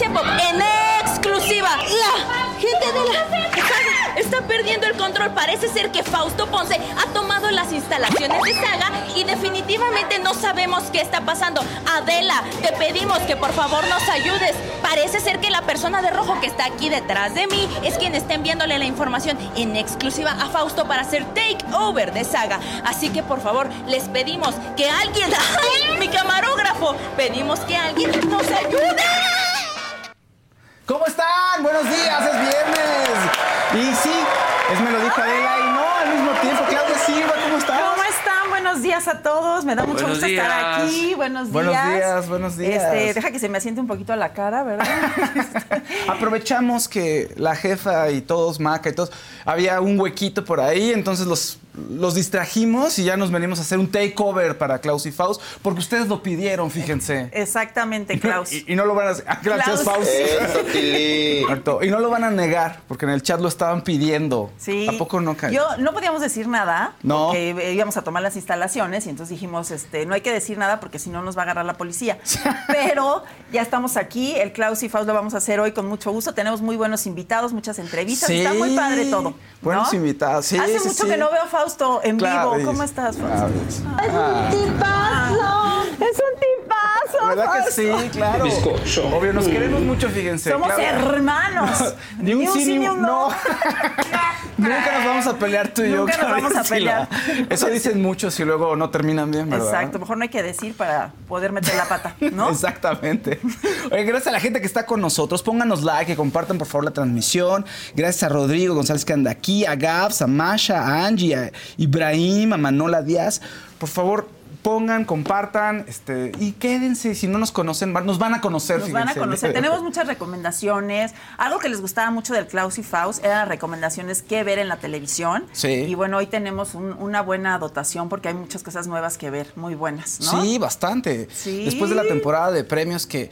En exclusiva. La gente de la está perdiendo el control. Parece ser que Fausto Ponce ha tomado las instalaciones de saga y definitivamente no sabemos qué está pasando. Adela, te pedimos que por favor nos ayudes. Parece ser que la persona de rojo que está aquí detrás de mí es quien está enviándole la información en exclusiva a Fausto para hacer takeover de saga. Así que por favor les pedimos que alguien, ¡ay, mi camarógrafo! Pedimos que alguien nos ayude. ¿Cómo están? Buenos días, es viernes. Y sí, es me lo dijo Adela y no al mismo tiempo. Claudia Silva, ¿cómo estás? ¿Cómo están? Buenos días a todos. Me da mucho Buenos gusto estar aquí. Buenos días. Buenos días, buenos días. Este, deja que se me asiente un poquito la cara, ¿verdad? Aprovechamos que la jefa y todos, Maca y todos, había un huequito por ahí, entonces los, los distrajimos y ya nos venimos a hacer un takeover para Klaus y Faust, porque ustedes lo pidieron, fíjense. Exactamente, Klaus. Y, y no lo van a hacer. Ah, Gracias, Klaus. Faust. Y no lo van a negar, porque en el chat lo estaban pidiendo. Sí. ¿A poco no cae? Yo no podíamos decir nada. No. Porque íbamos a tomar las instalaciones y entonces dijimos, este, no hay que decir nada porque si no nos va a agarrar la policía. Pero ya estamos aquí. El Klaus y Faust lo vamos a hacer hoy con mucho gusto. Tenemos muy buenos invitados, muchas entrevistas. Sí. Está muy padre todo. ¿no? Buenos invitados. Sí, Hace sí, mucho sí. que no veo a Fausto en Claro, vivo. ¿Cómo estás, Ah, Fausto? ah. Es un tipazo. ¿Verdad que Fausto. sí? Claro. Obvio, nos queremos mucho, fíjense. Somos claro. hermanos. Ni un sí, ni un no. no. Nunca nos vamos a pelear tú y yo. Nunca nos vamos a pelear. Eso dicen muchos y luego no terminan bien, ¿verdad? Exacto, mejor no hay que decir para poder meter la pata, ¿no? Exactamente. Oye, gracias a la gente que está con nosotros. Pónganos like, que compartan por favor la transmisión. Gracias a Rodrigo González que anda aquí, a Gabs, a Masha, a Angie, a Ibrahim, a Manola Díaz. Por favor, pongan, compartan este, y quédense. Si no nos conocen, nos van a conocer. Nos van a conocer. Tenemos muchas recomendaciones. Algo que les gustaba mucho del Klaus y Faust eran las recomendaciones que ver en la televisión. Sí. Y bueno, hoy tenemos un- una buena dotación porque hay muchas cosas nuevas que ver, muy buenas, ¿no? Sí, bastante. Sí. Después de la temporada de premios que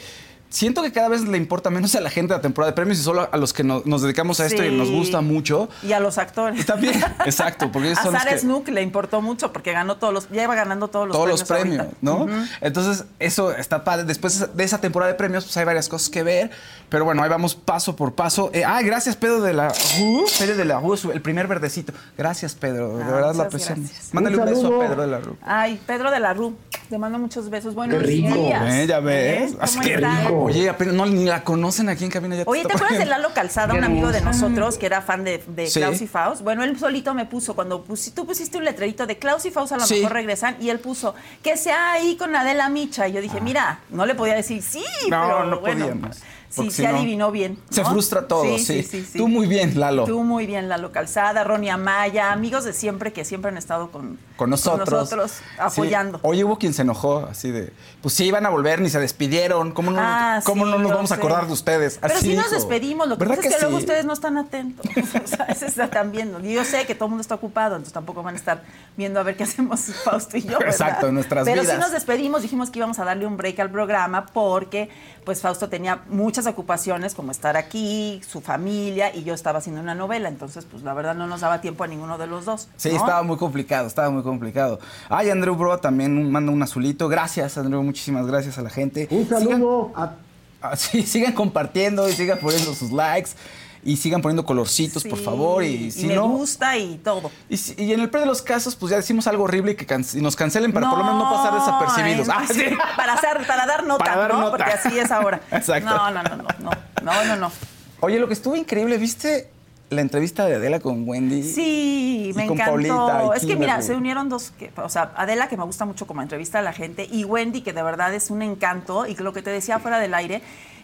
siento que cada vez le importa menos a la gente la temporada de premios y solo a los que no- nos dedicamos a esto y nos gusta mucho. Y a los actores. Y también, exacto, porque A Sara que- Snook le importó mucho porque ganó todos los, ya iba ganando todos los todos los premios. premios, ahorita. ¿no? Entonces, eso está padre. Después de esa temporada de premios, pues hay varias cosas que ver. Pero bueno, ahí vamos paso por paso. Eh, ah, gracias, Pedro de la Rue. Pedro de la Rue, el primer verdecito. Gracias, Pedro. De Ah, verdad la gracias. Mándale un, beso a Pedro de la Rue. Ay, Pedro de la Rú, te mando muchos besos. Buenos rico. días. Eh, ya ves. ¿Eh? Así ¿Cómo que estás? rico. Oye, apenas no, ni la conocen aquí en cabina. Ya Oye, ¿te está acuerdas de Lalo Calzada, un amigo de nosotros que era fan de, de Sí. Klaus y Faust? Bueno, él solito me puso, cuando pusi- tú pusiste un letrerito de Klaus y Faust a lo Sí. mejor regresan, y él puso que sea ahí con Adela Micha. Y yo dije, mira, no le podía decir sí, Ah. No, pero no bueno, podíamos, Sí, se si no, adivinó bien. Se frustra todo, sí. Tú muy bien, Lalo. Tú muy bien, Lalo Calzada, Ronnie Amaya, amigos de siempre que siempre han estado con, con nosotros. nosotros, Sí. apoyando. Oye, hubo quien se enojó, así de, pues sí, iban a volver, ni se despidieron. ¿Cómo no, Ah, cómo sí, no nos vamos a acordar de ustedes? Pero Así sí nos despedimos, lo que ¿Verdad pasa es que luego sí? ustedes no están atentos. O sea, eso está también. Yo sé que todo el mundo está ocupado, entonces tampoco van a estar viendo a ver qué hacemos Fausto y yo. ¿verdad? Exacto, en nuestras Pero vidas. sí nos despedimos, dijimos que íbamos a darle un break al programa porque pues Fausto tenía muchas ocupaciones como estar aquí, su familia y yo estaba haciendo una novela, entonces pues la verdad no nos daba tiempo a ninguno de los dos. Sí, ¿no? estaba muy complicado, estaba muy complicado. Ay, Andrew Bro también un- manda un azulito. Gracias, Andrew, muchísimas gracias a la gente. Un saludo a Ah, sí, sigan compartiendo y sigan poniendo sus likes y sigan poniendo colorcitos, por favor. Y si me no. gusta y todo. Y, si- y en el peor de los casos, pues ya decimos algo horrible y que can- y nos cancelen para por lo menos no pasar desapercibidos. Ah, sí. para, hacer, para dar nota, Para dar ¿no? nota. Porque así es ahora. Exacto. No, no, no, no, no, no, no, no. Oye, lo que estuvo increíble, ¿viste la entrevista de Adela con Wendy? Sí, Y me con encantó. Paulita y es que mira, se unieron dos, que, o sea, Adela que me gusta mucho como entrevista a la gente y Wendy que de verdad es un encanto y que lo que te decía fuera del aire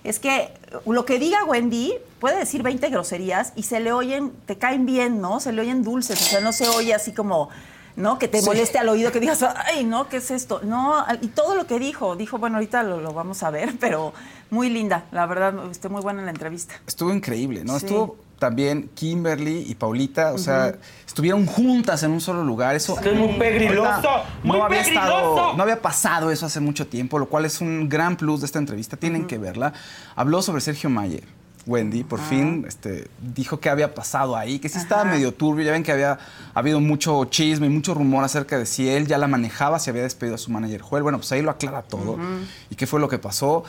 es que lo que diga Wendy puede decir 20 groserías y se le oyen, te caen bien, ¿no? Se le oyen dulces, o sea, no se oye así como ¿no? Que te Sí. moleste al oído, que digas, ay, no, ¿qué es esto? No, y todo lo que dijo, dijo, bueno, ahorita lo, lo vamos a ver, pero muy linda, la verdad, esté muy buena en la entrevista. Estuvo increíble, ¿no? Sí. Estuvo también Kimberly y Paulita, o sea, estuvieron juntas en un solo lugar. Eso es muy pegriloso, ahorita muy no había pegriloso. estado, no había pasado eso hace mucho tiempo, lo cual es un gran plus de esta entrevista. Tienen que verla. Habló sobre Sergio Mayer. Wendy, por fin, este, dijo que había pasado ahí, que sí estaba medio turbio. Ya ven que había habido mucho chisme y mucho rumor acerca de si él ya la manejaba, si había despedido a su manager Joel. Bueno, pues ahí lo aclara todo. ¿Y qué fue lo que pasó?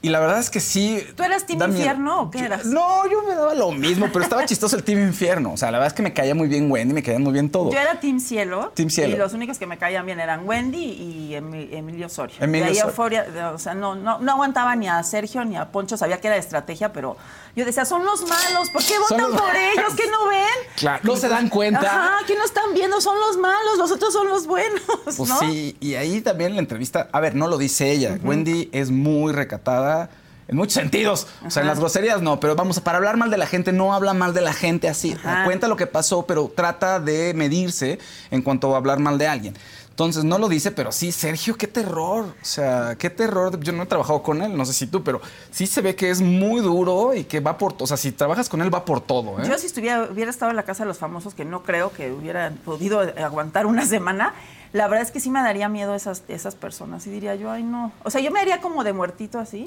Y la verdad es que sí. ¿Tú eras team infierno o qué Yo- eras? No, yo me daba lo mismo, pero estaba chistoso el Team Infierno. O sea, la verdad es que me caía muy bien Wendy, me caía muy bien todo. Yo era Team Cielo. Team Cielo. Y los únicos que me caían bien eran Wendy y Emi- Emilio Osorio. Emilio de ahí Osorio. euforia, de- o sea, no, no, no aguantaba ni a Sergio ni a Poncho, sabía que era de estrategia, pero yo decía, son los malos, ¿por qué votan los por ellos? ¿Qué no ven? Claro, no se dan cuenta. Ajá, ¿qué no están viendo? Son los malos, los otros son los buenos, Pues ¿no? sí, y ahí también la entrevista, a ver, no lo dice ella, Wendy es muy recatada en muchos sentidos, o sea, en las groserías no, pero vamos, para hablar mal de la gente, no habla mal de la gente así, cuenta lo que pasó, pero trata de medirse en cuanto a hablar mal de alguien. Entonces, no lo dice, pero sí, Sergio, qué terror. O sea, qué terror. Yo no he trabajado con él, no sé si tú, pero sí se ve que es muy duro y que va por... O sea, si trabajas con él, va por todo, ¿eh? Yo si estuviera, hubiera estado en la casa de los famosos, que no creo que hubieran podido aguantar una semana, la verdad es que sí me daría miedo esas, esas personas. Y diría yo, ay no. O sea, yo me haría como de muertito así.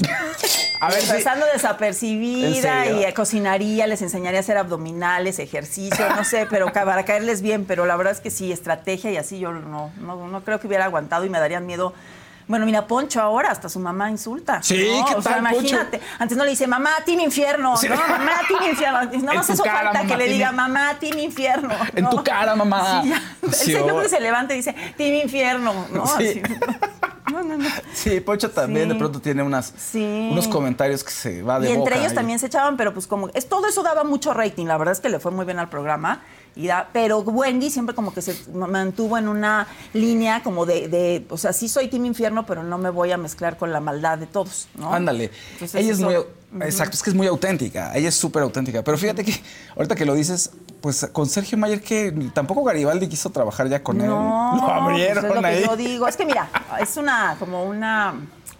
A ver, sí. Pasando ¿En desapercibida y eh, cocinaría, les enseñaría a hacer abdominales, ejercicio, no sé, pero para caerles bien. Pero la verdad es que sí, estrategia y así yo no, no, no creo que hubiera aguantado y me darían miedo. Bueno, mira, Poncho ahora hasta su mamá insulta. Sí, ¿no? ¿qué O sea, tal, Poncho? imagínate. Antes no le dice, mamá, Team Infierno. Sí. No, mamá, Team Infierno. Nada En más eso cara, falta que le diga, mamá, Team Infierno. En ¿no? tu cara, mamá. Sí. El señor que se levanta y dice, Team Infierno. ¿no? Sí. Así. No, no, no. Sí, Poncho también Sí. de pronto tiene unas, Sí. unos comentarios que se va de y entre boca ellos ahí. también se echaban, pero pues como es todo eso daba mucho rating, la verdad es que le fue muy bien al programa. Y da, pero Wendy siempre como que se mantuvo en una línea como de, de, o sea, sí soy Team Infierno, pero no me voy a mezclar con la maldad de todos, ¿no? Ándale. Entonces, ella es eso- muy. Exacto, es que es muy auténtica. Ella es súper auténtica. Pero fíjate que ahorita que lo dices, pues con Sergio Mayer, que tampoco Garibaldi quiso trabajar ya con él. No, Lo abrieron pues es lo ahí. que yo digo. Es que mira, es una, como una,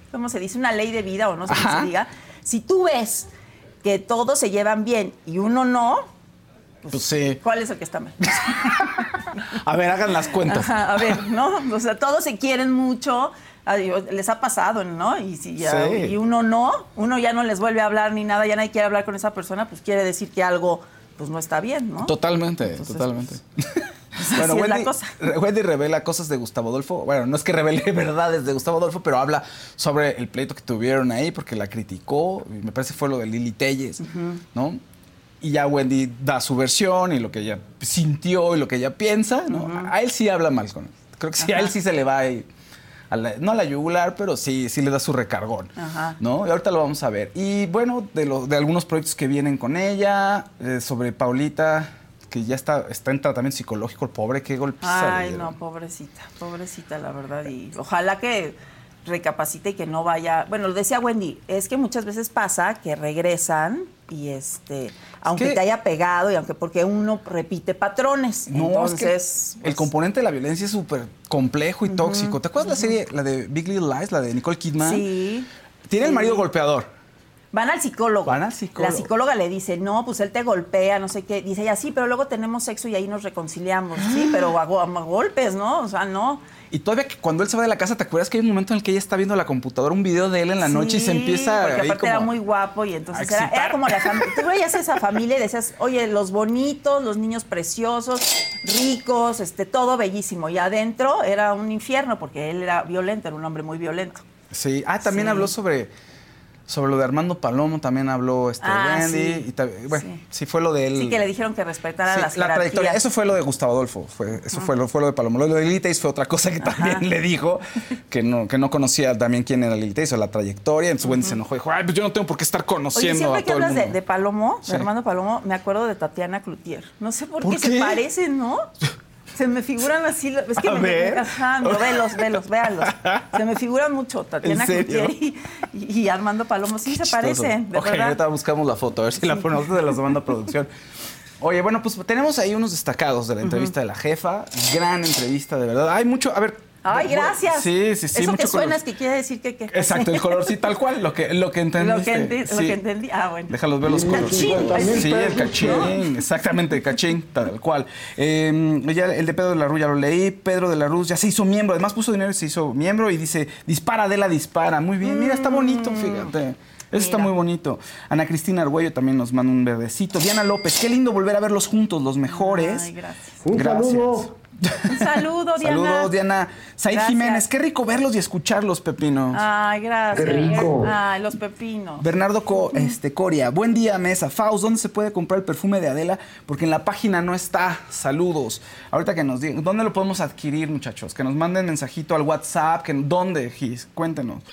¿cómo se dice? Una ley de vida o no sé cómo Ajá. se diga. Si tú ves que todos se llevan bien y uno no, Pues sí. ¿cuál es el que está mal? A ver, hagan las cuentas. Ajá, a ver, ¿no? O sea, todos se quieren mucho. ay, Les ha pasado, ¿no? Y si ya, Sí. y uno no, uno ya no les vuelve a hablar ni nada, ya nadie quiere hablar con esa persona, pues quiere decir que algo pues no está bien, ¿no? Totalmente, Entonces, totalmente. así es la cosa. Wendy revela cosas de Gustavo Adolfo. Bueno, no es que revele verdades de Gustavo Adolfo, pero habla sobre el pleito que tuvieron ahí porque la criticó. y me parece fue lo de Lili Telles, ¿no? Y ya Wendy da su versión y lo que ella sintió y lo que ella piensa, ¿no? A él sí habla mal con él. Creo que sí, a él sí se le va ahí. a la- no a la yugular, pero sí, sí le da su recargón. Ajá. ¿no? Y ahorita lo vamos a ver. Y bueno, de, lo- de algunos proyectos que vienen con ella, eh, sobre Paulita, que ya está, está en tratamiento psicológico, el pobre, qué golpiza. le Ay, no, pobrecita, pobrecita, la verdad. Y ojalá que recapacite y que no vaya. Bueno, lo decía Wendy, es que muchas veces pasa que regresan y este, aunque que- te haya pegado y aunque porque uno repite patrones. No, Entonces, es que el pues, componente de la violencia es súper complejo y tóxico. ¿Te acuerdas la serie, la de Big Little Lies, la de Nicole Kidman? Sí. Tiene el marido golpeador. Van al psicólogo. Van al psicólogo. La psicóloga le dice, no, pues él te golpea, no sé qué. Dice ella, sí, pero luego tenemos sexo y ahí nos reconciliamos. Sí, pero a, a golpes, ¿no? O sea, no. Y todavía que cuando él se va de la casa, ¿te acuerdas que hay un momento en el que ella está viendo la computadora, un video de él en la noche y se empieza Porque aparte como era muy guapo y entonces era, como la familia. Tú veías esa familia y decías, oye, los bonitos, los niños preciosos, ricos, este, todo bellísimo. Y adentro era un infierno porque él era violento, era un hombre muy violento. Sí. Ah, también Sí. habló sobre, sobre lo de Armando Palomo, también habló este, Ah, Wendy. sí. Y bueno, sí. Sí. fue lo de él. Sí que le dijeron que respetara Sí, las la trayectoria. Eso fue lo de Gustavo Adolfo. Fue, eso fue, lo, fue lo de Palomo. Lo de Lili Teix fue otra cosa que también Ajá. le dijo, que no, que no conocía también quién era Lili Teix o la trayectoria. Entonces Wendy se enojó y dijo, ay, pues yo no tengo por qué estar Oye, conociendo siempre a que todo el mundo. de, de Palomo, de Armando Palomo, me acuerdo de Tatiana Cloutier. No sé por, ¿Por qué, qué? se parecen, ¿no? Se me figuran así. Es que A me, ver. Ajá, no, velos, velos, véanlos. Se me figuran mucho Tatiana y, y- Armando Palomo. Sí, se parecen, de ok, verdad. ahorita buscamos la foto, a ver si la ponemos de la segunda producción. Oye, bueno, pues tenemos ahí unos destacados de la entrevista de la jefa. Gran entrevista, de verdad. Hay mucho, a ver. Ay, gracias. Sí, sí, sí. Eso mucho que suena color. es que quiere decir que... que Exacto, el color sí, tal cual, lo que, lo que entendiste. Lo que, lo entendí. Ah, bueno. Déjalos ver los colores. Sí, el cachín, exactamente, cachín, tal cual. Eh, ya el de Pedro de la Ruz ya lo leí. Pedro de la Ruz ya se hizo miembro, además puso dinero y se hizo miembro y dice, dispara, Adela, dispara. Muy bien, mira, está bonito, fíjate. Eso está Mm. Muy bonito. Ana Cristina Argüello también nos manda un verdecito. Diana López, qué lindo volver a verlos juntos, los mejores. Ay, gracias. Un Gracias. saludo. Un saludo, Diana. Saludos, Diana. Said Gracias. Jiménez, qué rico verlos y escucharlos, Pepinos. Ay, gracias. Qué rico. Ay, los pepinos. Bernardo Co- este, Coria, buen día, mesa. Faust, ¿dónde se puede comprar el perfume de Adela? Porque en la página no está. Saludos. Ahorita que nos digan, ¿dónde lo podemos adquirir, muchachos? Que nos manden mensajito al WhatsApp. Que, ¿Dónde, Gis? Cuéntenos.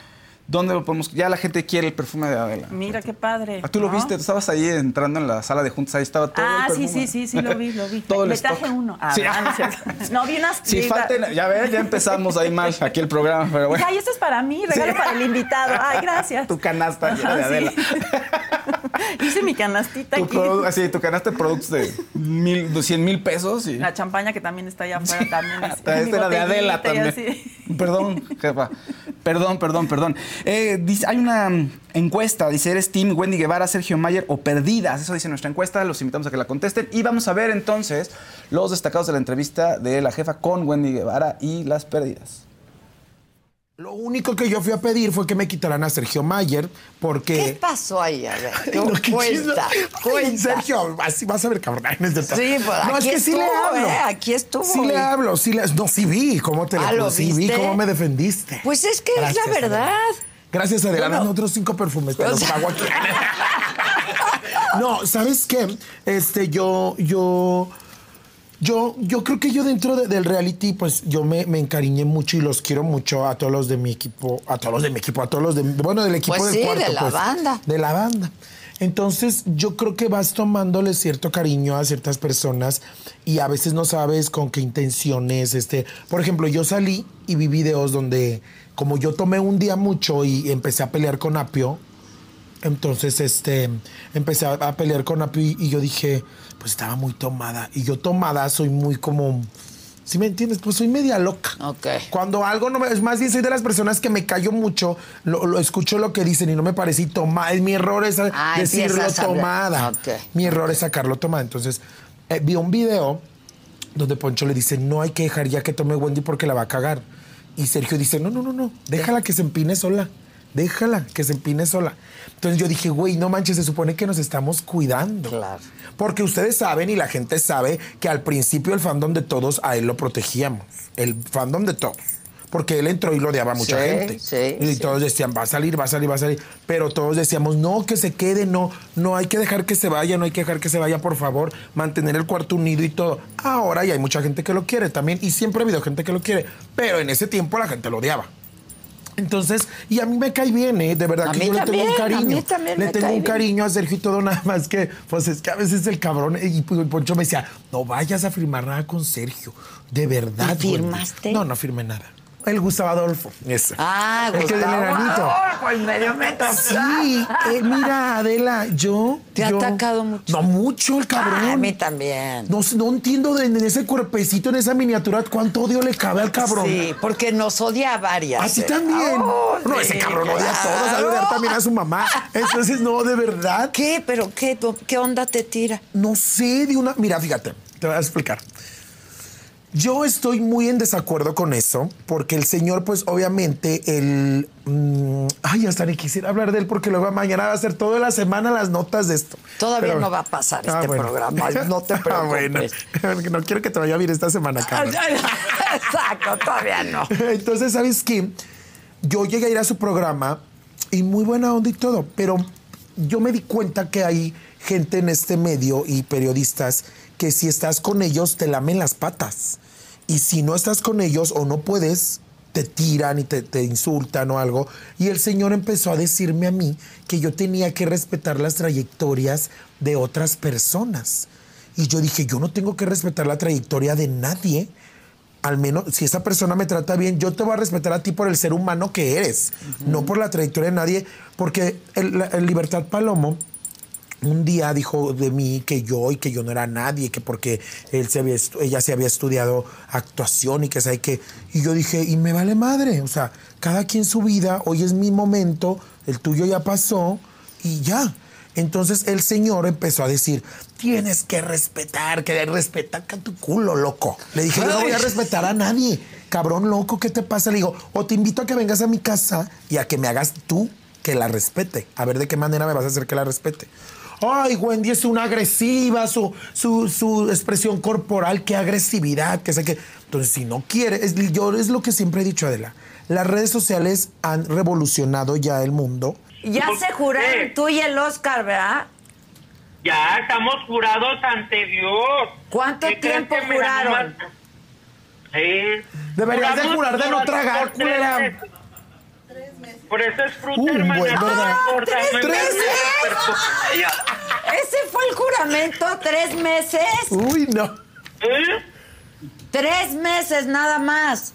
¿Dónde lo podemos? Ya la gente quiere el perfume de Adela. Mira qué padre. Ah, ¿Tú lo ¿no? viste? Tú estabas ahí entrando en la sala de juntas, ahí estaba todo Ah, el sí, perfume. sí, sí, sí, lo vi, lo vi. todo el stock. traje uno. Ah, Sí. no, es vi unas... Si vi- falten, ya ves, ya empezamos ahí mal aquí el programa, pero bueno. Ay, esto es para mí, regalo para el invitado. Ay, gracias. Tu canasta de Ajá, sí. Adela. Hice mi canastita Tu, aquí. así, tu canasta de productos de mil, de 100 mil pesos. Y... La champaña que también está allá afuera también. es- Esta mi era de Adela también. Perdón, jefa. Perdón, perdón, perdón. Eh, hay una mm, encuesta, dice, ¿eres Team Wendy Guevara, Sergio Mayer o Perdidas? Eso dice nuestra encuesta, los invitamos a que la contesten. Y vamos a ver entonces los destacados de la entrevista de la jefa con Wendy Guevara y las Perdidas. Lo único que yo fui a pedir fue que me quitaran a Sergio Mayer ¿Qué porque... pasó ahí? A ver, Ay, no, qué cuenta. Ay, cuenta. Sergio, así vas a ver, cabrón. Ay, no es cierto. Sí, pues no, aquí es que sí le estuvo, hablo. ¿eh? Aquí estuvo. Sí le hablo, sí le... No, sí vi cómo te Ah, le ¿lo sí vi cómo me defendiste. Pues es que es la verdad. Adela. Gracias, Adela. Otros cinco perfumes, te los pago aquí. no, ¿sabes qué? Este, yo, yo... Yo, yo creo que yo dentro de- del reality, pues yo me, me encariñé mucho y los quiero mucho a todos los de mi equipo, a todos los de mi equipo, a todos los de, bueno, del equipo Pues del sí, cuarto. de la pues, banda. De la banda. Entonces, yo creo que vas tomándole cierto cariño a ciertas personas y a veces no sabes con qué intenciones, este, por ejemplo, yo salí y vi videos donde como yo tomé un día mucho y empecé a pelear con Apio, entonces, este, empecé a, a pelear con Apio y, y yo dije, pues estaba muy tomada. Y yo tomada soy muy como, ¿sí me entiendes? Pues soy media loca. Ok. Cuando algo no me, es más bien soy de las personas que me callo mucho, lo, lo escucho lo que dicen y no me parece y toma, es mi error es Ah, decirlo tomada. Ok. Mi error es sacarlo tomada. Entonces, eh, vi un video donde Poncho le dice, no hay que dejar ya que tome Wendy porque la va a cagar. Y Sergio dice, no, no, no, no, déjala que se empine sola. Déjala que se empine sola. Entonces yo dije, güey, no manches, se supone que nos estamos cuidando. Claro. Porque ustedes saben y la gente sabe que al principio el fandom de todos a él lo protegíamos. El fandom de todos. Porque él entró y lo odiaba a mucha Sí, gente. sí, y sí. todos decían, va a salir, va a salir, va a salir. Pero todos decíamos, no, que se quede, no, no hay que dejar que se vaya, no hay que dejar que se vaya, por favor, mantener el cuarto unido y todo. Ahora ya hay mucha gente que lo quiere también, y siempre ha habido gente que lo quiere, pero en ese tiempo la gente lo odiaba. Entonces, y a mí me cae bien, ¿eh? De verdad A que mí yo le tengo un a cariño. mí también le me tengo cae un bien. cariño a Sergio y todo, nada más que, pues es que a veces el cabrón, y pues, Poncho me decía, no vayas a firmar nada con Sergio. De verdad. ¿Y Wendy". firmaste? No, no firmé nada. El Gustavo Adolfo. Ese. Ah, El que del enanito. Ah, pues medio metro. Sí, eh, mira, Adela, yo. ¿Te ha yo- atacado mucho? No, mucho el cabrón. Ah, a mí también. No, no entiendo de- en ese cuerpecito, en esa miniatura, cuánto odio le cabe al cabrón. Sí, porque nos odia a varias. A ti ¿eh? también. Oh, no, sí, ese cabrón odia a todos, a odiar también a su mamá. Entonces, no, de verdad. ¿Qué? ¿Pero qué? ¿Qué onda te tira? No sé, de una. Mira, fíjate, te voy a explicar. Yo estoy muy en desacuerdo con eso, porque el señor, pues obviamente, el. mm, ay, hasta ni quisiera hablar de él, porque luego mañana va a ser toda la semana las notas de esto. Todavía Pero- no va a pasar Ah, este bueno. programa, no te Ah, bueno. preocupes. No quiero que te vaya a vir esta semana, cabrón. Exacto, todavía no. Entonces, ¿sabes qué? Yo llegué a ir a su programa y muy buena onda y todo, pero yo me di cuenta que hay gente en este medio y periodistas que si estás con ellos te lamen las patas. Y si no estás con ellos o no puedes, te tiran y te, te insultan o algo. Y el señor empezó a decirme a mí que yo tenía que respetar las trayectorias de otras personas. Y yo dije, yo no tengo que respetar la trayectoria de nadie al menos si esa persona me trata bien, yo te voy a respetar a ti por el ser humano que eres, no por la trayectoria de nadie, porque el, la- el Libertad Palomo un día dijo de mí que yo y que yo no era nadie, que porque él se había ella se había estudiado actuación y que sabe que. Y yo dije, y me vale madre. O sea, cada quien su vida, hoy es mi momento, el tuyo ya pasó y ya. Entonces el señor empezó a decir, tienes que respetar, que respeta a tu culo, loco. Le dije, yo no voy a respetar a nadie. Cabrón loco, ¿qué te pasa? Le digo, o te invito a que vengas a mi casa y a que me hagas tú que la respete. A ver de qué manera me vas a hacer que la respete. Ay, Wendy es una agresiva, su, su, su expresión corporal, qué agresividad, que sé que. Entonces, si no quiere, es, yo es lo que siempre he dicho, Adela. Las redes sociales han revolucionado ya el mundo. Ya se juraron tú y el Oscar, ¿verdad? Ya estamos jurados ante Dios. ¿Cuánto ¿Qué tiempo juraron? Sí. Deberías de jurar de no tragar, culera. Por eso es fruta, Uh, hermana. buen, ¿verdad? no importa, ¿Tres no importa, meses? Ese fue el juramento, tres meses. Uy, no. ¿Eh? Tres meses nada más.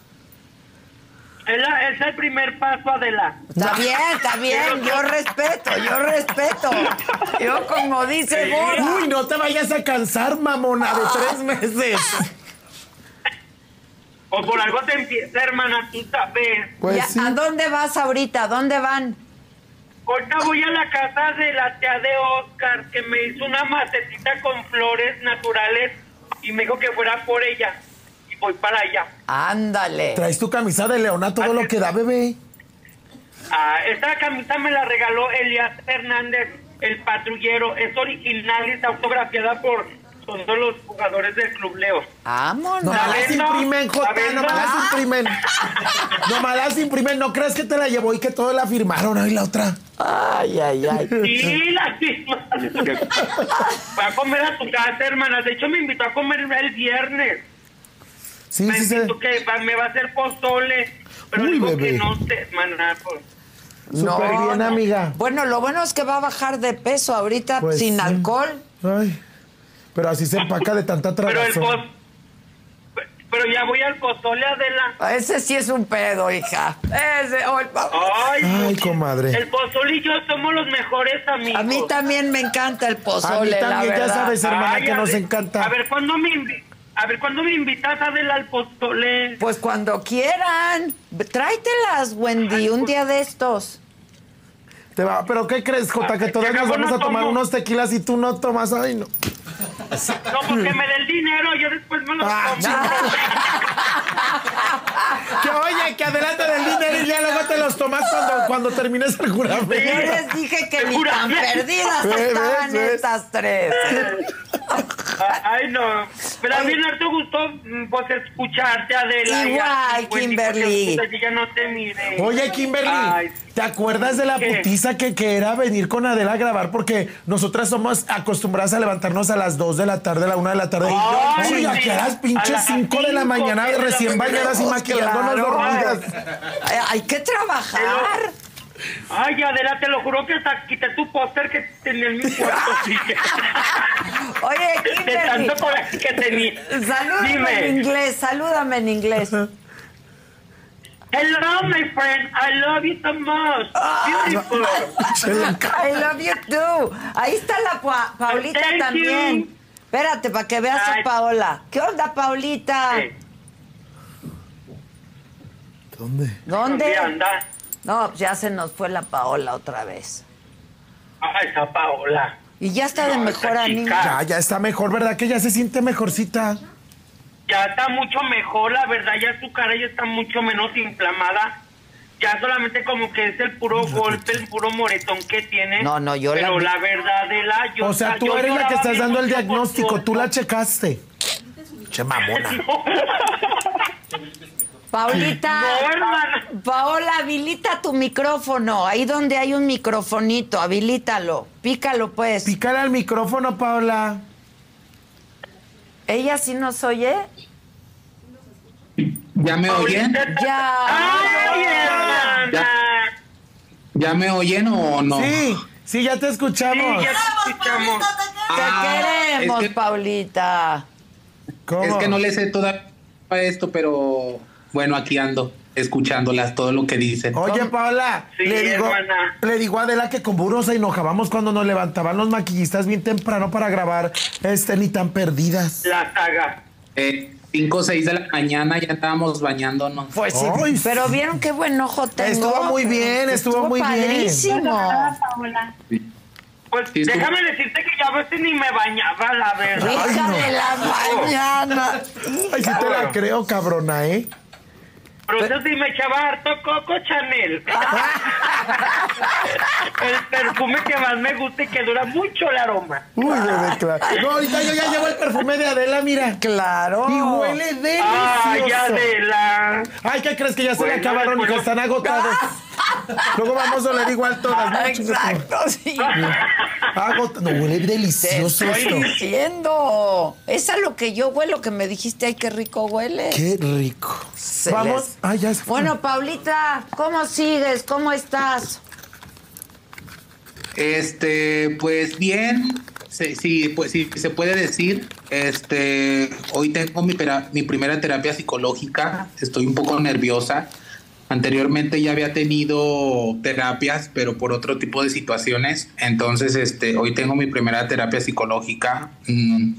Es, la- es el primer paso, Adela. Está bien, está bien, yo respeto, yo respeto. Yo como dice Bora. Uy, no te vayas a cansar, mamona, de tres meses. O por algo te empieza, hermana, tú sabes. Pues Ya, sí. ¿A dónde vas ahorita? ¿A dónde van? Ahorita voy a la casa de la tía de Oscar, que me hizo una macetita con flores naturales y me dijo que fuera por ella. Y voy para allá. Ándale. Traes tu camisa de leona todo lo que da, bebé. Ah, esta camisa me la regaló Elias Hernández, el patrullero. Es original y está autografiada por todos los jugadores del Club Leo. Vámonos. No me las imprimen, Jota, no me las imprimen. No me las imprimen, ¿no crees que te la llevó y que todo la firmaron? Ay, la otra. Ay, ay, ay. Sí, la misma. Voy a comer a tu casa, hermana. De hecho, me invitó a comer el viernes. Sí, me sí, sí. que va- me va a hacer pozole. Pero Uy, digo bebé. que no sé, hermana. pues. Súper bien, amiga. Bueno, lo bueno es que va a bajar de peso ahorita Pues sin alcohol. Ay, pero así se empaca de tanta Pero el tragazón. poz... Pero ya voy al pozole, Adela. Ese sí es un pedo, hija. Ese, oh, Ay, Ay, comadre. el pozole y yo somos los mejores amigos. a mí también me encanta el pozole, la también, ya sabes, hermana, Ay, que nos encanta. A ver, ¿cuándo me, invi- a ver, ¿cuándo me invitas, Adela, al pozole? Pues cuando quieran. Tráetelas, Wendy, un día de estos. Te va- ¿Pero qué crees, Jota? Que todas que nos acabo vamos no a tomar tomo. unos tequilas y tú no tomas. Ay, no. No, porque me dé el dinero, yo después me lo Ah, compro. Que oye, que adelante del dinero y ya luego te los tomas cuando, cuando termines el Yo juramento. les dije que ni tan perdidas Ves, estaban ves, estas tres. Ay, no. Pero a mí no te gustó, mm, pues, escucharte, Adela. Igual, Wendy, Kimberly. pues, ya no te mire. Oye, Kimberly, Ay, ¿te acuerdas de la ¿Qué? putiza que, que era venir con Adela a grabar? Porque nosotras somos acostumbradas a levantarnos a las 2 de la tarde, a la 1 de la tarde. Ay, Oye, aquí sí. a las pinches las 5 de la mañana, de recién bañadas y maquillándonos claro. dormidas. Ay, Hay que trabajar. Ay, Adela, te lo juro que hasta quité tu póster que tenía en mi cuarto. sí. Oye, De Kimberly, tanto coraje que tenía. salúdame en inglés, salúdame en inglés. Hello, my friend. I love you so much. Beautiful. I love you too. Ahí está la Pa- Paulita Thank también. you. Espérate, para que veas a. Paola. ¿Qué onda, Paulita? Sí. ¿Dónde? ¿Dónde? ¿Dónde anda? No, ya se nos fue la Paola otra vez. Ay, esa Paola. Y ya está de mejor ánimo. Ya, ya está mejor, ¿verdad? Que ya se siente mejorcita. Ya está mucho mejor, la verdad, ya su cara ya está mucho menos inflamada. Ya solamente como que es el puro golpe, el puro moretón que tiene. No, no, yo la Pero vi- la, verdad de la... Yo, O sea, tú yo eres la que estás dando el diagnóstico, tu tú la checaste. Che mamona. Paulita. No, hermana. Paola, habilita tu micrófono. Ahí donde hay un microfonito, habilítalo. Pícalo, pues. Pícale al micrófono, Paola. ¿Ella sí nos oye? ¿Ya me oyen? Ya. ¡Ay, hermana! ¿Ya me oyen o no? Sí, sí, ya te Sí, escuchamos. ya te escuchamos. Te Ah, queremos, es que- Paulita. ¿Cómo? Es que no le sé todavía esto, pero bueno, aquí ando. Escuchándolas, todo lo que dicen. Oye, Paola, Sí, le, digo, hermana. le digo a Adela que con burro se enojábamos cuando nos levantaban los maquillistas bien temprano para grabar este ni tan perdidas. La saga. Eh, 5 o 6 de la mañana ya estábamos bañándonos. Pues sí. Ay, Pero vieron qué buen ojo tengo. Estuvo muy bien, estuvo muy bien. padrísimo. Pues Sí, déjame decirte que ya a veces ni me bañaba, la verdad. Hija no. de la mañana. Ay, sí te la creo, cabrona, ¿eh? Pero eso sí me echaba harto Coco Chanel. el perfume que más me gusta y que dura mucho el aroma. Uy, bebé, claro. No, ahorita yo ya llevo el perfume de Adela, mira. Claro. Y huele delicioso. Ay, Adela. Ay, ¿qué crees que ya se le acabaron y que después- están agotados? Luego vamos a oler igual todas. ¿no? Exacto, sí. Agot- No, huele Te delicioso estoy esto. diciendo. Es a lo que yo huelo, que me dijiste, ay, qué rico huele. Qué rico. Se Vamos. les- Ay, ya se fue. Bueno, Paulita, ¿cómo sigues? ¿Cómo estás? Este, pues bien, sí, sí, pues sí, se puede decir. Este, hoy tengo mi primera terapia psicológica. Estoy un poco nerviosa. Anteriormente ya había tenido terapias, pero por otro tipo de situaciones. Entonces, este, hoy tengo mi primera terapia psicológica. mm,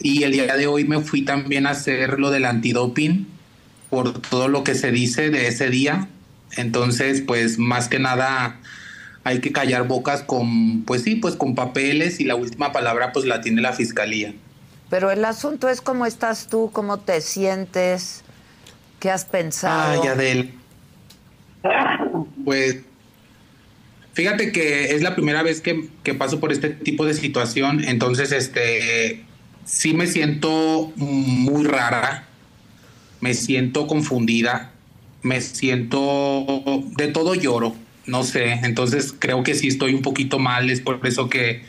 y el día de hoy me fui también a hacer lo del antidoping por todo lo que se dice de ese día. Entonces, pues más que nada hay que callar bocas con, pues sí, pues con papeles y la última palabra pues la tiene la fiscalía. Pero el asunto es cómo estás tú, cómo te sientes, qué has pensado. Ay, Adel. Pues fíjate que es la primera vez que, que paso por este tipo de situación, entonces este sí me siento muy rara, me siento confundida, me siento de todo lloro, no sé, entonces creo que sí estoy un poquito mal, es por eso que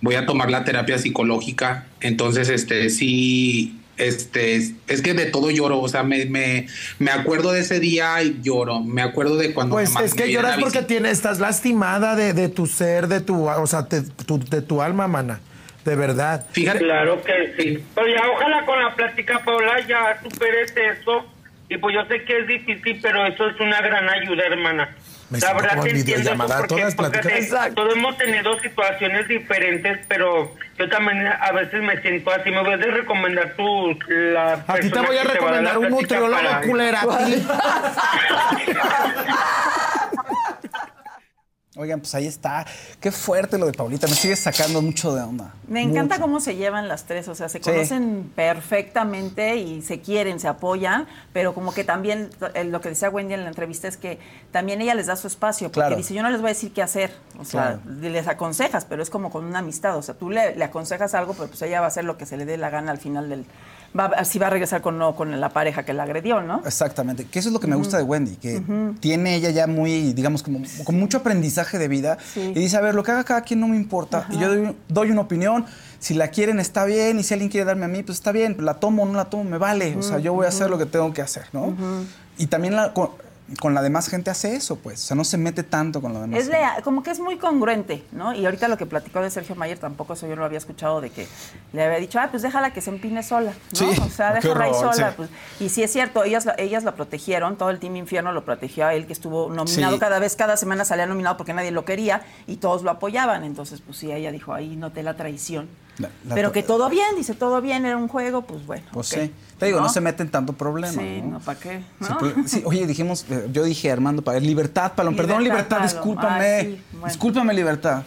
voy a tomar la terapia psicológica, entonces este sí este es, que de todo lloro, o sea, me, me, me acuerdo de ese día y lloro, me acuerdo de cuando Pues me es que lloras porque tienes, estás lastimada de, de tu ser, de tu, o sea, de tu, de tu alma, mana. De verdad. Fíjate, Claro que sí. Pero ya ojalá con la plática, Paola, ya superes eso. Y pues yo sé que es difícil, pero eso es una gran ayuda, hermana. Me la siento verdad como te en entiendo porque, todas porque te- todos hemos tenido situaciones diferentes, pero yo también a veces me siento así. Me voy a recomendar tu la A ti te persona voy a que recomendar un nutriólogo para- culera. Oigan, pues ahí está. Qué fuerte lo de Paulita. Me sigue sacando mucho de onda. Me encanta Mucho. cómo se llevan las tres, o sea, se Sí. conocen perfectamente y se quieren, se apoyan, pero como que también eh, lo que decía Wendy en la entrevista es que también ella les da su espacio, porque Claro. dice, yo no les voy a decir qué hacer, o sea, les aconsejas, pero es como con una amistad, o sea, tú le, le aconsejas algo, pero pues ella va a hacer lo que se le dé la gana al final del... Va, a- si va a regresar con, no, con la pareja que la agredió, ¿no? Exactamente, que eso es lo que me gusta de Wendy, que tiene ella ya muy, digamos, como con mucho aprendizaje de vida Sí. y dice, a ver, lo que haga cada quien no me importa, y yo doy, doy una opinión, si la quieren está bien, y si alguien quiere darme a mí, pues está bien, la tomo o no la tomo, me vale, o sea, yo voy a hacer lo que tengo que hacer, ¿no? Y también la- con, la demás gente hace eso, pues, o sea, no se mete tanto con la demás Es gente. lea- como que es muy congruente, ¿no? Y ahorita lo que platicó de Sergio Mayer tampoco eso yo no lo había escuchado de que le había dicho, ah, pues déjala que se empine sola, ¿no? Sí, O sea, qué déjala ahí sola. sí. Pues. Y sí es cierto, ellas, la- ellas la protegieron, todo el Team Infierno lo protegió a él, que estuvo nominado Sí. cada vez, cada semana salía nominado porque nadie lo quería y todos lo apoyaban. Entonces, pues sí, ella dijo, ahí noté la traición. La- la Pero que todo bien, dice, todo bien, era un juego, pues bueno. Pues sí, te digo, no, se meten tanto problema. Sí, ¿no? no, ¿para qué? ¿No? pues, sí, oye, dijimos, eh, yo dije Armando, para libertad, Paloma. Perdón, Libertad, discúlpame. Ay, sí, bueno. Discúlpame, libertad.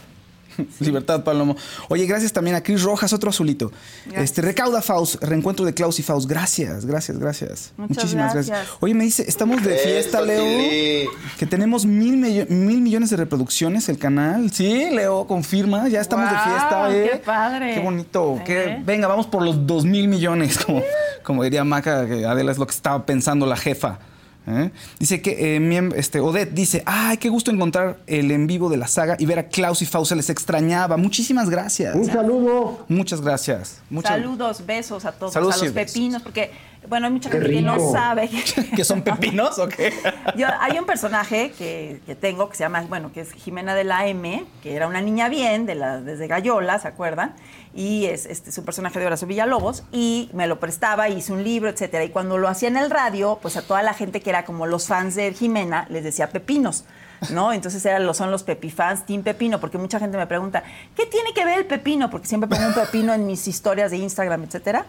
Libertad, Palomo. Oye, gracias también a Cris Rojas, otro azulito. Gracias. Este, Recauda Faust, reencuentro de Klaus y Faust. Gracias, gracias, gracias. Muchas Muchísimas gracias. gracias. Oye, me dice, estamos de fiesta, Eso, Leo. Tilly. Que tenemos mil, millo- mil millones de reproducciones el canal. Sí, Leo, confirma. Ya estamos de fiesta, ¿eh? qué padre. Qué bonito. qué- ¿Eh? venga, vamos por los dos mil millones, como, como diría Maca, que Adela es lo que estaba pensando la jefa. ¿Eh? Dice que eh, este, Odette dice, ay, qué gusto encontrar el en vivo de la saga y ver a Klaus y Faust, se les extrañaba. Muchísimas gracias. Un saludo. Muchas gracias. Muchas- Saludos, besos a todos, Saludos a los pepinos, porque Bueno, hay mucha gente que no sabe que, ¿Que son pepinos o qué? Yo- hay un personaje que, que tengo que se llama, bueno, que es Jimena de la M, que era una niña bien, de la, desde Gallola, ¿se acuerdan? Y es, este, es un personaje de Horacio Villalobos, y me lo prestaba, hice un libro, etcétera. Y cuando lo hacía en el radio, pues a toda la gente que era como los fans de Jimena, les decía pepinos. ¿No? Entonces eran los, son los pepifans, Team Pepino, porque mucha gente me pregunta, ¿qué tiene que ver el pepino? Porque siempre pongo un pepino en mis historias de Instagram, etcétera.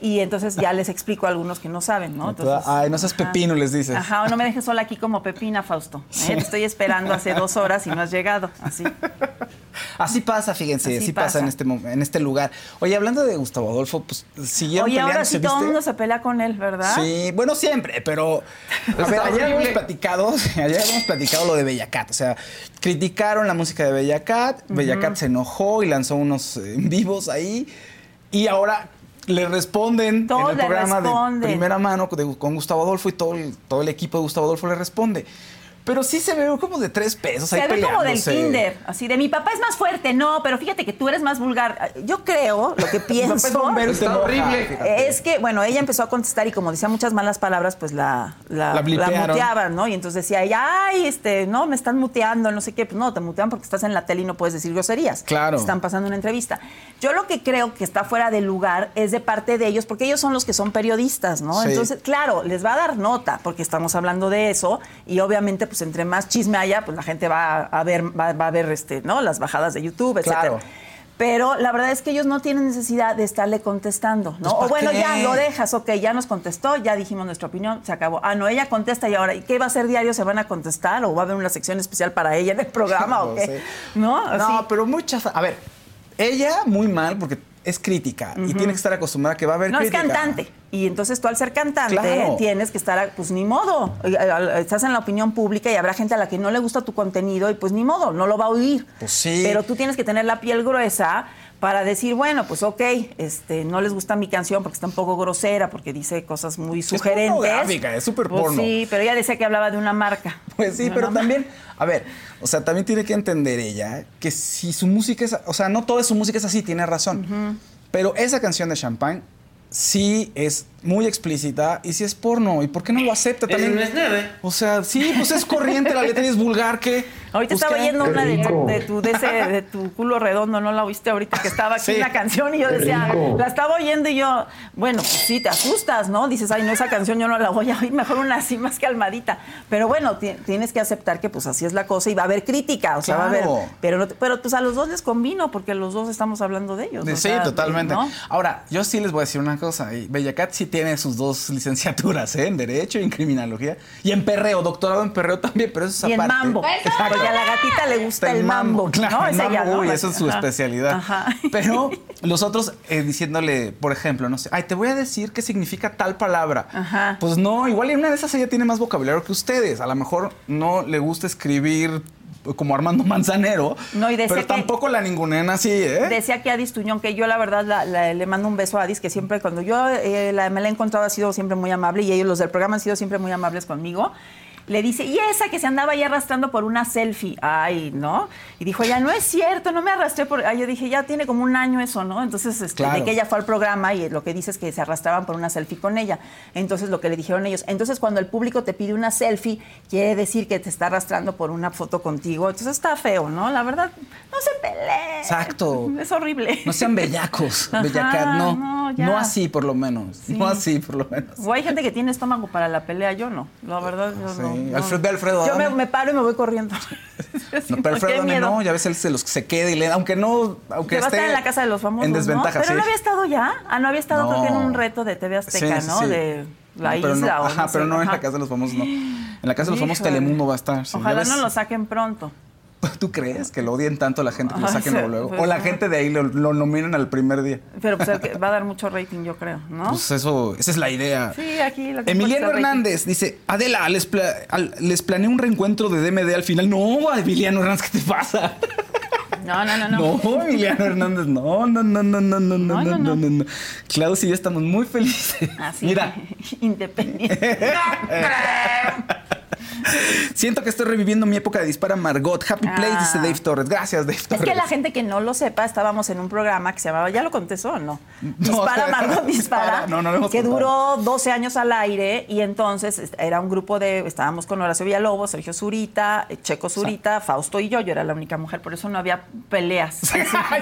Y entonces ya les explico a algunos que no saben, ¿no? Entonces, Ay, no seas ajá. pepino, les dices. Ajá, o no me dejes sola aquí como Pepina, Fausto. ¿eh? Te estoy esperando hace dos horas y no has llegado. Así. Así pasa, fíjense, así, Así pasa, pasa. en este en este lugar. Oye, hablando de Gustavo Adolfo, pues siguieron Oye, ahora peleándose, sí todo el mundo se pelea con él, ¿verdad? Sí, bueno, siempre, pero a ver, ayer habíamos platicado, ayer habíamos platicado lo de Bellacat, o sea, criticaron la música de Bellacat, Bellacat se enojó y lanzó unos eh, en vivos ahí y ahora le responden Todos en el programa responden. de primera mano de- con Gustavo Adolfo y todo el, todo el equipo de Gustavo Adolfo le responde. Pero sí se ve como de tres pesos ahí Se ve como del kinder, así de mi papá es más fuerte, no, pero fíjate que tú eres más vulgar. Yo creo, lo que pienso, enoja, horrible. es que, bueno, ella empezó a contestar y como decía muchas malas palabras, pues la, la, La muteaban, ¿no? Y entonces decía ella, ay, este, no, me están muteando, no sé qué. Pues no, te mutean porque estás en la tele y no puedes decir groserías. Claro. Te Están pasando una entrevista. Yo lo que creo que está fuera de lugar es de parte de ellos, porque ellos son los que son periodistas, ¿no? Sí. Entonces, claro, les va a dar nota, porque estamos hablando de eso, y obviamente, pues entre más chisme haya, pues la gente va a ver, va, va a ver este, ¿no? Las bajadas de YouTube, etcétera. Claro. Pero la verdad es que ellos no tienen necesidad de estarle contestando, ¿no? Pues, ¿para o bueno, qué? ya lo dejas, ok, ya nos contestó, ya dijimos nuestra opinión, se acabó. Ah, no, ella contesta y ahora, ¿y qué va a hacer diario? ¿Se van a contestar o va a haber una sección especial para ella en el programa o No qué? sé. ¿No? Así. No, pero muchas. A ver, ella muy mal porque es crítica y tiene que estar acostumbrada a que va a haber No, es crítica. cantante. Y entonces tú al ser cantante Claro. tienes que estar, pues ni modo. Eh, eh, Estás en la opinión pública y habrá gente a la que no le gusta tu contenido y pues ni modo, no lo va a oír. Pues sí. Pero tú tienes que tener la piel gruesa para decir, bueno, pues ok, este, no les gusta mi canción porque está un poco grosera, porque dice cosas muy es sugerentes. es súper Pues porno. Sí, pero ella decía que hablaba de una marca. Pues sí, pero también, a ver, o sea, también tiene que entender ella que si su música es, o sea, no toda su música es así, tiene razón. Pero esa canción de Champagne sí es muy explícita y sí es porno. ¿Y por qué no lo acepta también? no es nada. O sea, sí, pues es corriente la letra y es vulgar que. Ahorita pues, estaba oyendo una de, tu, de, ese- de tu culo redondo, ¿no la oíste ahorita? Que estaba aquí Sí. una canción y yo decía, la estaba oyendo y yo, bueno, pues sí, te asustas, ¿no? Dices, ay, no, esa canción yo no la voy a oír, mejor una así más calmadita. Pero bueno, ti- tienes que aceptar que pues así es la cosa y va a haber crítica, o sea, va a haber. Pero, no te- pero pues a los dos les convino porque los dos estamos hablando de ellos. o Sí, sea, totalmente. ¿no? Ahora, yo sí les voy a decir una cosa. y Bellacat sí tiene sus dos licenciaturas, ¿eh? En Derecho y en Criminología. Y en perreo, doctorado en perreo también, pero eso es Y en aparte. mambo. Porque a la gatita le gusta el mambo. Claro, ¿no? el Esa mambo, ya, ¿no? uy, eso es su Ajá. especialidad. Ajá. Pero los otros eh, diciéndole, por ejemplo, no sé, ay, te voy a decir qué significa tal palabra. Ajá. Pues no, igual en una de esas ella tiene más vocabulario que ustedes. A lo mejor no le gusta escribir como Armando Manzanero. No, y decía pero que- tampoco la ningunen así, ¿eh? Decía que Adis Tuñón, que yo la verdad la- la- le mando un beso a Adis, que siempre cuando yo eh, la- me la he encontrado ha sido siempre muy amable y ellos, los del programa, han sido siempre muy amables conmigo. Le dice, y esa que se andaba ahí arrastrando por una selfie. Ay, ¿no? Y dijo, ya no es cierto, no me arrastré por. Ay, yo dije, ya tiene como un año eso, ¿no? Entonces, este, Claro. de que ella fue al programa y lo que dice es que se arrastraban por una selfie con ella. Entonces, lo que le dijeron ellos, entonces cuando el público te pide una selfie, quiere decir que te está arrastrando por una foto contigo. Entonces está feo, ¿no? La verdad, no se peleen. Exacto. Es horrible. No sean bellacos, Ajá, Bellacat, no. no, No, así, por lo menos. No así, por lo menos. O hay gente que tiene estómago para la pelea, yo no. La verdad, yo Sí. no. No. Alfredo- Alfredo Yo me, paro y me voy corriendo. No, pero Alfredo Adame no, ya ves él se los se queda y le aunque no, aunque Que va a esté estar en la casa de los famosos. en ¿no? desventaja, Pero sí. no había estado ya. Ah, no había estado, creo que en No. un reto de TV Azteca, Sí, ¿no? sí. De la No, pero isla no, o Ajá, pero no en la casa de los famosos, no. En la casa de los famosos. Telemundo va a estar. Ojalá no lo saquen pronto. ¿Tú crees que lo odien tanto a la gente que lo saquen luego, luego? pues O la no. gente de ahí lo, lo nominan al primer día. Pero pues el que va a dar mucho rating, yo creo, ¿no? Pues eso, esa es la idea. Sí, aquí lo que Emiliano rating. Hernández dice, Adela, les, pla- al- les planeé un reencuentro de DMD al final. No, Emiliano Hernández, ¿qué te pasa? No, no, no, no. No, Emiliano Hernández, no, no, no, no, no, no, no, No, no, no, no, no. no. Klaus y yo estamos muy felices. Así. Mira, Independiente. Siento que estoy reviviendo mi época de Dispara Margot. Happy Place, Ah. dice Dave Torres. Gracias, Dave Es Torres. que la gente que no lo sepa, estábamos en un programa que se llamaba, ¿ya lo contestó o no? Dispara, Margot, dispara. No, no lo hemos Que contado. duró 12 años al aire y entonces era un grupo de, estábamos con Horacio Villalobos, Sergio Zurita, Checo Zurita, Fausto y yo. Yo era la única mujer, por eso no había peleas.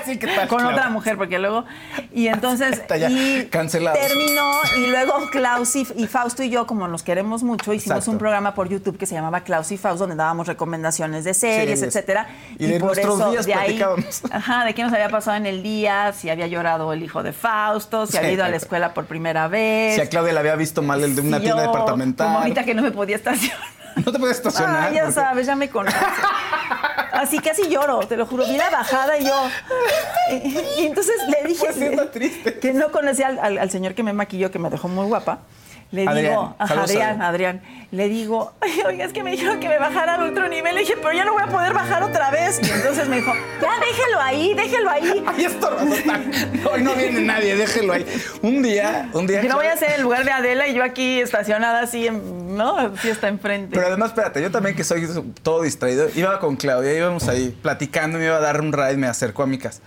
Sí, ¿qué tal, con otra mujer, porque luego. Y entonces. Está ya y cancelado. Terminó y luego Klaus y, y Fausto y yo, como nos queremos mucho, hicimos Exacto. un programa por YouTube que se llamaba Klaus y Fausto, donde dábamos recomendaciones de series, Series. etcétera. Y de nuestros días de ahí, ajá, de qué nos había pasado en el día, si había llorado el hijo de Fausto, si Sí. había ido a la escuela por primera vez. Si a Claudia le había visto mal el de una si tienda yo, departamental. Como ahorita que no me podía estacionar. No te puedes estacionar. Ah, ya porque- sabes, ya me conoces. Así casi lloro, te lo juro. Vi la bajada y yo. Y, y entonces le dije Pues triste. que no conocía al, al- al señor que me maquilló, que me dejó muy guapa. Le digo, Saludos, Adrián, Adrián. Adrián, le digo, "Ay, oiga, es que me dijeron que me bajara al otro nivel. Le dije, pero ya no voy a poder bajar otra vez. Y entonces me dijo, ya déjelo ahí, déjelo ahí. Ahí está. Hoy no viene nadie, déjelo ahí. Un día, un día. Que no voy a hacer el lugar de Adela y yo aquí estacionada así, en, ¿no? Así está enfrente. Pero además, espérate, yo también que soy todo distraído, iba con Claudia, íbamos ahí platicando, me iba a dar un ride, me acercó a mi casa.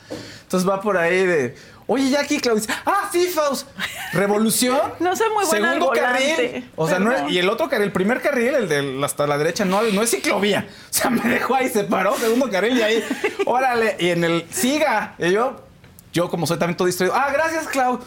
Entonces va por ahí de, oye, ya aquí, Claudia, ah, sí, Faust, revolución. No soy muy buena Segundo carril. O sea, no es- y el otro carril, el primer carril, el de hasta la derecha, no, no es ciclovía. O sea, me dejó ahí, se paró, segundo carril y ahí, órale, y en el, siga. Y yo, yo como soy también todo distraído, ah, gracias, Clau.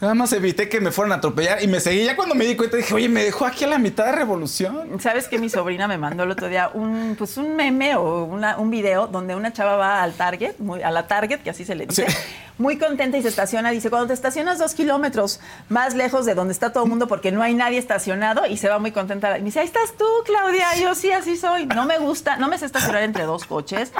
Nada más evité que me fueran a atropellar y me seguí. Ya cuando me di cuenta dije, oye, me dejó aquí a la mitad de revolución. ¿Sabes que mi sobrina me mandó el otro día un, pues un meme o una- un video donde una chava va al Target, muy- a la Target, que así se le dice, Sí. Muy contenta y se estaciona. Dice, cuando te estacionas dos kilómetros más lejos de donde está todo el mundo porque no hay nadie estacionado y se va muy contenta. Y me dice, ahí estás tú, Claudia. Y yo, sí, así soy. No me gusta, no me sé estacionar entre dos coches.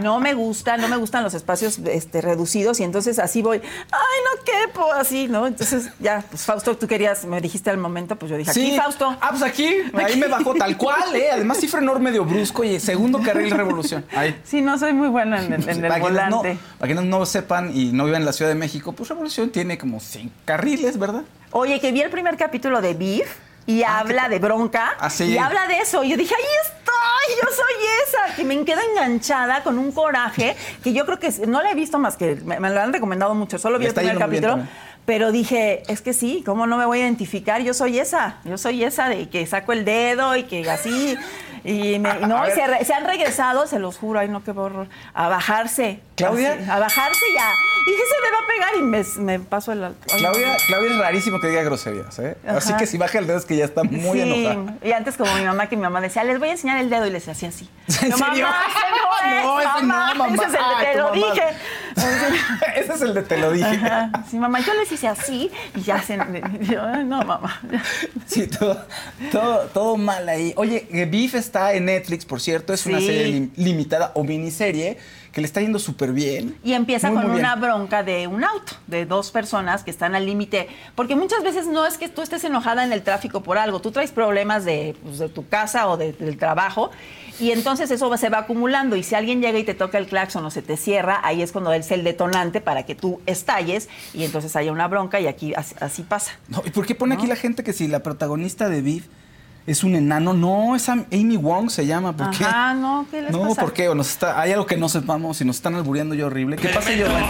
No me gusta, no me gustan los espacios este, reducidos y entonces así voy, ay, no quepo, así, ¿no? Entonces ya, pues Fausto, tú querías, me dijiste al momento, pues yo dije, aquí, Fausto. Ah, pues aquí, ahí me bajó tal cual, ¿eh? Además, sí frenó medio brusco y segundo carril revolución. Ahí. Sí, no soy muy buena en, en- en el para quienes no, volante. para quienes no sepan y no vivan en la Ciudad de México, pues Revolución tiene como cinco carriles, ¿verdad? Oye, que vi el primer capítulo de Beef y habla de bronca Ah, sí. y habla de eso. Y yo dije, ahí estoy, yo soy esa, que me queda enganchada con un coraje que yo creo que no la he visto más que me, me lo han recomendado mucho, solo vi el primer capítulo. Pero dije, es que sí, ¿cómo no me voy a identificar? Yo soy esa, yo soy esa de que saco el dedo y que así. Y, me- no, y se, re- se han regresado, se los juro, ay no, qué horror, a bajarse. ¿Claudia? Así, a bajarse ya. Y dije, se me va a pegar y me, me paso el alto. Claudia, Claudia es rarísimo que diga groserías, ¿eh? Así Ajá. que si baja el dedo es que ya está muy sí. enojada. Y antes como mi mamá, que mi mamá decía, les voy a enseñar el dedo y les hacía así. ¿En Yo, serio? Mamá, ese no es, No, no, mamá, mamá. Ese es el de Ay, te tu lo mamá. dije. Ese es el de te lo dije. Ajá. Sí, mamá, yo les hice así y ya se... yo, "Ay, no, mamá. Sí, todo, todo, todo mal ahí. Oye, eh, Beef está en Netflix, por cierto. Es una Sí. serie lim- limitada o miniserie que le está yendo súper bien. Y empieza Muy, con muy una bronca de un auto, de dos personas que están al límite. Porque muchas veces no es que tú estés enojada en el tráfico por algo, tú traes problemas de, pues, de tu casa o de- del trabajo. Y entonces eso va- se va acumulando. Y si alguien llega y te toca el claxon o se te cierra, ahí es cuando es el detonante para que tú estalles y entonces haya una bronca. Y aquí así, así pasa. No, ¿Y por qué pone aquí la gente que si la protagonista de Beef es un enano? No, es Am- Amy Wong se llama. ¿Por qué? Ajá, no, ¿qué les No, pasa? ¿por qué? O nos está, hay algo que no sepamos y nos están albureando yo horrible. ¿Qué pasa, Giovanni?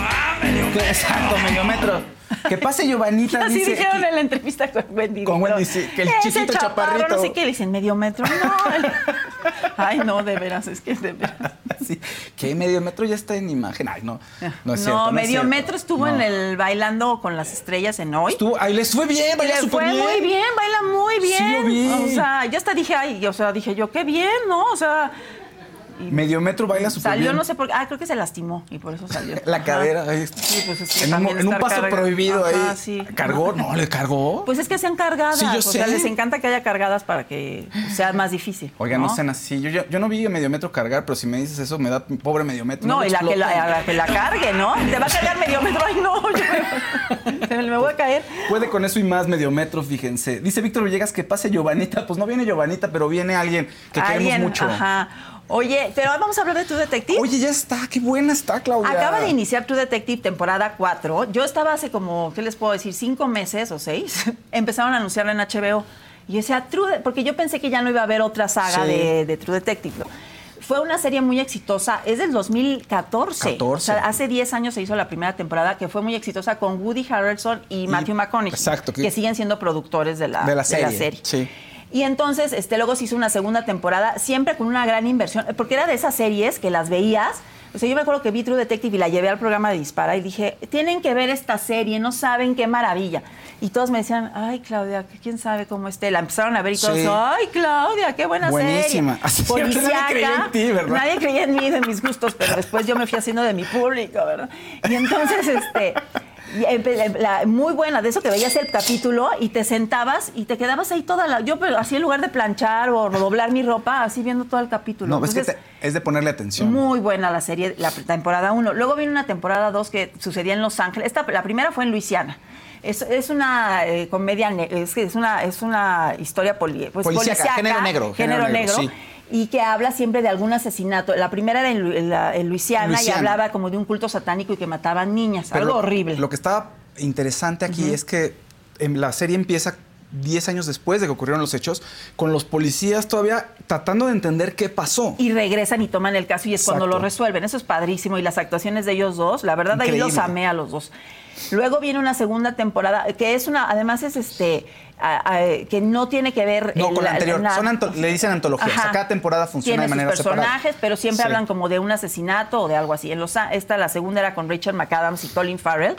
¿Qué- Exacto, medio metro. Que pase, Giovanita. Así dice dijeron en la entrevista con Wendy. Con Wendy, sí, que el "Ese chiquito chaparrito". No sé qué, le dicen medio metro. No. el- Ay, no, de veras, es que de veras. Sí, que medio metro ya está en imagen. Ay, no. No es cierto. no, es medio cierto. metro estuvo No. en el bailando con las estrellas en hoy. Estuvo, ay, les fue bien, le súper fue bien. muy bien, baila muy bien. O sea, yo hasta dije, ay, o sea, dije yo, qué bien, ¿no? O sea, Medio metro baila súper salió, bien. no sé por qué. Ah, creo que se lastimó y por eso salió. La Ajá. cadera. ahí. Sí, pues es que en un, en un paso prohibido Ajá, ahí. sí. ¿Cargó? No, le cargó. Pues es que sean cargadas. Sí, yo o sea, sé. les encanta que haya cargadas para que sea más difícil. Oiga, no, sean así. Yo, ya- yo no vi a medio metro cargar, pero si me dices eso, me da pobre medio metro. No, me y la que la, que la cargue, ¿no? Te va a cargar medio metro. Ay, no, yo me, voy a caer. Puede con eso y más medio metro, fíjense. Dice Víctor Villegas que pase Giovanita. Pues no viene Giovanita, pero viene alguien que queremos mucho. Ajá. Oye, pero vamos a hablar de tu detective. Oye, ya está. Qué buena está, Claudia. Acaba de iniciar True Detective temporada 4. Yo estaba hace como, ¿qué les puedo decir? Cinco meses o seis. Empezaron a anunciarla en HBO. Y yo decía, True, De- porque yo pensé que ya no iba a haber otra saga Sí. de, de True Detective. Fue una serie muy exitosa, es del 2014. 14. O sea, hace 10 años se hizo la primera temporada que fue muy exitosa con Woody Harrelson y, Matthew McConaughey. exacto, que- Que, siguen siendo productores de la, De la serie, sí. Y entonces, este, luego se hizo una segunda temporada, siempre con una gran inversión, porque era de esas series que las veías. O sea, yo me acuerdo que vi True Detective y la llevé al programa de Dispara y dije, tienen que ver esta serie, no saben qué maravilla. Y todos me decían, ay, Claudia, quién sabe cómo esté. La empezaron a ver y todos, Sí. ay, Claudia, qué buena Buenísima. serie. Así, nadie creía en ti, ¿verdad? Nadie creía en mí, de mis gustos, pero después yo me fui haciendo de mi público, ¿verdad? Y entonces, este... y empe- la- muy buena, de eso que veías el capítulo y te sentabas y te quedabas ahí toda la. Yo, pero así en lugar de planchar o doblar mi ropa, así viendo todo el capítulo. No, es que Entonces, te- es de ponerle atención. muy buena la serie, la temporada 1. Luego vino una temporada 2 que sucedía en Los Ángeles. Esta, la primera fue en Luisiana. Es, es una eh, comedia, es, es, una, es una historia poli, pues, Policíaca, policíaca, género negro, género, género negro, negro, sí. Y que habla siempre de algún asesinato. La primera era en, Lu- en la- en Luisiana, Luisiana. y hablaba como de un culto satánico y que mataban niñas. Pero algo lo- horrible. Lo que estaba interesante aquí es que en la serie empieza 10 años después de que ocurrieron los hechos, con los policías todavía tratando de entender qué pasó. y regresan y toman el caso y es cuando lo resuelven. Eso es padrísimo. Y las actuaciones de ellos dos, la verdad, ahí los amé a los dos. Luego viene una segunda temporada, que es una, además es este, a- a- que no tiene que ver... No, el- con la anterior. na- Son anto- le dicen antologías. O sea, cada temporada funciona Tiene de manera sus separada. personajes, pero siempre Sí. hablan como de un asesinato o de algo así. En los, esta, la segunda era con Richard McAdams y Colin Farrell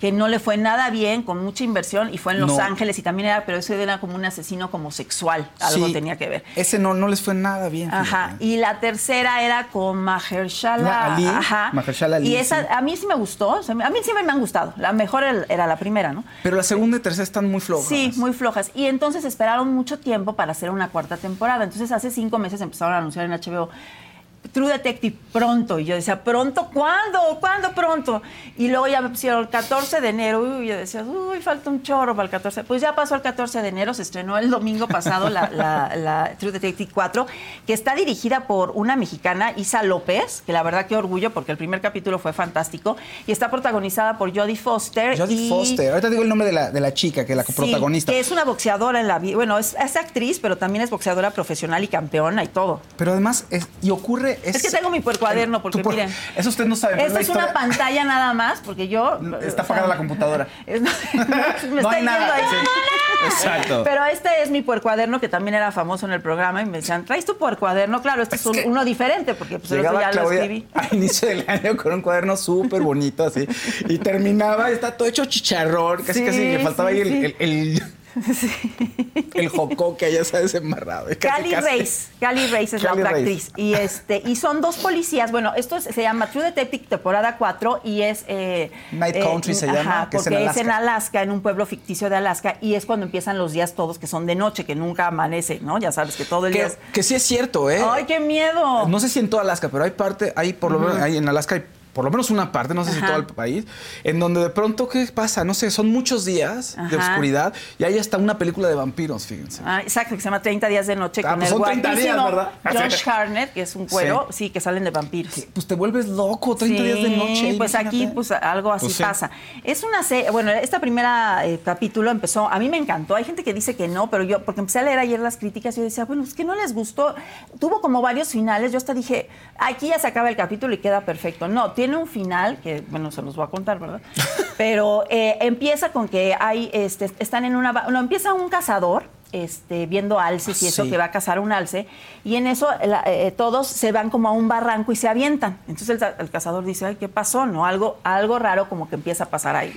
que no le fue nada bien, con mucha inversión, y fue en Los No. Ángeles, y también era, pero ese era como un asesino como sexual, algo Sí, tenía que ver. Ese no, no les fue nada bien. Ajá. fíjate. Y la tercera era con Mahershala La Ali, Ajá. Mahershala Ali, Y esa, sí. a mí sí me gustó. o sea, a mí siempre me han gustado. La mejor era la primera, ¿no? Pero la segunda y tercera están muy flojas. Sí, muy flojas. Y entonces esperaron mucho tiempo para hacer una cuarta temporada. Entonces hace cinco meses empezaron a anunciar en HBO True Detective pronto. Y yo decía, ¿pronto? ¿Cuándo? ¿Cuándo pronto? Y luego ya me pusieron el 14 de enero. Uy, yo decía, uy, falta un chorro para el 14. Pues ya pasó el 14 de enero, se estrenó el domingo pasado la, la- la True Detective 4, que está dirigida por una mexicana, Isa López, que la verdad qué orgullo porque el primer capítulo fue fantástico. Y está protagonizada por Jodie Foster. Jodie y- Foster. Ahorita digo el nombre de la, de la chica, que es la Sí, protagonista. que es una boxeadora en la vida. Bueno, es, es actriz, pero también es boxeadora profesional y campeona y todo. Pero además, es- y ocurre... Es, que tengo mi puercuaderno, porque miren. Eso usted no sabe. Esta es una pantalla nada más, porque yo. Está o apagada sea, la computadora. es- me No está hay nada. ahí. sí. Exacto. Pero este es mi puercuaderno, que también era famoso en el programa, y me decían, ¿traes tu puercuaderno? Claro, este es, un- uno diferente, porque pues, el otro ya Claudia lo escribí. al inicio del año con un cuaderno súper bonito así y terminaba, está todo hecho chicharrón, casi Sí, casi le faltaba sí, ahí el, el, el jocó que ya sabes embarrado. Casi, Cali casi. Race, Cali Race es Cali la otra actriz. Y este, y son dos policías. Bueno, esto es- se llama True Detective temporada 4 y es eh, Night Country se llama, que es en porque es en Alaska. En un pueblo ficticio de Alaska, y es cuando empiezan los días todos que son de noche, que nunca amanece, ¿no? Ya sabes que todo el día es. que sí es cierto, ¿eh? ¡Ay, qué miedo! No sé si en toda Alaska, pero hay parte, hay por lo menos, hay en Alaska hay por lo menos una parte, no sé si todo el país, en donde de pronto, ¿qué pasa? No sé, son muchos días de oscuridad y hay hasta una película de vampiros, fíjense. Ah, exacto, que se llama 30 días de noche Ah, con pues el son 30 días, ¿verdad? Josh Harnett, que es un cuero, sí, que salen de vampiros. Pues te vuelves loco, 30 días de noche. pues aquí pues algo así Pues sí. pasa. Es una serie, bueno, esta primera eh, capítulo empezó, a mí me encantó, hay gente que dice que no, pero yo, porque empecé a leer ayer las críticas y yo decía, bueno, es que no les gustó, tuvo como varios finales, yo hasta dije, aquí ya se acaba el capítulo y queda perfecto. No, tiene un final, que bueno, se los voy a contar, ¿verdad? Pero eh, empieza con que hay, este, están en una, no, empieza un cazador, este, viendo alces y eso Sí. que va a cazar un alce, y en eso la- eh, todos se van como a un barranco y se avientan. Entonces el, el cazador dice, ay, ¿qué pasó? No, algo, algo raro como que empieza a pasar ahí.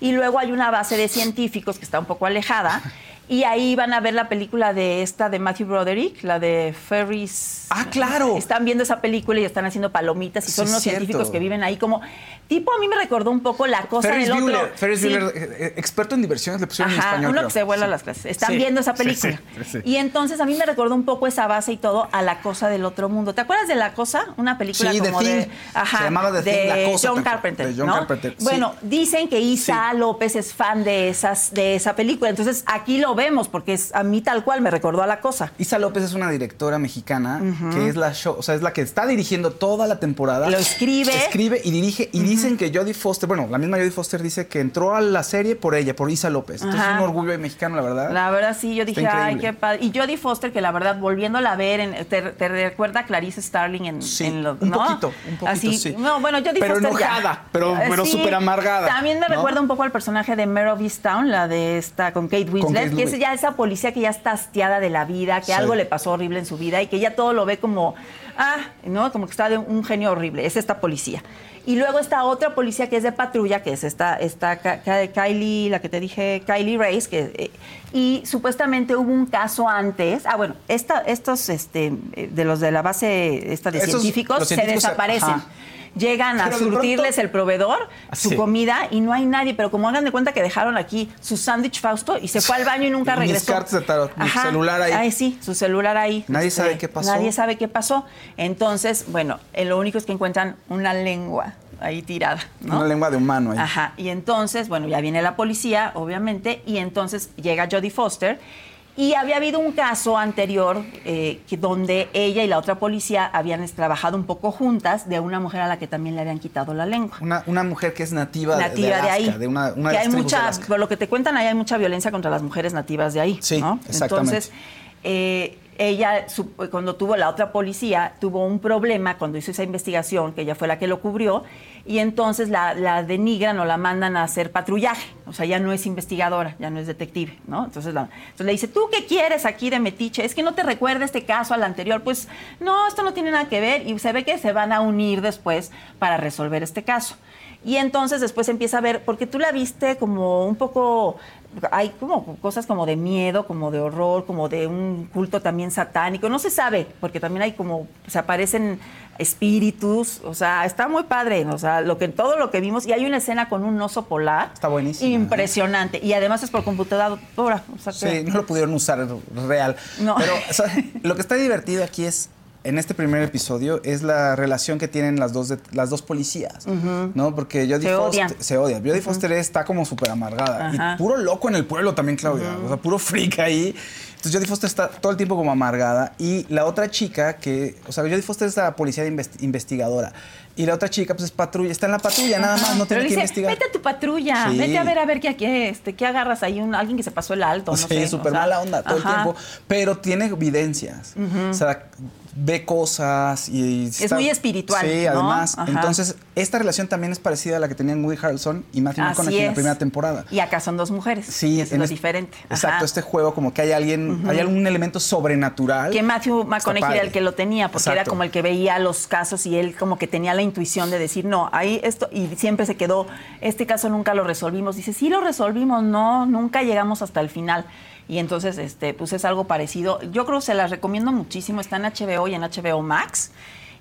Y luego hay una base de científicos que está un poco alejada, y ahí van a ver la película de esta de Matthew Broderick, la de Ferris. Ah, claro. Están viendo esa película y están haciendo palomitas y son unos cierto. científicos que viven ahí como tipo a mí me recordó un poco la cosa Ferris del Bueller, otro. Ferris Sí. Bueller, eh, eh, experto en diversiones, le pusieron en Ajá, español. uno creo. que se vuela Sí. las clases. Están Sí, viendo esa película. Y entonces a mí me recordó un poco esa base y todo a La Cosa del Otro Mundo. ¿Te acuerdas de La Cosa? Una película The como Thing. de... Se llamaba The de Thing, La Cosa, John te- Carpenter, de John ¿no? Carpenter. Bueno, dicen que Isa López es fan de, esas, de esa película. Entonces aquí lo vemos porque es, a mí tal cual me recordó a La Cosa. Isa López es una directora mexicana que es la show, o sea, es la que está dirigiendo toda la temporada. Lo escribe. Escribe y dirige y dicen que Jodie Foster, bueno, la misma Jodie Foster dice que entró a la serie por ella, por Isa López. Entonces es un orgullo de mexicano, la verdad. La verdad sí, yo dije, ay, qué padre. Y Jodie Foster, que la verdad, volviéndola a ver, en- te, te recuerda a Clarice Starling en, Sí, en lo- un ¿no? poquito, un poquito, Así, sí. No, bueno, Jodie Pero Foster ya. enojada, pero- Eh, pero súper amargada, También me ¿no? recuerda un poco al personaje de Mare of Easttown, la de esta con Kate Winslet, Kate que es ya esa policía que ya está hastiada de la vida, que Sí. algo le pasó horrible en su vida y que ya todo lo ve como, ah, ¿no? Como que está de un genio horrible. Es esta policía. Y luego está otra policía que es de patrulla, que es esta, esta Kylie, la que te dije, Kylie Race, que, eh, y supuestamente hubo un caso antes. Ah, bueno, esta, estos este, eh, de los de la base esta de Esos- científicos, se científicos se- desaparecen. Llegan a pronto- surtirles el proveedor su Sí. comida y no hay nadie, pero como hagan de cuenta que dejaron aquí su sándwich Fausto y se fue al baño y nunca Y mis regresó. cartas de tarot, mi celular ahí. Ay, sí, su celular ahí. Este, Nadie sabe qué pasó. Nadie sabe qué pasó. Entonces, bueno, eh, lo único es que encuentran una lengua ahí tirada, ¿no? Una lengua de humano ahí. Ajá. Y entonces, bueno, ya viene la policía, obviamente, y entonces llega Jodie Foster. Y había habido un caso anterior eh, donde ella y la otra policía habían trabajado un poco juntas de una mujer a la que también le habían quitado la lengua. Una, una mujer que es nativa, de- nativa de, de, Alaska, ahí. de una, una de que hay de mucha, Alaska. por lo que te cuentan, ahí hay mucha violencia contra las mujeres nativas de ahí. Sí, ¿no? exactamente. Entonces, eh, ella, su- cuando tuvo la otra policía, tuvo un problema cuando hizo esa investigación, que ella fue la que lo cubrió, y entonces la, la denigran o la mandan a hacer patrullaje. O sea, ya no es investigadora, ya no es detective, ¿no? Entonces, la- entonces le dice, ¿tú qué quieres aquí de metiche? Es que no te recuerda este caso al anterior. Pues no, esto no tiene nada que ver, y se ve que se van a unir después para resolver este caso. Y entonces después empieza a ver, porque tú la viste como un poco, hay como cosas como de miedo, como de horror, como de un culto también satánico, no se sabe, porque también hay como, se aparecen espíritus, o sea, está muy padre, o sea, lo que, todo lo que vimos, y hay una escena con un oso polar. Está buenísima, ¿eh? Impresionante, y además es por computadora, o sea, que- Sí, no lo pudieron usar real. No. Pero o sea, lo que está divertido aquí es, en este primer episodio, es la relación que tienen las dos, de- las dos policías. ¿No? Porque Jodie Se Foster odian. se odia. Jodie Foster está como súper amargada. Ajá. Y puro loco en el pueblo también, Claudia. O sea, puro freak ahí. Entonces Jodie Foster está todo el tiempo como amargada. Y la otra chica que, o sea, Jodie Foster es la policía de investigadora. Y la otra chica, pues es patrulla, está en la patrulla, nada más, no tiene que dice, investigar. vete a tu patrulla, Sí. vete a ver a ver qué, qué, este, qué agarras ahí, un, alguien que se pasó el alto, no sí, sé. o súper sea, mala onda todo ajá. el tiempo. Pero tiene evidencias. O sea, ve cosas y... Es muy espiritual, Sí, ¿no? además. Ajá. Entonces, esta relación también es parecida a la que tenían Woody Harrelson y Matthew McConaughey en la primera temporada. Y acá son dos mujeres. Sí, es lo este- diferente. Ajá. Exacto, este juego como que hay alguien, hay algún elemento sobrenatural. Que Matthew McConaughey era el que lo tenía, porque era como el que veía los casos y él como que tenía la intuición de decir, no, ahí esto, y siempre se quedó, este caso nunca lo resolvimos. Dice, sí lo resolvimos, no, nunca llegamos hasta el final. Y entonces, este, pues es algo parecido. Yo creo que se las recomiendo muchísimo, está en HBO y en HBO Max.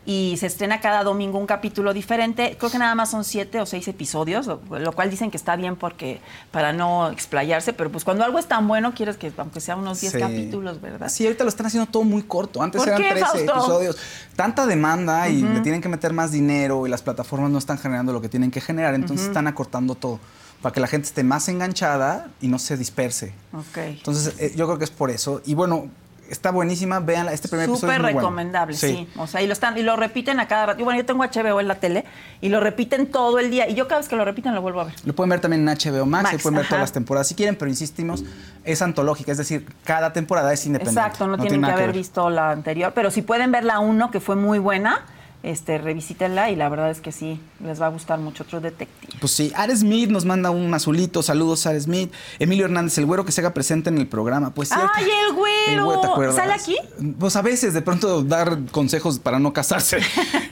Y se estrena cada domingo un capítulo diferente. Creo que nada más son siete o seis episodios, lo, lo cual dicen que está bien porque para no explayarse, pero pues cuando algo es tan bueno, quieres que aunque sea unos 10 Sí. capítulos, ¿verdad? Sí, ahorita lo están haciendo todo muy corto. Antes ¿Por eran qué, 13 Fausto? episodios. Tanta demanda y le tienen que meter más dinero y las plataformas no están generando lo que tienen que generar, entonces están acortando todo para que la gente esté más enganchada y no se disperse. Ok. Entonces, eh, yo creo que es por eso. Y bueno, está buenísima. Vean este primer episodio. Súper es muy bueno. recomendable, sí. O sea, y lo están y lo repiten a cada rato. Y Bueno, yo tengo HBO en la tele y lo repiten todo el día y yo cada vez que lo repiten lo vuelvo a ver. Lo pueden ver también en HBO Max, Max, ahí pueden ver ajá. todas las temporadas si quieren, pero insistimos, es antológica, es decir, cada temporada es independiente. Exacto, no, tiene tienen que haber visto la anterior, pero si pueden ver la uno que fue muy buena, este revisítenla y la verdad es que sí les va a gustar mucho otro detective. Pues sí, Ares Smith nos manda un azulito, saludos Ares Smith. Emilio Hernández, el güero que se haga presente en el programa. Pues sí. ¡Ay, el güero! ¿te acuerdas? ¿Sale aquí? Pues a veces, de pronto, dar consejos para no casarse.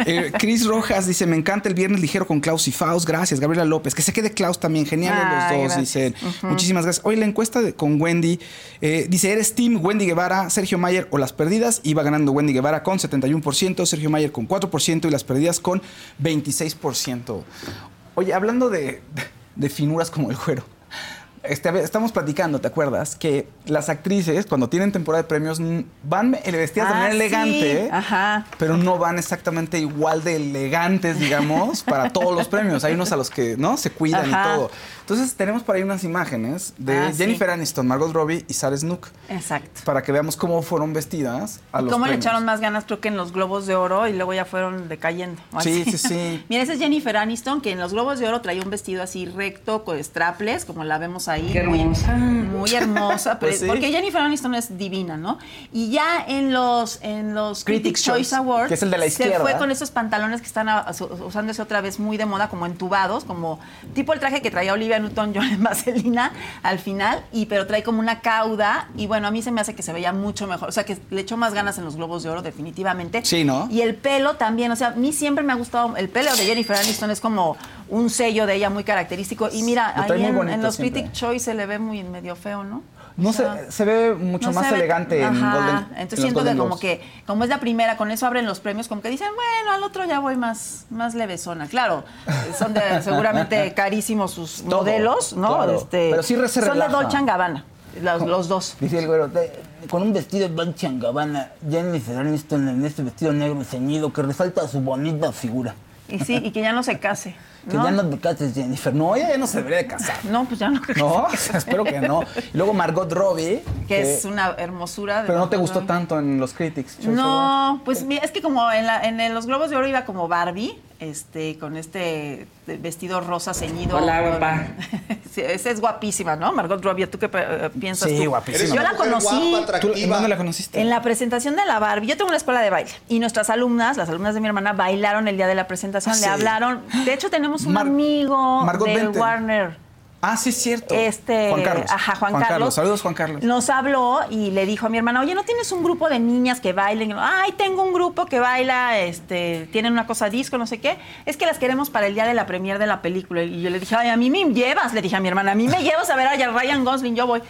Eh, Cris Rojas dice, me encanta el viernes ligero con Klaus y Faust. Gracias, Gabriela López. Que se quede Klaus también. Geniales Ay, los dos, dicen. Muchísimas gracias. Hoy la encuesta de- con Wendy eh, dice, ¿eres Team Wendy Guevara, Sergio Mayer o las perdidas? Iba ganando Wendy Guevara con 71%, Sergio Mayer con 4% y las perdidas con 26%. Oye, hablando de, de finuras como el güero. este, estamos platicando, ¿te acuerdas? Que las actrices, cuando tienen temporada de premios, van vestidas de Ah, manera sí. elegante, Ajá. pero no van exactamente igual de elegantes, digamos, para todos los premios. Hay unos a los que, ¿no? Se cuidan Ajá. y todo. Entonces, tenemos por ahí unas imágenes de Ah, sí. Jennifer Aniston, Margot Robbie y Sarah Snook, Exacto. para que veamos cómo fueron vestidas a Y los cómo le echaron más ganas, creo que en los Globos de Oro y luego ya fueron decayendo. Sí, así. sí, sí. Mira, esa es Jennifer Aniston, que en los Globos de Oro traía un vestido así recto, con straples, como la vemos ahí. Qué hermosa. Muy, muy hermosa, pero- Pues sí. porque Jennifer Aniston es divina, ¿no? Y ya en los, en los Critics' Critics Choice Awards, que es el de la se izquierda. fue con esos pantalones que están usándose otra vez muy de moda, como entubados, como tipo el traje que traía Olivia Newton-John en Vaselina al final, y pero trae como una cauda, y bueno, a mí se me hace que se veía mucho mejor, o sea, que le echó más ganas en los Globos de Oro, definitivamente. Sí, ¿no? Y el pelo también, o sea, a mí siempre me ha gustado, el pelo de Jennifer Aniston es como un sello de ella muy característico, y mira, ahí en los siempre. Critic Choice se le ve muy medio feo, ¿no? No O sea, se, se ve mucho no más elegante en Ajá, Golden en Entonces los siento que Golden como que, como es la primera, con eso abren los premios, como que dicen, bueno, al otro ya voy más, más levesona. Claro, son de seguramente carísimos sus Todo, modelos, ¿no? claro. Este, Pero sí se Son de. Dolce Gabbana, los, los dos. Dice el güero, "De- con un vestido Dolce Gabbana, Jennifer Aniston en este vestido negro ceñido que resalta su bonita figura. Y sí, y que ya no se case. Que ¿no? ya no te cases, Jennifer. No, ella ya no se debería de casar. No, pues ya no creo No, espero que no. Y luego Margot Robbie. Que es una hermosura. de Pero no te gustó Robbie. tanto en los Critics. Choice. No, pues mira, es que como en, la- en el- los Globos de Oro iba como Barbie, este, con este vestido rosa ceñido. Hola, guapa. Sí, esa es guapísima, ¿no? Margot Robbie, ¿tú qué eh, piensas Sí, tú? guapísima. Yo la conocí guapa, ¿Tú dónde la conociste? en la presentación de la Barbie. Yo tengo una escuela de baile y nuestras alumnas, las alumnas de mi hermana, bailaron el día de la presentación, Ah, le sí. hablaron. De hecho, tenemos un Mar- amigo Margot Benten. Warner. Ah, sí, es cierto. Este, Juan Carlos. Ajá, Juan, Carlos. Saludos, Juan Carlos. Nos habló y le dijo a mi hermana, oye, ¿no tienes un grupo de niñas que bailen? Ay, tengo un grupo que baila, este, tienen una cosa disco, no sé qué. Es que las queremos para el día de la premier de la película. Y yo le dije, ay, a mí me llevas, le dije a mi hermana, a mí me llevas a ver a Ryan Gosling, yo voy.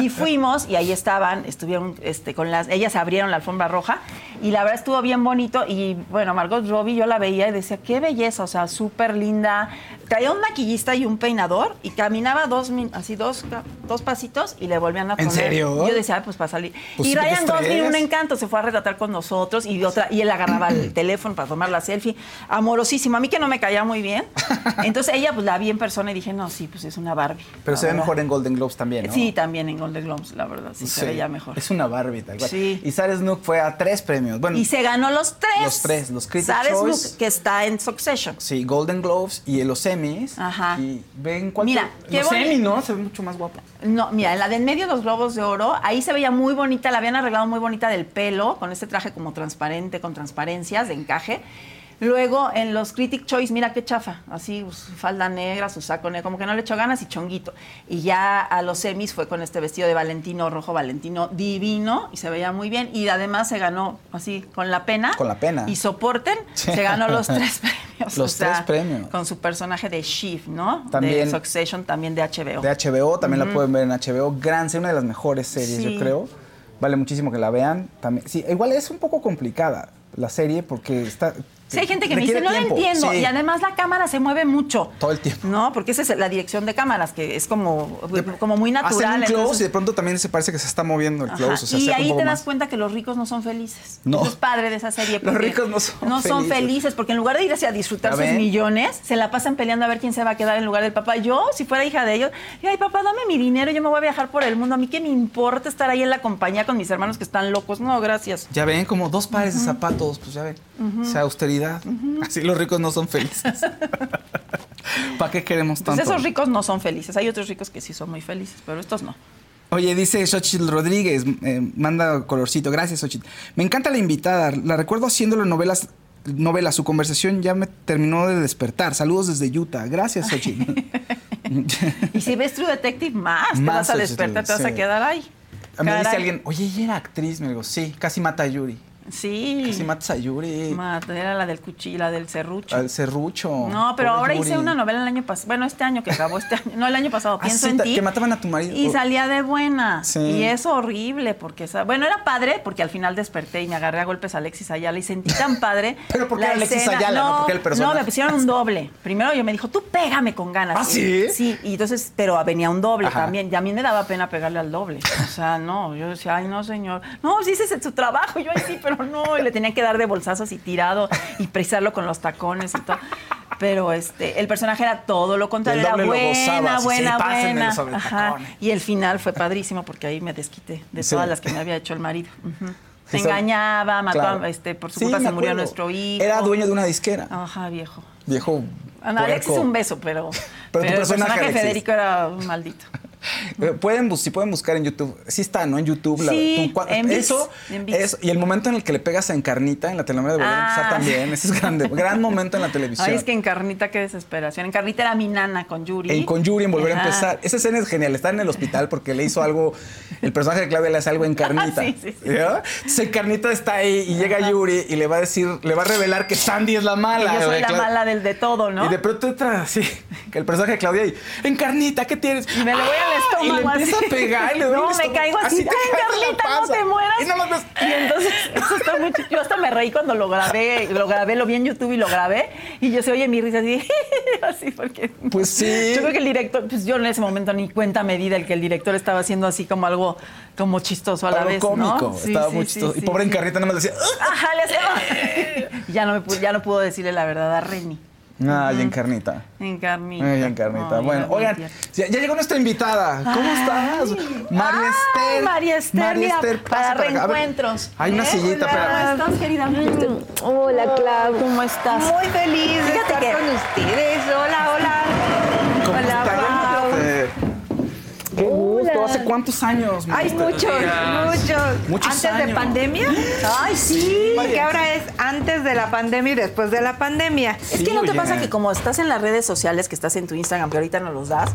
Y fuimos y ahí estaban, estuvieron este, con las, ellas abrieron la alfombra roja y la verdad estuvo bien bonito. Y bueno, Margot Robbie, yo la veía y decía, qué belleza, o sea, súper linda. Traía un maquillista y un peinador y caminaba dos, así dos, dos pasitos y le volvían a ¿En poner. serio? Yo decía, "Ay, pues para salir. Pues y Ryan Gosling, estrés. un encanto, se fue a retratar con nosotros y, otra, y él agarraba el teléfono para tomar la selfie. Amorosísimo. A mí que no me caía muy bien. Entonces ella, pues la vi en persona y dije, no, sí, pues es una Barbie. Pero se ve mejor en Golden Globes también, ¿no? Sí, también en Golden Globes, la verdad, sí, se veía mejor. Es una Barbie, tal cual. Sí. Y Sarah Snook fue a tres premios. Bueno, Y se ganó los tres. Los tres, los Critics' ¿Sabes, Choice. Luke, que está en Succession? sí, Golden Globes y en los Emmys. Ajá. Y ven cuál Mira, boni- Emmy, ¿no? Se ve mucho más guapa. No, mira, en la de en medio de los globos de oro, ahí se veía muy bonita, la habían arreglado muy bonita del pelo, con este traje como transparente, con transparencias de encaje. Luego en los Critic Choice, mira qué chafa, así su falda negra, su saco negro, como que no le echó ganas y chonguito. Y ya a los semis fue con este vestido de Valentino rojo, Valentino divino, y se veía muy bien. Y además se ganó así con la pena. Con la pena. Y soporten, Sí. se ganó los tres premios. Los tres premios. Con su personaje de Shiv, ¿no? También- de Succession, también de HBO. De HBO, también la pueden ver en HBO. Gran serie, una de las mejores series, Sí. yo creo. Vale muchísimo que la vean. También, sí, igual es un poco complicada la serie porque está. Sí, hay gente que me dice, no tiempo". lo entiendo. Sí. Y además la cámara se mueve mucho. Todo el tiempo. No, porque esa es la dirección de cámaras, que es como, como muy Hacen natural. un close entonces- y de pronto también se parece que se está moviendo el close. O sea, y ahí te das más. cuenta que los ricos no son felices. No. Eso es padre de esa serie. Los ricos no son No son felices. felices, porque en lugar de irse a disfrutar ¿Ya sus millones, se la pasan peleando a ver quién se va a quedar en lugar del papá. Yo, si fuera hija de ellos, y, ay, papá, dame mi dinero, yo me voy a viajar por el mundo. A mí qué me importa estar ahí en la compañía con mis hermanos que están locos. No, gracias. Ya ven, como dos pares de zapatos, pues ya ven. O sea, austeridad. Así los ricos no son felices. ¿Para qué queremos Pues tanto? esos ricos no son felices. Hay otros ricos que sí son muy felices, pero estos no. Oye, dice Xochitl Rodríguez, eh, manda colorcito. Gracias, Xochitl. Me encanta la invitada. La recuerdo haciéndolo en novelas. Novela, su conversación ya me terminó de despertar. Saludos desde Utah. Gracias, Xochitl. Y si ves True Detective, más, te Más, vas a despertar, te vas sí. a quedar ahí. Me dice alguien, oye, ella era actriz. Me digo, sí, casi mata a Yuri. Sí. Casi matas a Yuri. Mata, Era la del cuchillo, la del serrucho. Al serrucho. No, pero ahora Yuri. hice una novela el año pasado. Bueno, este año que acabó, este año. No, el año pasado. Ah, Pienso sí, en ti. que mataban a tu marido. Y salía de buena. Sí. Y es horrible porque, bueno, era padre porque al final desperté y me agarré a golpes a Alexis Ayala y sentí tan padre. ¿Pero por qué la Alexis escena. Ayala, no? ¿Por qué el personaje? No, me pusieron un doble. Primero yo me dijo, tú pégame con ganas. ¿Ah, sí? Sí, y entonces, pero venía un doble Ajá. también. Y a mí me daba pena pegarle al doble. O sea, no, yo decía, ay, no, señor. No, sí, ese es su trabajo. Yo, ay, sí, pero no. Y le tenía que dar de bolsazos y tirado y precisarlo con los tacones y todo. Pero este, el personaje era todo lo contrario. El Era buena, gozaba, buena, sí, buena. sobre Ajá. Y el final fue padrísimo porque ahí me desquité de Sí. todas las que me había hecho el marido. Se engañaba, mató Claro. a, este, por su culpa se murió nuestro hijo. Era dueño de una disquera. Ajá, viejo. Viejo. Ana, Alexis un beso, pero, Pero tu el personaje, personaje de Alexis. Federico era un maldito. Eh, Pueden, si pueden buscar en YouTube, sí está, ¿no? En YouTube. Sí, tu en eso, en ViX. eso, y el momento en el que le pegas a Encarnita en la telenovela de Volver a Empezar Ah. también, ese es grande, gran momento en la televisión. Ay, es que en Carnita, qué desesperación. En Carnita era mi nana con Yuri. En con Yuri en Volver a. Empezar. Esa escena es genial. Está en el hospital porque le hizo algo. El personaje de Claudia le hace algo en Carnita. Sí, sí, sí. ¿Ya? Entonces, Carnita está ahí y llega Yuri y le va a decir, le va a revelar que Sandy es la mala. yo soy la mala del de todo, ¿no? Y de pronto entra así, que el personaje de Claudia y, en Carnita, ¿qué tienes? Y me le voy estómago Y le empieza así. a pegar y le No, el me caigo así. te ¡Ay, Carlita, no te mueras! Y nada más ves- Y entonces, eso está muy. Yo hasta me reí cuando lo grabé, lo grabé, lo vi en YouTube y lo grabé. Y yo se oye mi risa así, así porque... Pues sí. Yo creo que el director, pues yo en ese momento ni cuenta me di del que el director estaba haciendo así como algo como chistoso a la Algo vez, cómico. ¿no? Sí, Estaba sí, muy chistoso. sí, y pobre sí. Encarnita nada más decía. Ajá, le hacía... Ya no, me ya no pudo decirle la verdad a Reni. Ay, Encarnita. En carnita. Ay, Encarnita. Ay, bueno, Carnita. oigan, ya, ya llegó nuestra invitada. ¿Cómo estás? María Ay, Esther. María Esther, María mira, Esther, para. A ver, reencuentros. Hay una ¿Eh? sillita, Hola, espérame. ¿Cómo estás, querida? Hola, Clau. ¿Cómo estás? Muy feliz de Fíjate estar que- con ustedes. Hola, hola. ¿Cómo Hola, estás? Pau. Eh, Qué ¿Hace cuántos años? Hay muchos, muchos. Muchos ¿Antes de años. pandemia? Ay, sí. Porque ahora es antes de la pandemia y después de la pandemia. Es que no te oye. pasa que como estás en las redes sociales, que estás en tu Instagram, que ahorita nos los das,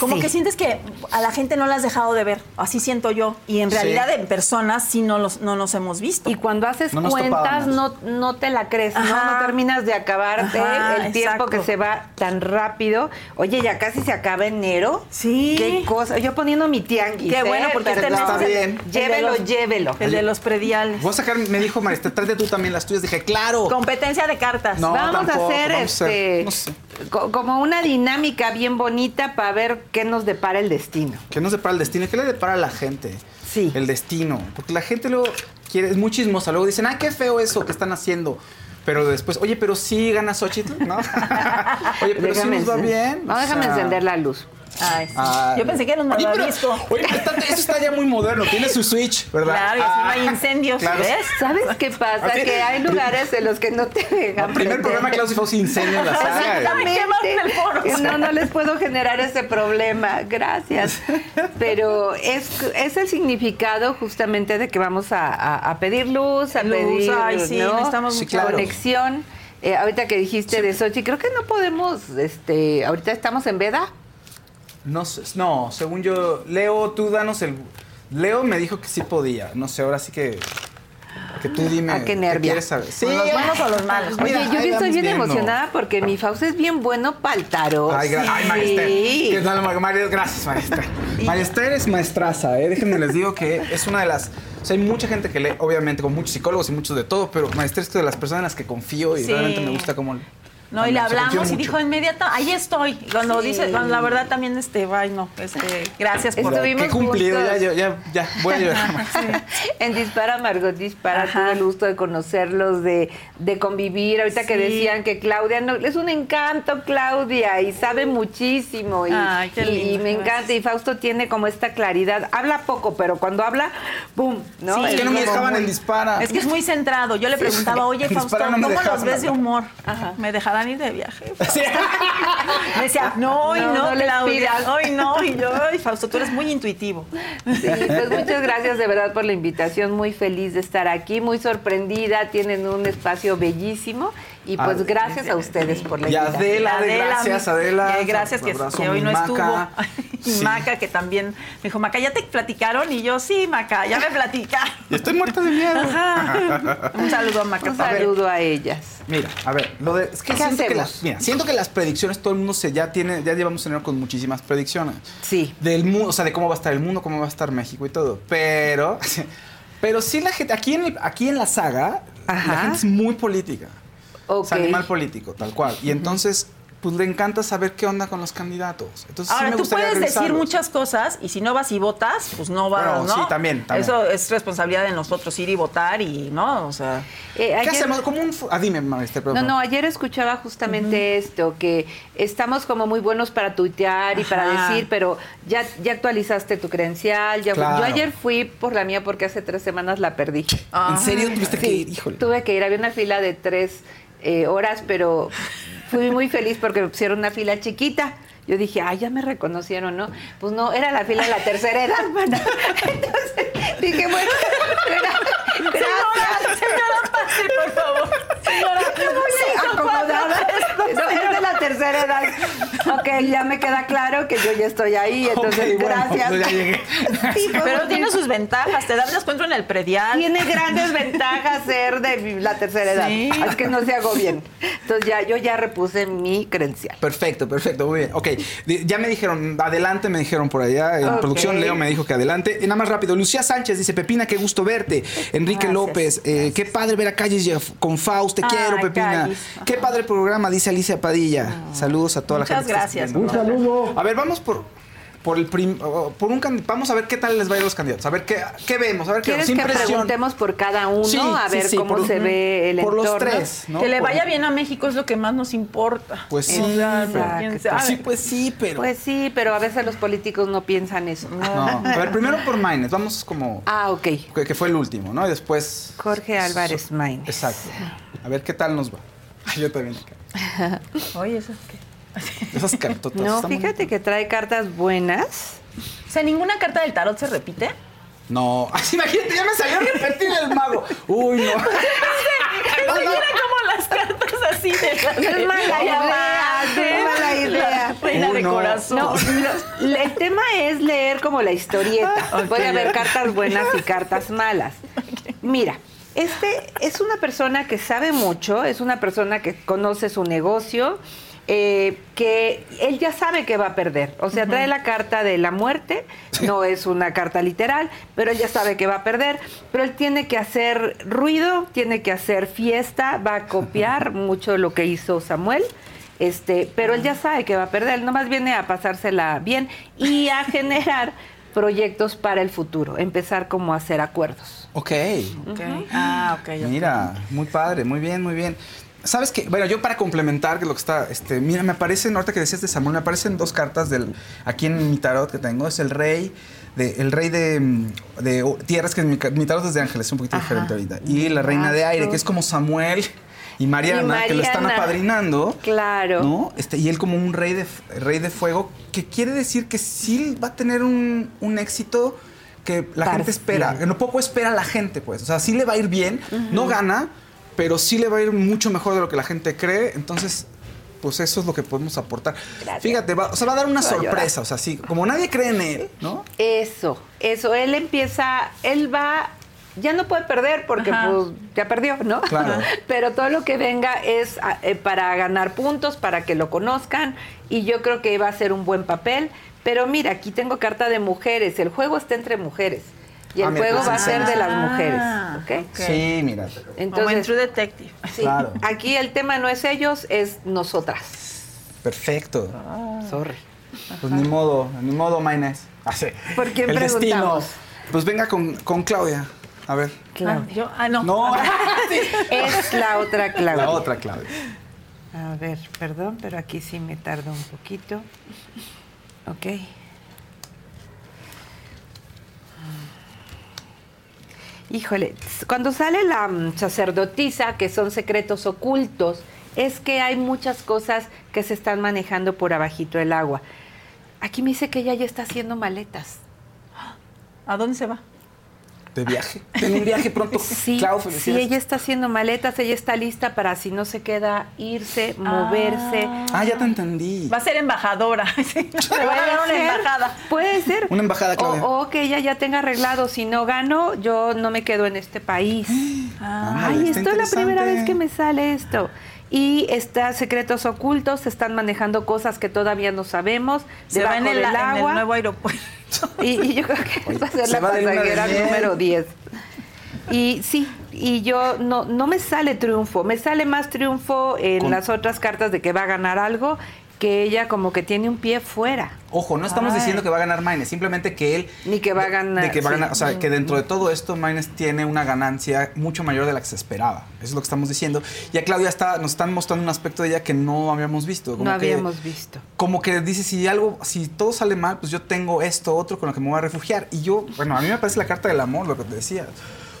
como Sí. que sientes que a la gente no la has dejado de ver. Así siento yo. Y en Sí. realidad en personas sí no, los, no nos hemos visto. Y cuando haces No cuentas, no, no te la crees, ¿no? Ajá. No terminas de acabarte Ajá, el tiempo exacto. que se va tan rápido. Oye, ya casi se acaba enero. Sí. Qué cosa. Yo poniendo mi tianguis. Qué ¿eh? bueno, porque este Perdón. mes Está bien. Llévelo, llévelo. El de los prediales. Voy a sacar, me dijo Esther, tráete tú también las tuyas. Dije, claro. Competencia de cartas. No, vamos tampoco, a hacer vamos a este no sé. co- como una dinámica bien bonita para ver qué nos depara el destino. ¿Qué nos depara el destino? ¿Qué le depara a la gente? Sí. El destino. Porque la gente luego quiere, es muy chismosa. Luego dicen, ah, qué feo eso que están haciendo. Pero después, oye, pero sí gana Xochitl, ¿no? oye, pero Déjame sí nos va bien. No, déjame sea, encender la luz. Ay, sí. ah, Yo pensé que era un Oye, pero-. Oye, pero está- eso está ya muy moderno. Tiene su switch, ¿verdad? Claro, y así no hay Ah, incendios, claro. ¿ves? ¿Sabes qué pasa? Así- Que hay lugares en los que no te dejan. El primer programa de Klaus Fauci incendio en la. Exactamente. Que No, no les puedo generar ese problema. Gracias. Pero es, es el significado justamente de que vamos a, a- a pedir luz, a Luz, pedir ay, sí, ¿no? necesitamos Sí, mucha claro. conexión. Eh, ahorita que dijiste de Sochi, creo que no podemos, este, ahorita estamos en veda. No, sé, no, según yo, Leo, tú danos el... Leo me dijo que sí podía. No sé, ahora sí que... Que tú dime. Ah, qué nervia. quieres saber? Sí, ¿Los buenos o los malos? Oye, Mira, yo estoy bien viendo. emocionada porque mi Fausto es bien bueno para el tarot. Ay, gra- ay, María Esther. Sí. ¿Qué tal? Gracias. María Esther es maestraza, ¿eh? Déjenme les digo que es una de las... O sea, hay mucha gente que lee, obviamente, con muchos psicólogos y muchos de todo, pero Esther es de las personas en las que confío y Sí. realmente me gusta cómo... No, y le hablamos y dijo inmediato, ahí estoy. Cuando Sí. dice, cuando la verdad también, este, ay, no, este, gracias por... Estuvimos Qué cumplido, ya, ya, ya, ya, voy a llorar. En Dispara, Margot Dispara, Ajá. tuve el gusto de conocerlos, de, de convivir. Ahorita que Sí. decían que Claudia, no, es un encanto Claudia y sabe muchísimo. Y, Ay, qué y- y lindo, me gracias. encanta. Y Fausto tiene como esta claridad. Habla poco, pero cuando habla, ¡boom! ¿no? Sí. Es que no me dejaban muy- en dispara. Es que es muy centrado. Yo le preguntaba, oye, Fausto, no ¿cómo los ves de humor? Me dejarán van a ir de viaje. Me decía, no, hoy No, no, no Claudia, hoy no. Y yo, ay, Fausto, tú eres muy intuitivo. Sí, pues muchas gracias de verdad por la invitación, muy feliz de estar aquí, muy sorprendida, tienen un espacio bellísimo y pues Ah, gracias a ustedes por la Y invitación. Adela, de gracias, Adela. eh, gracias que, hoy no Maca. estuvo. Y Sí. Maca, que también me dijo, Maca, ¿ya te platicaron? Y yo, sí, Maca, ya me platicaron. Estoy muerta de miedo. Ajá. Un saludo a Maca. Un saludo a ellas. Mira, a ver, lo de, es que ¿Qué siento que, las, mira, siento que las predicciones todo el mundo se ya tiene, ya llevamos enero con muchísimas predicciones. Sí. Del mundo, o sea, de cómo va a estar el mundo, cómo va a estar México y todo. Pero, pero sí la gente, aquí en, el- aquí en la saga, la gente es muy política. Es animal político, tal cual. Y entonces, pues le encanta saber qué onda con los candidatos. Entonces, sí Ahora, me tú puedes decir muchas cosas y si no vas y votas, pues no vas, Bueno, ¿no? sí, también, también. Eso es responsabilidad de nosotros ir y votar y, ¿no? O sea... Eh, ¿Qué hacemos? Como un... Ah, dime, maestra, perdón. No, no, ayer escuchaba justamente esto, que estamos como muy buenos para tuitear y para decir, pero ya, ya actualizaste tu credencial. Ya, Claro. Yo ayer fui por la mía porque hace tres semanas la perdí. ¿En serio tuviste que ir? Híjole. tuve que ir, había una fila de tres eh, horas, pero fui muy feliz porque me pusieron una fila chiquita. Yo dije, ay, ya me reconocieron, ¿no? Pues no, era la fila de la tercera edad, mana. Entonces dije, bueno, gracias. Señora, pase, por favor. Señora, acomodada. No, es de la tercera edad. Ok, ya me queda claro que yo ya estoy ahí, entonces Ok, bueno, gracias. pues ya llegué. Sí, Pero tiene sus ventajas, te das descuento en el predial. Tiene grandes ventajas ser de la tercera edad. Sí. Es que no se hago bien. Entonces ya, yo ya repuse mi credencial. Perfecto, perfecto, muy bien. Ok, ya me dijeron, adelante, me dijeron por allá. En producción, Leo me dijo que adelante. Y nada más rápido, Lucía Sánchez dice, Pepina, qué gusto verte. Enrique Gracias, López, eh, qué padre ver a Calles con Faust, te quiero, Pepina. Calles. Qué padre programa, dice Alicia Padilla. Saludos a toda Muchas la gente. está gracias. Un saludo. A ver, vamos por, por el prim- por un vamos a ver qué tal les va a ir a los candidatos. A ver qué, qué vemos, a ver qué ¿Quieres nos que impresión. preguntemos por cada uno? Sí, a ver sí, cómo por- se ve el por entorno. los tres, ¿no? Que le Por- vaya bien a México es lo que más nos importa. Pues sí, pero-. Pues sí, pues sí, pero. Pues sí, pero a veces los políticos no piensan eso. no. A ver, primero por Maines, vamos como. Ah, ok. que, que fue el último, ¿no? Y después. Jorge Álvarez Maínez. Exacto. A ver qué tal nos va. Yo también. acá. Oye, eso es que... Esas cartotas. No, están fíjate bonitas. que trae cartas buenas. O sea, ninguna carta del tarot se repite. No. Ay, imagínate, ya me salió a repetir el mago. Uy, no. Mira como las cartas así de Es mala idea, es mala idea. Reina de no. corazón. No, lo- el tema es leer como la historieta. Puede haber cartas buenas y cartas malas. Mira, este es una persona que sabe mucho, es una persona que conoce su negocio, eh, que él ya sabe que va a perder. O sea, trae la carta de la muerte, no es una carta literal, pero él ya sabe que va a perder. Pero él tiene que hacer ruido, tiene que hacer fiesta, va a copiar mucho lo que hizo Samuel. Este, pero él ya sabe que va a perder, él nomás viene a pasársela bien y a generar proyectos para el futuro, empezar como a hacer acuerdos. Ok. Ok. Ah, ok. ok. Mira, muy padre, muy bien, muy bien. ¿Sabes qué? Bueno, yo para complementar lo que está, este, mira, me aparecen, ahorita que decías de Samuel, me aparecen dos cartas del, aquí en mi tarot que tengo, es el rey, de, el rey de, mm, de oh, tierras, que mi, ca- mi tarot es de ángeles, es un poquito diferente ahorita, y la reina de aire, que es como Samuel y Mariana, Y que lo están apadrinando. Claro. ¿no? Este, y él como un rey de, rey de fuego, que quiere decir que sí va a tener un, un éxito que la gente espera, que no poco espera la gente, pues. O sea, sí le va a ir bien, no gana, pero sí le va a ir mucho mejor de lo que la gente cree. Entonces, pues eso es lo que podemos aportar. Gracias. Fíjate, va, o sea, va a dar una sorpresa. O sea, sí, como nadie cree en él, ¿no? Eso, eso, él empieza, él va, ya no puede perder porque Ajá. pues ya perdió, ¿no? Claro. Pero todo lo que venga es eh, para ganar puntos, para que lo conozcan y yo creo que va a ser un buen papel. Pero mira, aquí tengo carta de mujeres, el juego está entre mujeres y Ah, el mira, juego va a ser de las mujeres, Ah, ¿ok? ok. Sí, mira. Como en Entonces, True Detective. sí, Claro. aquí el tema no es ellos, es nosotras. Perfecto. Sorry. Pues ni modo, ni modo, Maynes. Ah, sí. ¿Por quién El destino. Pues venga con, con Claudia. A ver. Claudia. Ah, yo, ah, no. No, Es la otra Claudia. la otra Claudia. A ver, perdón, pero aquí sí me tardo un poquito. Ok. Híjole, cuando sale la mm, sacerdotisa, que son secretos ocultos, es que hay muchas cosas que se están manejando por abajito del agua. Aquí me dice que ella ya está haciendo maletas. ¿A dónde se va? De viaje. En un viaje pronto. Sí, Clau, sí, ella está haciendo maletas, ella está lista para si no se queda, irse, moverse. Ah, ya te entendí. Va a ser embajadora. Sí, le va a dar una embajada. Puede ser. Una embajada, Claudia. O, o que ella ya tenga arreglado, si no gano, yo no me quedo en este país. Ándale, Ay, esto es la primera vez que me sale esto. Y está secretos ocultos, se están manejando cosas que todavía no sabemos, Se va en el, del en el agua. nuevo aeropuerto. Y, y yo creo que va a ser se la pasajera número 10. Y sí, y yo no, no me sale triunfo, me sale más triunfo en Con- las otras cartas de que va a ganar algo, que ella como que tiene un pie fuera. Ojo, no estamos Ay. diciendo que va a ganar Maines, simplemente que él. Ni que va a ganar, De que va a ganar, o sea, que dentro de todo esto, Maines tiene una ganancia mucho mayor de la que se esperaba. Eso es lo que estamos diciendo. Y a Claudia está, nos están mostrando un aspecto de ella que no habíamos visto. como no que- habíamos visto. Como que dice, si algo, si todo sale mal, pues yo tengo esto, otro con lo que me voy a refugiar. Y yo, bueno, a mí me parece la carta del amor, lo que te decía.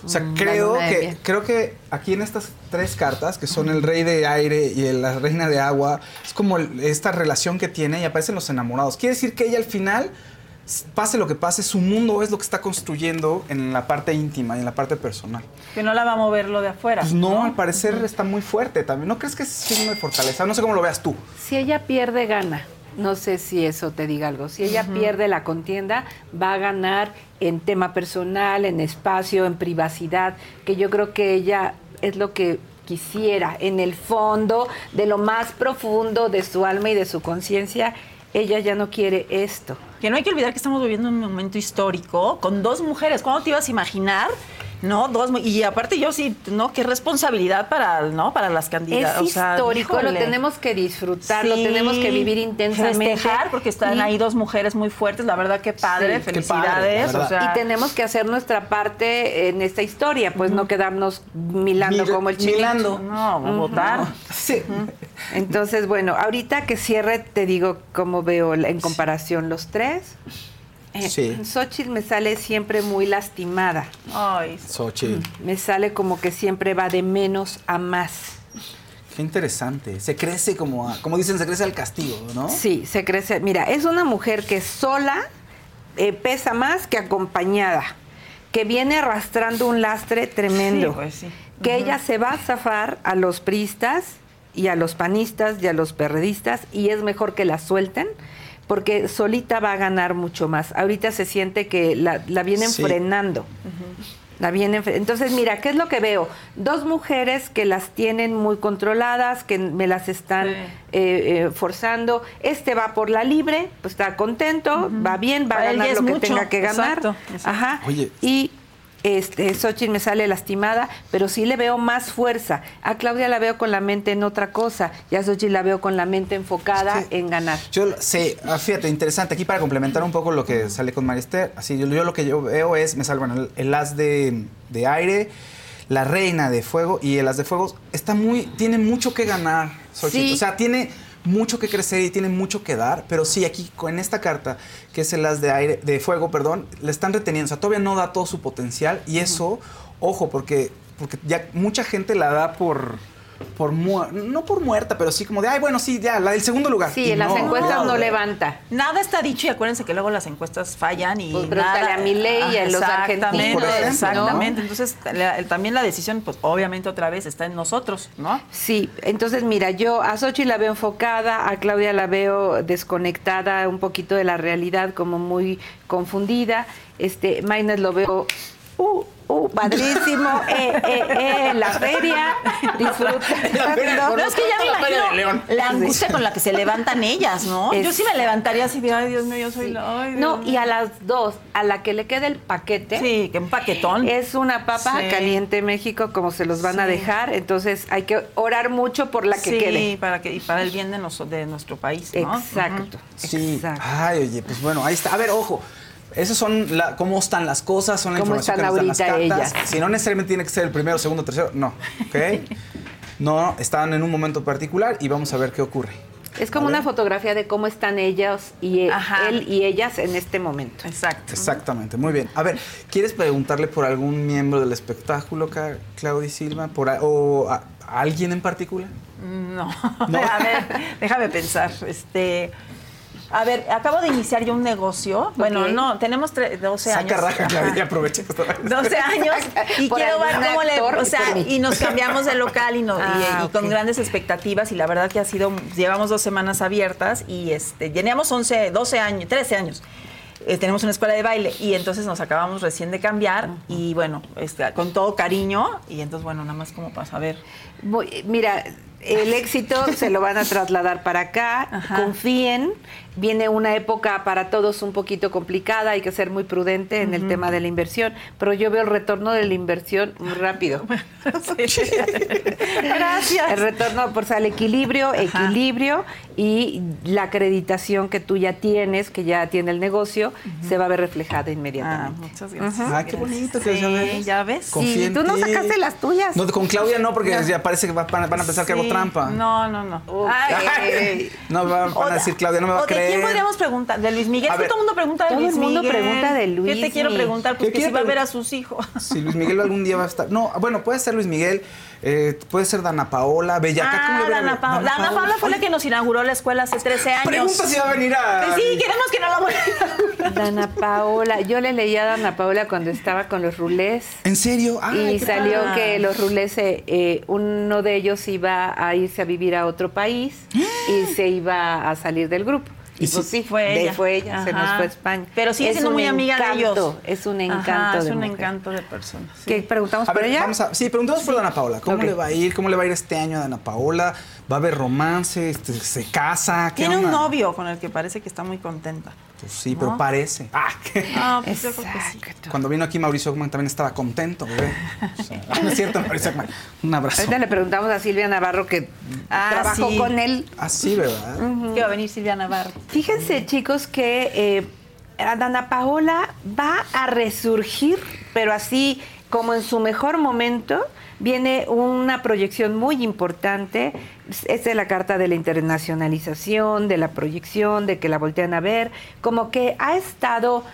O sea, Mm, creo que, creo que aquí en estas tres cartas, que son el rey de aire y el- la reina de agua, es como el- esta relación que tiene y aparecen los enamorados. Quiere decir que ella al final, pase lo que pase, su mundo es lo que está construyendo en la parte íntima y en la parte personal. Que no la va a mover lo de afuera. Pues no, al parecer está muy fuerte también. ¿No crees que es signo de fortaleza? No sé cómo lo veas tú. Si ella pierde, gana. No sé si eso te diga algo. Si ella pierde la contienda, va a ganar en tema personal, en espacio, en privacidad, que yo creo que ella es lo que quisiera. En el fondo, de lo más profundo de su alma y de su conciencia, ella ya no quiere esto. Que no hay que olvidar que estamos viviendo un momento histórico con dos mujeres. ¿Cuándo te ibas a imaginar? No, dos y aparte yo sí, no, qué responsabilidad para, no, para las Es candidatas. O sea, histórico, lo tenemos que disfrutar, lo tenemos que vivir intensamente. Festejar porque están Y- ahí dos mujeres muy fuertes, la verdad que padre, Sí. Qué felicidades. padre, o sea, y tenemos que hacer nuestra parte en esta historia, pues no quedarnos milando Mil- como el chinito. milando. no, votar. Sí. Entonces, bueno, ahorita que cierre, te digo cómo veo en comparación los tres. Eh, Sí. Xochitl me sale siempre muy lastimada. Ay, Xochitl. Me sale como que siempre va de menos a más. Qué interesante. Se crece como, a- como dicen, se crece al castigo, ¿no? Sí, se crece. Mira, es una mujer que sola eh, pesa más que acompañada, que viene arrastrando un lastre tremendo. Sí, pues sí. Que ella se va a zafar a los priistas y a los panistas y a los perredistas y es mejor que la suelten porque solita va a ganar mucho más. Ahorita se siente que la, la vienen Sí. frenando. La vienen fre- Entonces, mira, ¿qué es lo que veo? Dos mujeres que las tienen muy controladas, que me las están Sí. eh, eh, forzando. Este va por la libre, pues está contento, va bien, va Para a ganar lo que mucho. tenga que ganar. Exacto, exacto. Ajá. Oye. Y este, Xochitl me sale lastimada, pero sí le veo más fuerza. A Claudia la veo con la mente en otra cosa. Y a Xochitl la veo con la mente enfocada en ganar. Yo sí, ah, fíjate, interesante. Aquí para complementar un poco lo que sale con Marister, así yo, yo lo que yo veo es, me bueno, el, el as de, de aire, la reina de fuego y el as de fuego está muy, tiene mucho que ganar. Xochitl. Sí. O sea, tiene mucho que crecer y tiene mucho que dar, pero sí, aquí con esta carta, que es el as de aire, de fuego, perdón, le están reteniendo. O sea, todavía no da todo su potencial y eso, ojo, porque, porque ya mucha gente la da por. Por mu- no por muerta, pero sí como de, ay, bueno, sí, ya, la del segundo lugar. Sí, Y en las no, encuestas no levanta. Nada está dicho y acuérdense que luego las encuestas fallan y Pues nada. a Milei y a los Exactamente, argentinos, Por ejemplo, exactamente. Entonces, la- también la decisión, pues obviamente otra vez está en nosotros, ¿no? Sí, entonces mira, yo a Xochitl la veo enfocada, a Claudia la veo desconectada un poquito de la realidad, como muy confundida. Este, Maynard lo veo, uh, uh, padrísimo, eh, eh, eh, la feria, disfrutando. No, es que ya me La imagino León. la angustia con la que se levantan ellas, ¿no? Es- Yo sí me levantaría así de, ay, Dios mío, yo soy la... ay, No, y a mío". las dos, a la que le quede el paquete, Sí, que un paquetón. es una papa Sí. caliente México, como se los van a dejar, entonces hay que orar mucho por la que sí, quede. para que y para el bien de, nos- de nuestro país, ¿no? Exacto, Sí. exacto. Ay, oye, pues bueno, ahí está. A ver, ojo. Esas son la, cómo están las cosas, son la ¿Cómo información están que nos dan las cartas. ellas? Si no necesariamente tiene que ser el primero, segundo, tercero, no. ¿Ok? no, están en un momento particular y vamos a ver qué ocurre. Es como una fotografía de cómo están ellos y e- Ajá. él y ellas en este momento. Exacto. Exactamente, muy bien. A ver, ¿quieres preguntarle por algún miembro del espectáculo, Claudia Silva? Por ¿O a, a alguien en particular? No. a ver, déjame pensar. Este. A ver, acabo de iniciar yo un negocio. Bueno, no, tenemos tre- 12 años. Saca raja, Ajá. Claudia, que está 12 años y Por quiero ver cómo le, o y sea, y nos cambiamos de local y, no, y- Ah, con grandes expectativas y la verdad que ha sido, llevamos dos semanas abiertas y este, teníamos 11, 12 años, 13 años. Eh, tenemos una escuela de baile y entonces nos acabamos recién de cambiar y bueno, este, con todo cariño y entonces bueno, nada más como para saber. Muy- Mira, el éxito se lo van a trasladar para acá. Ajá. Confíen. Viene una época para todos un poquito complicada. Hay que ser muy prudente en el tema de la inversión. Pero yo veo el retorno de la inversión muy rápido. Gracias. El retorno, por el equilibrio, equilibrio y la acreditación que tú ya tienes, que ya tiene el negocio, se va a ver reflejada Ah, inmediatamente. muchas gracias. Ah, qué bonito que Sí, ya ves. Sí, tú no sacaste las tuyas. No, con Claudia no, porque ya parece que va- van, a- pensar que hago trampa. No, no, no. Ay. No, van, a decir, Claudia, no me va a de quién podríamos preguntar? ¿De Luis Miguel? Que todo el mundo pregunta de Todo Luis el mundo Miguel. pregunta de ¿Qué Luis te quiero preguntar? Pues ¿Qué que si va a ver a sus hijos. Si Luis Miguel algún día va a estar. No, bueno, puede ser Luis Miguel, eh, puede ser Dana Paola, Bellaca. ¿cómo Ah, Dana Paola. Dana Paola fue la que nos inauguró la escuela hace 13 años. Pregunta si va a venir a. Pues sí, queremos que no la vuelva. Dana Paola, yo le leí a Dana Paola cuando estaba con los rulés. ¿En serio? Ay, y qué salió que los rulés, eh, eh, uno de ellos iba a irse a vivir a otro país y se iba a salir del grupo. Y, Y pues sí- sí, Fue de- ella. fue ella, se nos fue a España. Pero sigue Es siendo un muy amiga de ellos. encanto, Es un encanto Ajá, de Es un mujer. encanto de persona. sí. ¿Qué preguntamos A por ver, ella? vamos a, sí, preguntamos por Dana Paola. ¿Cómo le va a ir? ¿Cómo le va a ir este año a Dana Paola? ¿Va a haber romance? Este, ¿Se casa? ¿Qué Tiene un novio con el que parece que está muy contenta. Pues sí, pero ¿No? parece. Ah, que- Ah, pues yo creo que sí. Exacto. Cuando vino aquí Mauricio Ockman también estaba contento, bebé. O sea, no es cierto, Mauricio Ockman. Un abrazo. Ahorita le preguntamos a Silvia Navarro que Ah, trabajó sí. con él. Ah, sí, ¿verdad? Que va a venir Silvia Navarro. Fíjense, chicos, que eh, Dana Paola va a resurgir, pero así como en su mejor momento. Viene una proyección muy importante. Es de la carta de la internacionalización, de la proyección, de que la voltean a ver. Como que ha estado,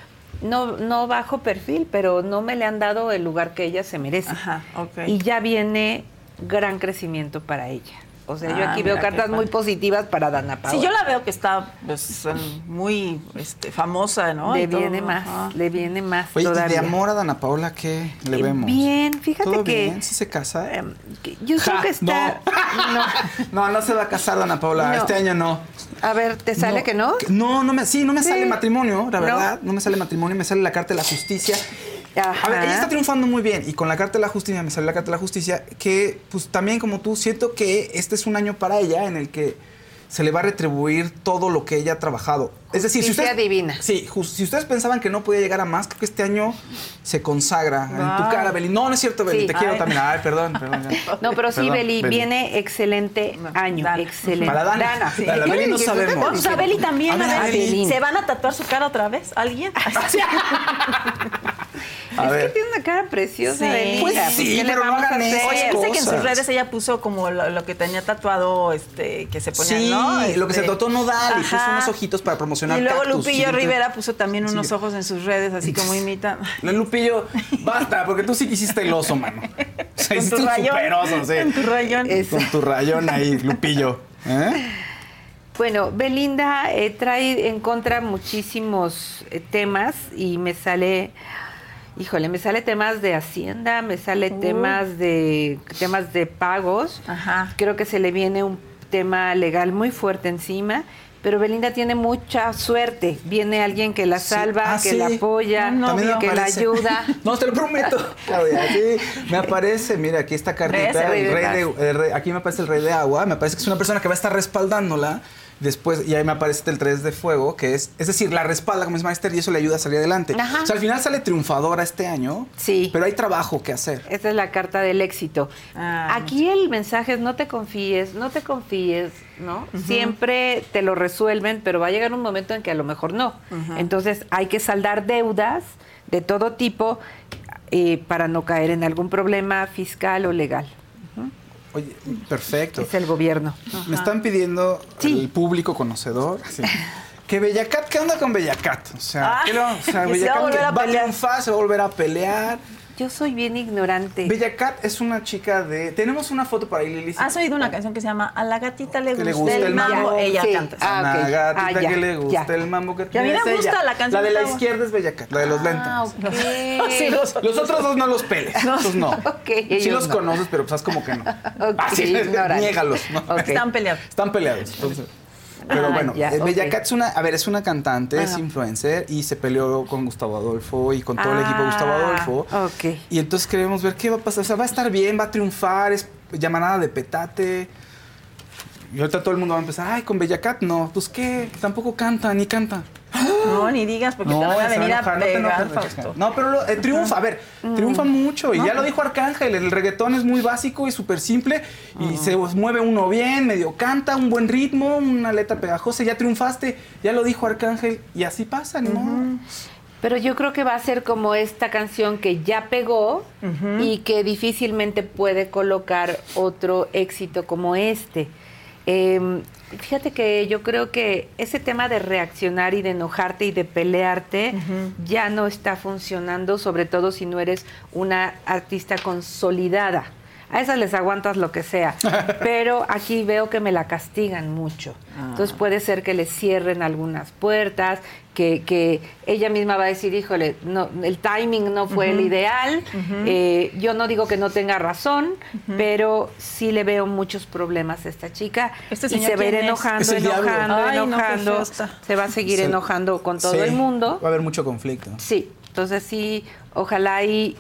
no, no bajo perfil, pero no me le han dado el lugar que ella se merece. Ajá, ok. Y ya viene gran crecimiento para ella. O sea, yo Ah, aquí veo cartas muy positivas para Dana Paola. Sí, yo la veo que está pues, muy este, famosa, ¿no? Le viene más, ajá. le viene más Oye, ¿y todavía. de amor a Dana Paola qué le Eh, vemos? Bien, fíjate ¿Todo que, bien? ¿Sí se casa? em, yo creo Ja, que está... No. no, no se va a casar Dana Paola. No. Este año no. A ver, ¿te sale que no? No, no me, sí, no me Sí. sale matrimonio, la ¿No? verdad. No me sale matrimonio, me sale la carta de la justicia. A ver, ella está triunfando muy bien y con la carta de la justicia me sale la carta de la justicia que, pues también como tú, siento que este es un año para ella en el que se le va a retribuir todo lo que ella ha trabajado. Es decir, si ustedes, divina. Sí, si ustedes pensaban que no podía llegar a más, creo que este año se consagra en tu cara, Beli. No, no es cierto, Beli, Sí. te quiero Ay. también. Ay, perdón, perdón. No, pero sí, Perdón, Beli, viene excelente año, Dana. excelente. Para Dana. sí. Para la ¿Qué Beli no sabemos. Pues a Beli también, A ver, a a ver, Beli. ¿Se van a tatuar su cara otra vez? ¿Alguien? A es ver. que tiene una cara preciosa, Sí. Beli. Pues sí, ¿qué le pero no a hagan hacer? eso. Oye, viste que en sus cosas. redes ella puso como lo, lo que tenía tatuado, este, que se ponía, Sí, ¿no? lo que se Este, trató nodal y puso ajá. unos ojitos para promocionar Y luego cactus. Lupillo Sí, Rivera puso también unos Sí. ojos en sus redes, así como imitan. No, Lupillo, basta, porque tú sí quisiste el oso, mano. O sea, Con hiciste tu un rayón. super oso, sí. Con tu rayón. Es- Con tu rayón ahí, Lupillo. ¿Eh? Bueno, Belinda eh, trae en contra muchísimos eh, temas y me sale, híjole, me sale temas de hacienda, me sale temas de temas de pagos. Ajá. Creo que se le viene un tema legal muy fuerte encima. Pero Belinda tiene mucha suerte. Viene alguien que la Sí. salva, Ah, que sí. la apoya, que la ayuda. No, te lo prometo, Claudia. Sí, me aparece, mira, aquí esta cartita. El rey de el rey- aquí me aparece el rey de agua, me parece que es una persona que va a estar respaldándola. Después, y ahí me aparece el 3 de fuego, que es, es decir, la respalda como es Maester y eso le ayuda a salir adelante. Ajá. O sea, al final sale triunfadora este año. Sí. Pero hay trabajo que hacer. Esta es la carta del éxito. Ah, Aquí el mensaje es no te confíes, no te confíes, ¿no? Siempre te lo resuelven, pero va a llegar un momento en que a lo mejor no. Entonces hay que saldar deudas de todo tipo eh, para no caer en algún problema fiscal o legal. Oye, perfecto. Es el gobierno. Me están pidiendo Sí. el público conocedor sí, que Bellacat, ¿qué onda con Bellacat? O sea, Ah, ¿qué lo- o sea, que se va a Bellacat volver a va a pelear. triunfar, se va a volver a pelear. Yo soy bien ignorante. Bellacat es una chica de. Tenemos una foto para ahí, Lili. ¿Has oído una canción que se llama A la gatita le gusta, le gusta el el mambo? mambo. Ella Sí. canta. Ah, Una ok. gatita Ah, ya, que le gusta ya. el mambo que Y a mí me ella. gusta la canción La de la izquierda es Bellacat, la de los lentes. Ah, ok. Sí, los- Los otros dos no los peles. Esos no. Ok, sí los no. conoces, pero pues haz como que no. Ok, Así, ignorante. niégalos. ¿no? Están peleados. Están peleados. Entonces. Pero Ah, bueno, ya, eh, Bella ok. Cat es una, a ver, es una cantante, es influencer y se peleó con Gustavo Adolfo y con todo el equipo de Gustavo Ah, Adolfo. ok. Y entonces queremos ver qué va a pasar. O sea, va a estar bien, va a triunfar, es llamarada de petate. Y ahorita todo el mundo va a empezar, ay, con Bella Cat, no, pues qué, tampoco canta, ni canta. No, ni digas porque te van a venir a, enojar, no pegar, enojes. Cat. No, pero lo- eh, triunfa, a ver, triunfa mucho. Y ya lo dijo Arcángel, el reggaetón es muy básico y súper simple. Y se mueve uno bien, medio canta, un buen ritmo, una letra pegajosa, ya triunfaste. Ya lo dijo Arcángel y así pasa, modo. Pero yo creo que va a ser como esta canción que ya pegó y que difícilmente puede colocar otro éxito como este. Eh, fíjate que yo creo que ese tema de reaccionar y de enojarte y de pelearte ya no está funcionando, sobre todo si no eres una artista consolidada. A esas les aguantas lo que sea, pero aquí veo que me la castigan mucho. Entonces puede ser que le cierren algunas puertas, que, que ella misma va a decir, híjole, no, el timing no fue el ideal. Eh, yo no digo que no tenga razón, pero sí le veo muchos problemas a esta chica. ¿Este y se va a ir enojando, enojando, Ay, enojando. se va a seguir Se- enojando con todo Sí, el mundo. Va a haber mucho conflicto. Sí, entonces sí, ojalá y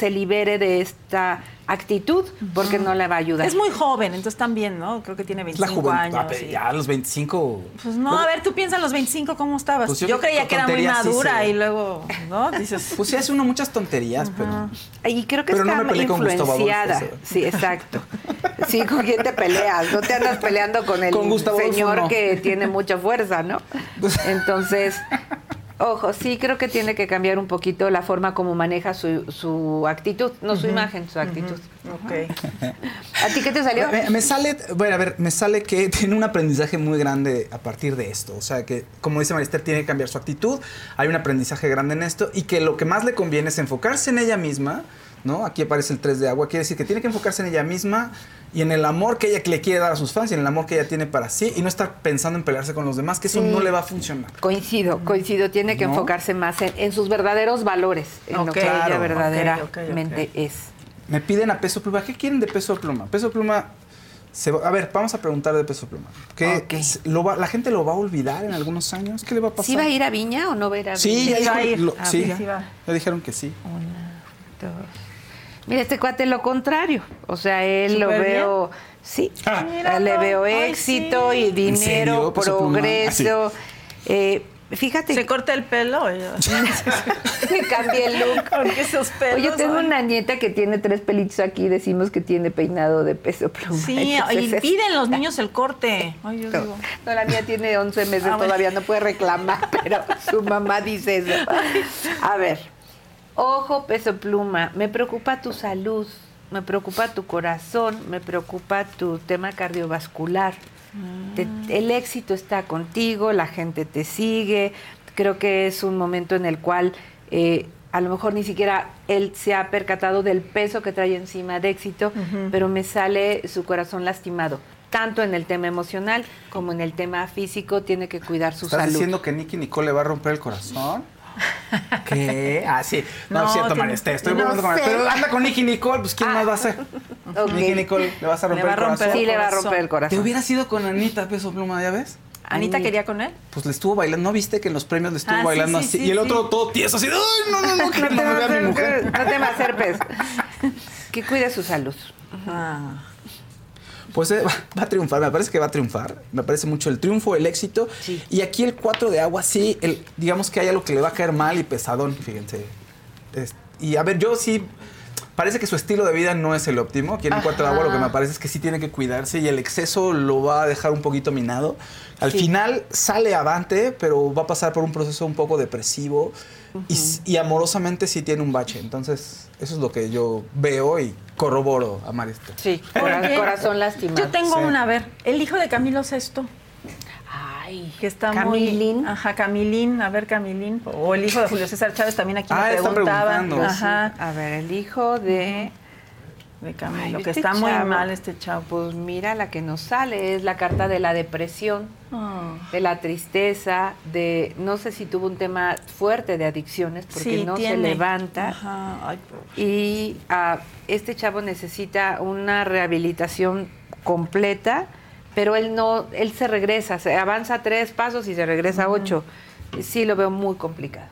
se libere de esta actitud porque no le va a ayudar. Es muy joven, entonces también, ¿no? Creo que tiene Es la 25 juventud. años. Ah, y- Ya a los 25. Pues no, a ver, tú piensas en los 25, ¿cómo estabas? Pues yo, yo creía con que era muy sí madura se- y luego, ¿no? Dices, Pues sí, hace uno muchas tonterías, pero. Y creo que Pero no está me peleé con Gustavo Adolfo, influenciada. sea. Sí, exacto. Sí, ¿con quién te peleas? No te andas peleando con el Con señor no. que tiene mucha fuerza, ¿no? Entonces, ojo, sí creo que tiene que cambiar un poquito la forma como maneja su, su actitud, no su imagen, su actitud. ok. ¿A ti qué te salió? Me, me sale, bueno, a ver, me sale que tiene un aprendizaje muy grande a partir de esto. O sea, que, como dice Marister, tiene que cambiar su actitud. Hay un aprendizaje grande en esto y que lo que más le conviene es enfocarse en ella misma, ¿no? Aquí aparece el 3 de agua. Quiere decir que tiene que enfocarse en ella misma y en el amor que ella le quiere dar a sus fans y en el amor que ella tiene para sí y no estar pensando en pelearse con los demás, que eso no le va a funcionar. Coincido, coincido. Tiene que ¿No? enfocarse más en, en sus verdaderos valores, en lo que ella verdaderamente es. Me piden a Peso Pluma. ¿Qué quieren de Peso Pluma? Peso Pluma... se va- a ver, vamos a preguntar de Peso Pluma. ¿Qué, lo va- ¿La gente lo va a olvidar en algunos años? ¿Qué le va a pasar? ¿Sí va a ir a Viña o no va a ir a Sí, Viña? ya, Sí, va a dijo- ir. lo- Ah, sí, sí va. ya dijeron que sí. Dos. Mira, este cuate lo contrario. O sea, él lo veo. Sí, Ah. Le veo Ay, éxito sí. y ¿En dinero, Pluma? progreso. Eh, fíjate, Se corta el pelo. me cambié el look. Porque esos pelos. Oye, tengo una nieta que tiene tres pelitos aquí, decimos que tiene peinado de peso pluma. Sí, Entonces, y piden los niños el corte. Ay, yo No, digo. no, la mía tiene 11 meses, Ah, bueno. todavía no puede reclamar, pero su mamá dice eso. A ver, ojo, peso pluma, me preocupa tu salud, me preocupa tu corazón, me preocupa tu tema cardiovascular. Te- el éxito está contigo, la gente te sigue, creo que es un momento en el cual eh, a lo mejor ni siquiera él se ha percatado del peso que trae encima de éxito, pero me sale su corazón lastimado. Tanto en el tema emocional como en el tema físico, tiene que cuidar su ¿Estás salud. diciendo que Nicky Nicole le va a romper el corazón? ¿Qué? Ah, sí. No, No, es cierto, María, estoy no bromeando con sé. Pero anda con Nicky Nicole, pues ¿quién más va a ser? Ok. Nicky Nicole, ¿le vas a romper va a el corazón? Sí, le va a romper el corazón. ¿Te hubieras ido con Anita Peso Pluma, ya ves? ¿Anita Ay. quería con él? Pues le estuvo bailando, ¿no viste que en los premios le estuvo Ah, bailando sí, así? sí, y el sí. otro todo tieso, así, ¡ay, no, no, no, que No no me vea mi mujer! no te me acerques. Que cuide su salud. Ah. Pues eh, va, va a triunfar, me parece que va a triunfar. Me parece mucho el triunfo, el éxito. Y aquí el 4 de agua, sí, el, digamos que hay algo que le va a caer mal y pesadón, fíjense. Es- y a ver, yo sí, parece que su estilo de vida no es el óptimo. Aquí en el cuarto de agua lo que me parece es que sí tiene que cuidarse y el exceso lo va a dejar un poquito minado. Al final sale avante, pero va a pasar por un proceso un poco depresivo y y, amorosamente sí tiene un bache. Entonces, eso es lo que yo veo y corroboro a Marista. Sí, cora- Oye, corazón lastimado. Yo tengo Sí. una, a ver, el hijo de Camilo Sesto. Ay, Que está Camilín. muy... Ajá, Camilín, a ver, Camilín. O el hijo de Julio César Chávez también aquí Ah, me está preguntaban. preguntando. Ajá, A ver, el hijo de... de Camilo, Ay, que este está muy mal este chavo. Pues mira, la que nos sale es la carta de la depresión, Ah. de la tristeza, de no sé si tuvo un tema fuerte de adicciones porque Sí, no se levanta. Ajá, ay. Y ah, este chavo necesita una rehabilitación completa, pero él no, él se regresa, se avanza tres pasos y se regresa ocho. Sí lo veo muy complicado.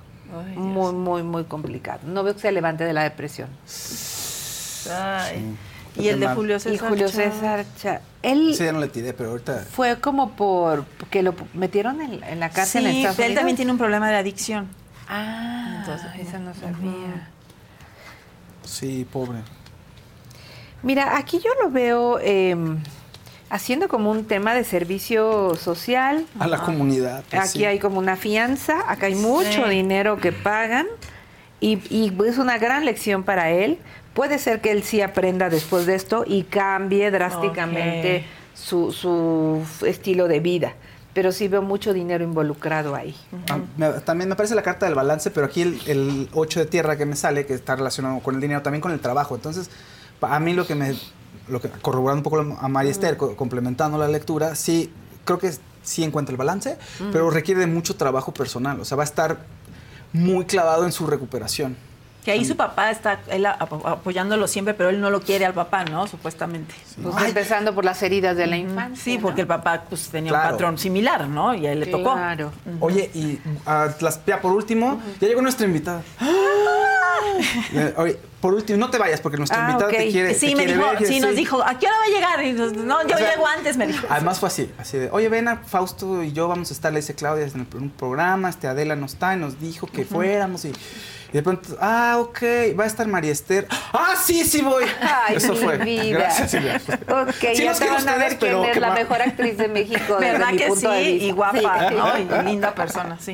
Ay, muy, muy, muy complicado. No veo que se levante de la depresión. Ay. Y el de. Julio César y Julio. César, Cha- él Sí, ya no le tiré, pero ahorita... fue como por que lo metieron en, en la cárcel en Sí, Estados él Unidos. también tiene un problema de adicción. Ah, Entonces, esa no sabía. Sí, pobre. Mira, aquí yo lo veo eh, haciendo como un tema de servicio social. A la comunidad. pues, Aquí sí. hay como una fianza, acá hay mucho Sí. dinero que pagan y, y es una gran lección para él. Puede ser que él sí aprenda después de esto y cambie drásticamente su, su estilo de vida, pero sí veo mucho dinero involucrado ahí. Ah, también me parece la carta del balance, pero aquí el, el 8 de tierra que me sale, que está relacionado con el dinero, también con el trabajo. Entonces, a mí lo que me, lo que, corroborando un poco a María Esther, co- complementando la lectura, sí, creo que sí encuentra el balance, pero requiere de mucho trabajo personal. O sea, va a estar muy clavado en su recuperación. Que ahí su papá está él apoyándolo siempre, pero él no lo quiere al papá, ¿no? Supuestamente. Pues Ay. empezando por las heridas de la infancia. Sí, ¿no? porque el papá pues, tenía Claro. un patrón similar, ¿no? Y a él le tocó. Claro. Oye, y ah, las- ya por último, ya llegó nuestra invitada. Eh, Oye, por último, no te vayas porque nuestra Ah, invitada te quiere, Sí, te me quiere dijo, ver, sí, nos dijo, ¿a qué hora va a llegar? Y nos- no, yo O sea, llego antes, me dijo. Además fue así, así de, oye, ven a Fausto y yo vamos a estar, le dice Claudia, en el- en un programa, este Adela no está y nos dijo que fuéramos y, y de pronto, ah, ok, va a estar María Esther. Ah, sí, sí voy. Ay, Eso mi fue. vida. Gracias, Silvia. Ok, Sí ya los te quiero van a ustedes, ver quién es la mejor actriz de México desde ¿Verdad mi que punto sí? de vista. Y guapa, Sí. ¿no? Y linda persona, sí.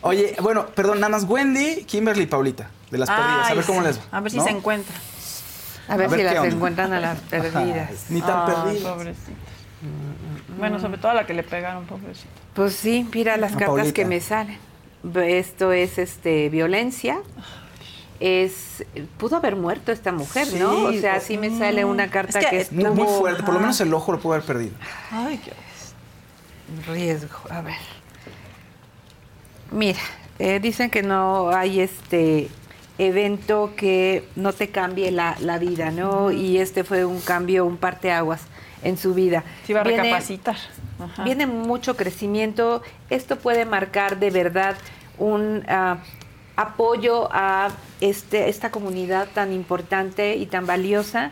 Oye, bueno, perdón, nada más Wendy, Kimberly y Paulita, de las perdidas. A Ay, ver cómo sí. les va. A ver si ¿no? se encuentra. A ver, A ver si las onda. encuentran a las perdidas. Ni tan Ay, perdidas. pobrecita. Bueno, sobre todo a la que le pegaron, pobrecita. Pues sí, mira las A cartas Paulita. que me salen. Esto es este violencia. Es pudo haber muerto esta mujer, ¿no? O sea, sí me sale una carta Es que que, es Muy, fuerte, por lo menos el ojo lo pudo haber perdido. Ay, qué riesgo. A ver. Mira, eh, dicen que no hay este evento que no te cambie la, la vida, ¿no? Y este fue un cambio, un parteaguas en su vida. Se iba a Viene- recapacitar. Ajá. Viene mucho crecimiento. Esto puede marcar de verdad un ah, apoyo a este, esta comunidad tan importante y tan valiosa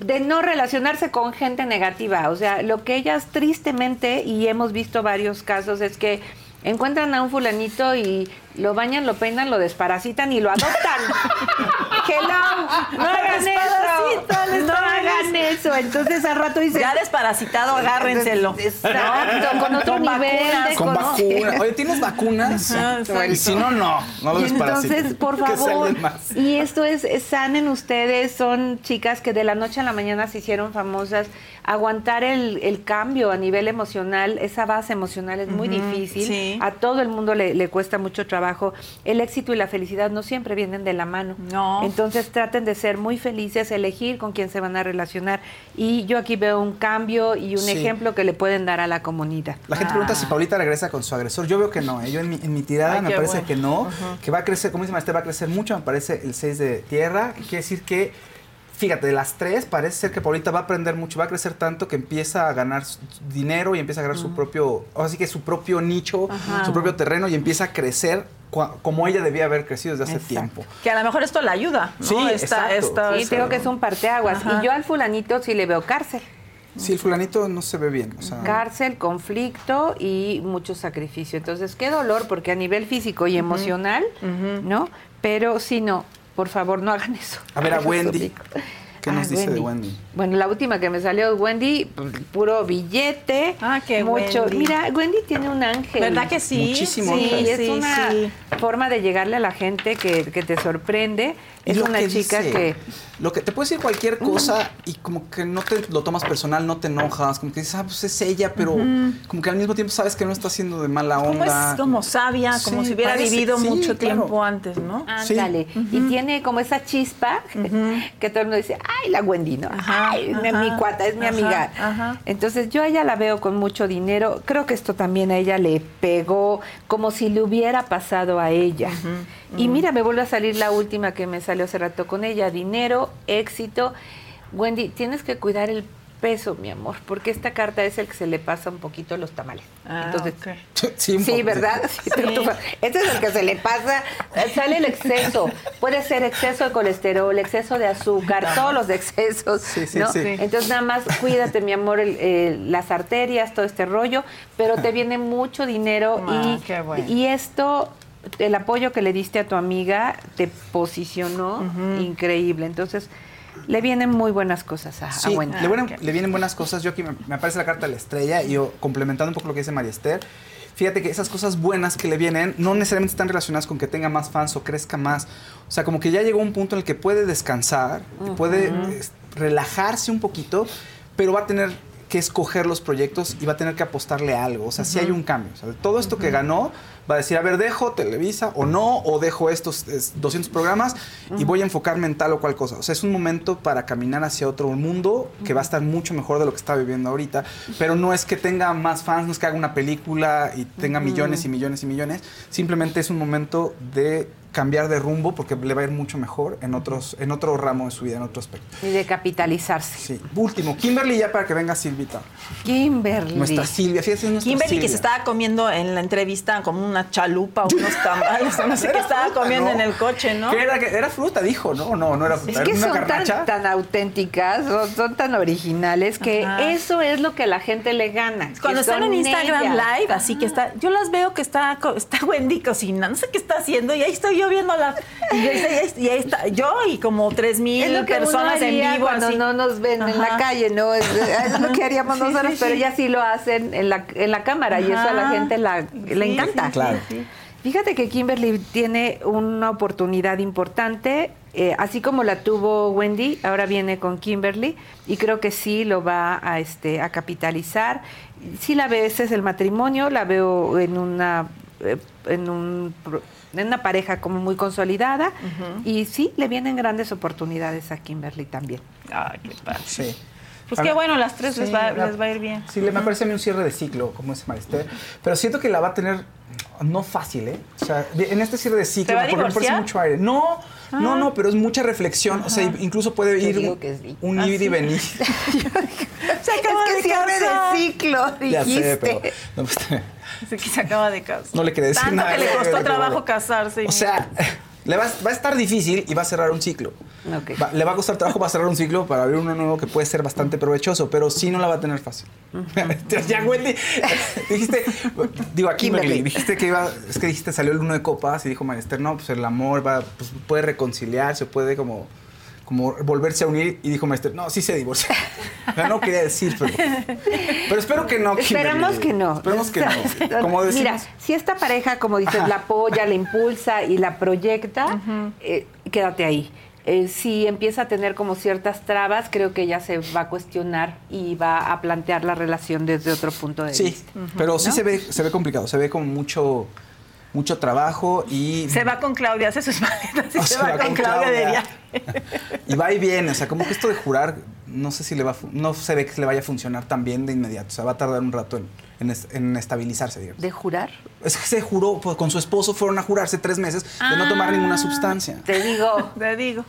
de no relacionarse con gente negativa. O sea, lo que ellas tristemente, y hemos visto varios casos, es que encuentran a un fulanito y lo bañan, lo peinan, lo desparasitan y lo adoptan. Hello, no hagan Desparasitan, eso. No hagan eso. Entonces al rato dicen... Ya desparasitado, agárrenselo. Exacto, con otro Con nivel vacunas, de Con vacunas. Oye, ¿tienes vacunas? Ajá, y si no, no. No lo entonces, por favor, y esto es, es- sanen ustedes, son chicas que de la noche a la mañana se hicieron famosas. Aguantar el, el cambio a nivel emocional, esa base emocional es muy difícil. sí. A todo el mundo le, le cuesta mucho trabajo. El éxito y la felicidad no siempre vienen de la mano. No. Entonces traten de ser muy felices, elegir con quién se van a relacionar. Y yo aquí veo un cambio y un Sí. ejemplo que le pueden dar a la comunidad. La gente pregunta si Paulita regresa con su agresor. Yo veo que no. ¿eh? Yo en mi, en mi tirada Ay, me parece bueno. que no. Que va a crecer, como dice Maestre, va a crecer mucho. Me parece el 6 de tierra. Que quiere decir que, fíjate, de las tres, parece ser que Paulita va a aprender mucho. Va a crecer tanto que empieza a ganar dinero y empieza a ganar su propio, así que su propio nicho, su propio terreno y empieza a crecer cua- como ella debía haber crecido desde hace tiempo. Que a lo mejor esto la ayuda. ¿no? Sí, Esta- esta- Sí, tengo que es un parteaguas. Ajá. Y yo al fulanito sí le veo cárcel. Sí, el fulanito no se ve bien. O sea, Cárcel, conflicto y mucho sacrificio. Entonces, qué dolor, porque a nivel físico y emocional, ¿no? Pero si no, por favor, no hagan eso. A ver, a Wendy. ¿Qué nos Ah, dice de Wendy? Bueno, la última que me salió Wendy, puro billete. Ah, qué mucho. Wendy. Mira, Wendy tiene un ángel. ¿Verdad que sí? Muchísimo Sí, ángel. es sí, una sí. forma de llegarle a la gente que, que te sorprende. Es una que chica dice, que Lo que te puede decir cualquier cosa y como que no te lo tomas personal, no te enojas, como que dices, ah, pues es ella, pero como que al mismo tiempo sabes que no está haciendo de mala Como onda. es como sabia, como Sí, si hubiera parece- vivido sí, mucho claro. tiempo antes, ¿no? Ándale. Y tiene como esa chispa que todo el mundo dice, ay, la Wendy, ¿no? Ajá, ay, es mi- cuata, es mi ajá, amiga. ajá. Entonces yo a ella la veo con mucho dinero. Creo que esto también a ella le pegó como si le hubiera pasado a ella. Y mira, me vuelve a salir la última que me salió hace rato con ella. Dinero, éxito. Wendy, tienes que cuidar el peso, mi amor, porque esta carta es el que se le pasa un poquito los tamales. Ah, Entonces, ok. Sí, un Sí, ¿verdad? Sí, tú- tú- Este es el que se le pasa, eh, sale el exceso. Puede ser exceso de colesterol, exceso de azúcar, todos los excesos, Sí, sí, ¿no? sí. Entonces nada más cuídate, mi amor, el- el- las arterias, todo este rollo, pero te viene mucho dinero Ah, y, qué bueno. y esto, el apoyo que le diste a tu amiga te posicionó increíble. Entonces le vienen muy buenas cosas a, a Sí, Wendy. le, vienen, le vienen buenas cosas. Yo aquí me, me aparece la carta de la estrella y yo, complementando un poco lo que dice María Esther, fíjate que esas cosas buenas que le vienen no necesariamente están relacionadas con que tenga más fans o crezca más. O sea, como que ya llegó un punto en el que puede descansar, puede relajarse un poquito, pero va a tener que escoger los proyectos y va a tener que apostarle a algo. O sea, sí hay un cambio. O sea, todo esto que ganó va a decir, a ver, dejo Televisa o no, o dejo estos es, 200 programas y voy a enfocarme en tal o cual cosa. O sea, es un momento para caminar hacia otro mundo que va a estar mucho mejor de lo que está viviendo ahorita, pero no es que tenga más fans, no es que haga una película y tenga millones y millones y millones, simplemente es un momento de cambiar de rumbo porque le va a ir mucho mejor en otros en otro ramo de su vida, en otro aspecto. Y de capitalizarse. Sí. Último, Kimberly ya para que venga Silvita. Kimberly. Nuestra Silvia, fíjate, es nuestra Kimberly que se estaba comiendo en la entrevista como una chalupa o unos tamales, o no sé qué estaba fruta, comiendo ¿no? en el coche, ¿no? ¿Qué era? ¿Qué- Era fruta, dijo, ¿no? No, no era fruta. Es que era una son tan, tan auténticas, son, son tan originales que Ajá. eso es lo que a la gente le gana. Cuando están en Instagram ellas. Live, así que está, yo las veo que está, co- está Wendy cocinando, no sé qué está haciendo, y ahí estoy yo viéndola. Y ahí está, y ahí- y ahí está yo y como tres Es mil personas en vivo. cuando así. no nos ven en la calle, ¿no? Es, es lo que haríamos Sí, nosotros, sí, pero ellas sí lo hacen en la, en la cámara y eso a la gente la, le encanta. sí, Claro. Fíjate que Kimberly tiene una oportunidad importante, eh, así como la tuvo Wendy, ahora viene con Kimberly y creo que sí lo va a, este, a capitalizar. Sí la veo, ese es el matrimonio, la veo en una, eh, en un, en una pareja como muy consolidada y sí le vienen grandes oportunidades a Kimberly también. Ay, qué padre. Sí. Pues qué bueno, las tres les, va, la- les va a ir bien. Sí, le me parece a mí un cierre de ciclo, como ese Marister. Pero siento que la va a tener no fácil, ¿eh? O sea, de- en este cierre de ciclo, ¿Se va a porque me parece mucho aire. No, no, no, pero es mucha reflexión. O sea, incluso puede ir digo un, que sí. un ¿Ah, ir y venir. Se acaba es que de cierre de ciclo, ya dijiste. sé, pero no, pues, Así que se acaba de casar. no le quería decir Tanto nada. que le costó trabajo casarse. O sea, le va, va a estar difícil y va a cerrar un ciclo. Ok. Va- le va a costar trabajo para cerrar un ciclo, para abrir uno nuevo que puede ser bastante provechoso, pero sí no la va a tener fácil. ya, Wendy, dijiste, digo, a Kimberly, dijiste que iba, es que dijiste, salió el uno de copas y dijo Maester, no, pues el amor va, pues puede reconciliarse, puede como, como volverse a unir y dijo Maester, no, sí se divorcia. Ya no quería decir, pero, pero espero que no. Kimberly. Esperamos que no. Esperemos que no. Como decimos, Mira, si esta pareja, como dices, Ajá. la apoya, la impulsa y la proyecta, eh, quédate ahí. Eh, si empieza a tener como ciertas trabas, creo que ella se va a cuestionar y va a plantear la relación desde otro punto de Sí, vista. pero sí se ve, se ve complicado, se ve como mucho, mucho trabajo y... Se va con Claudia, hace sus maletas y O se, se va, con, Claudia, de viaje. Y va y viene, o sea, como que esto de jurar, no sé si le va, a no se ve que le vaya a funcionar tan bien de inmediato, o sea, va a tardar un rato en, en es- en estabilizarse, digamos. ¿De jurar? Es que se juró, pues, con su esposo fueron a jurarse tres meses de no tomar ninguna sustancia. Te digo, Te digo.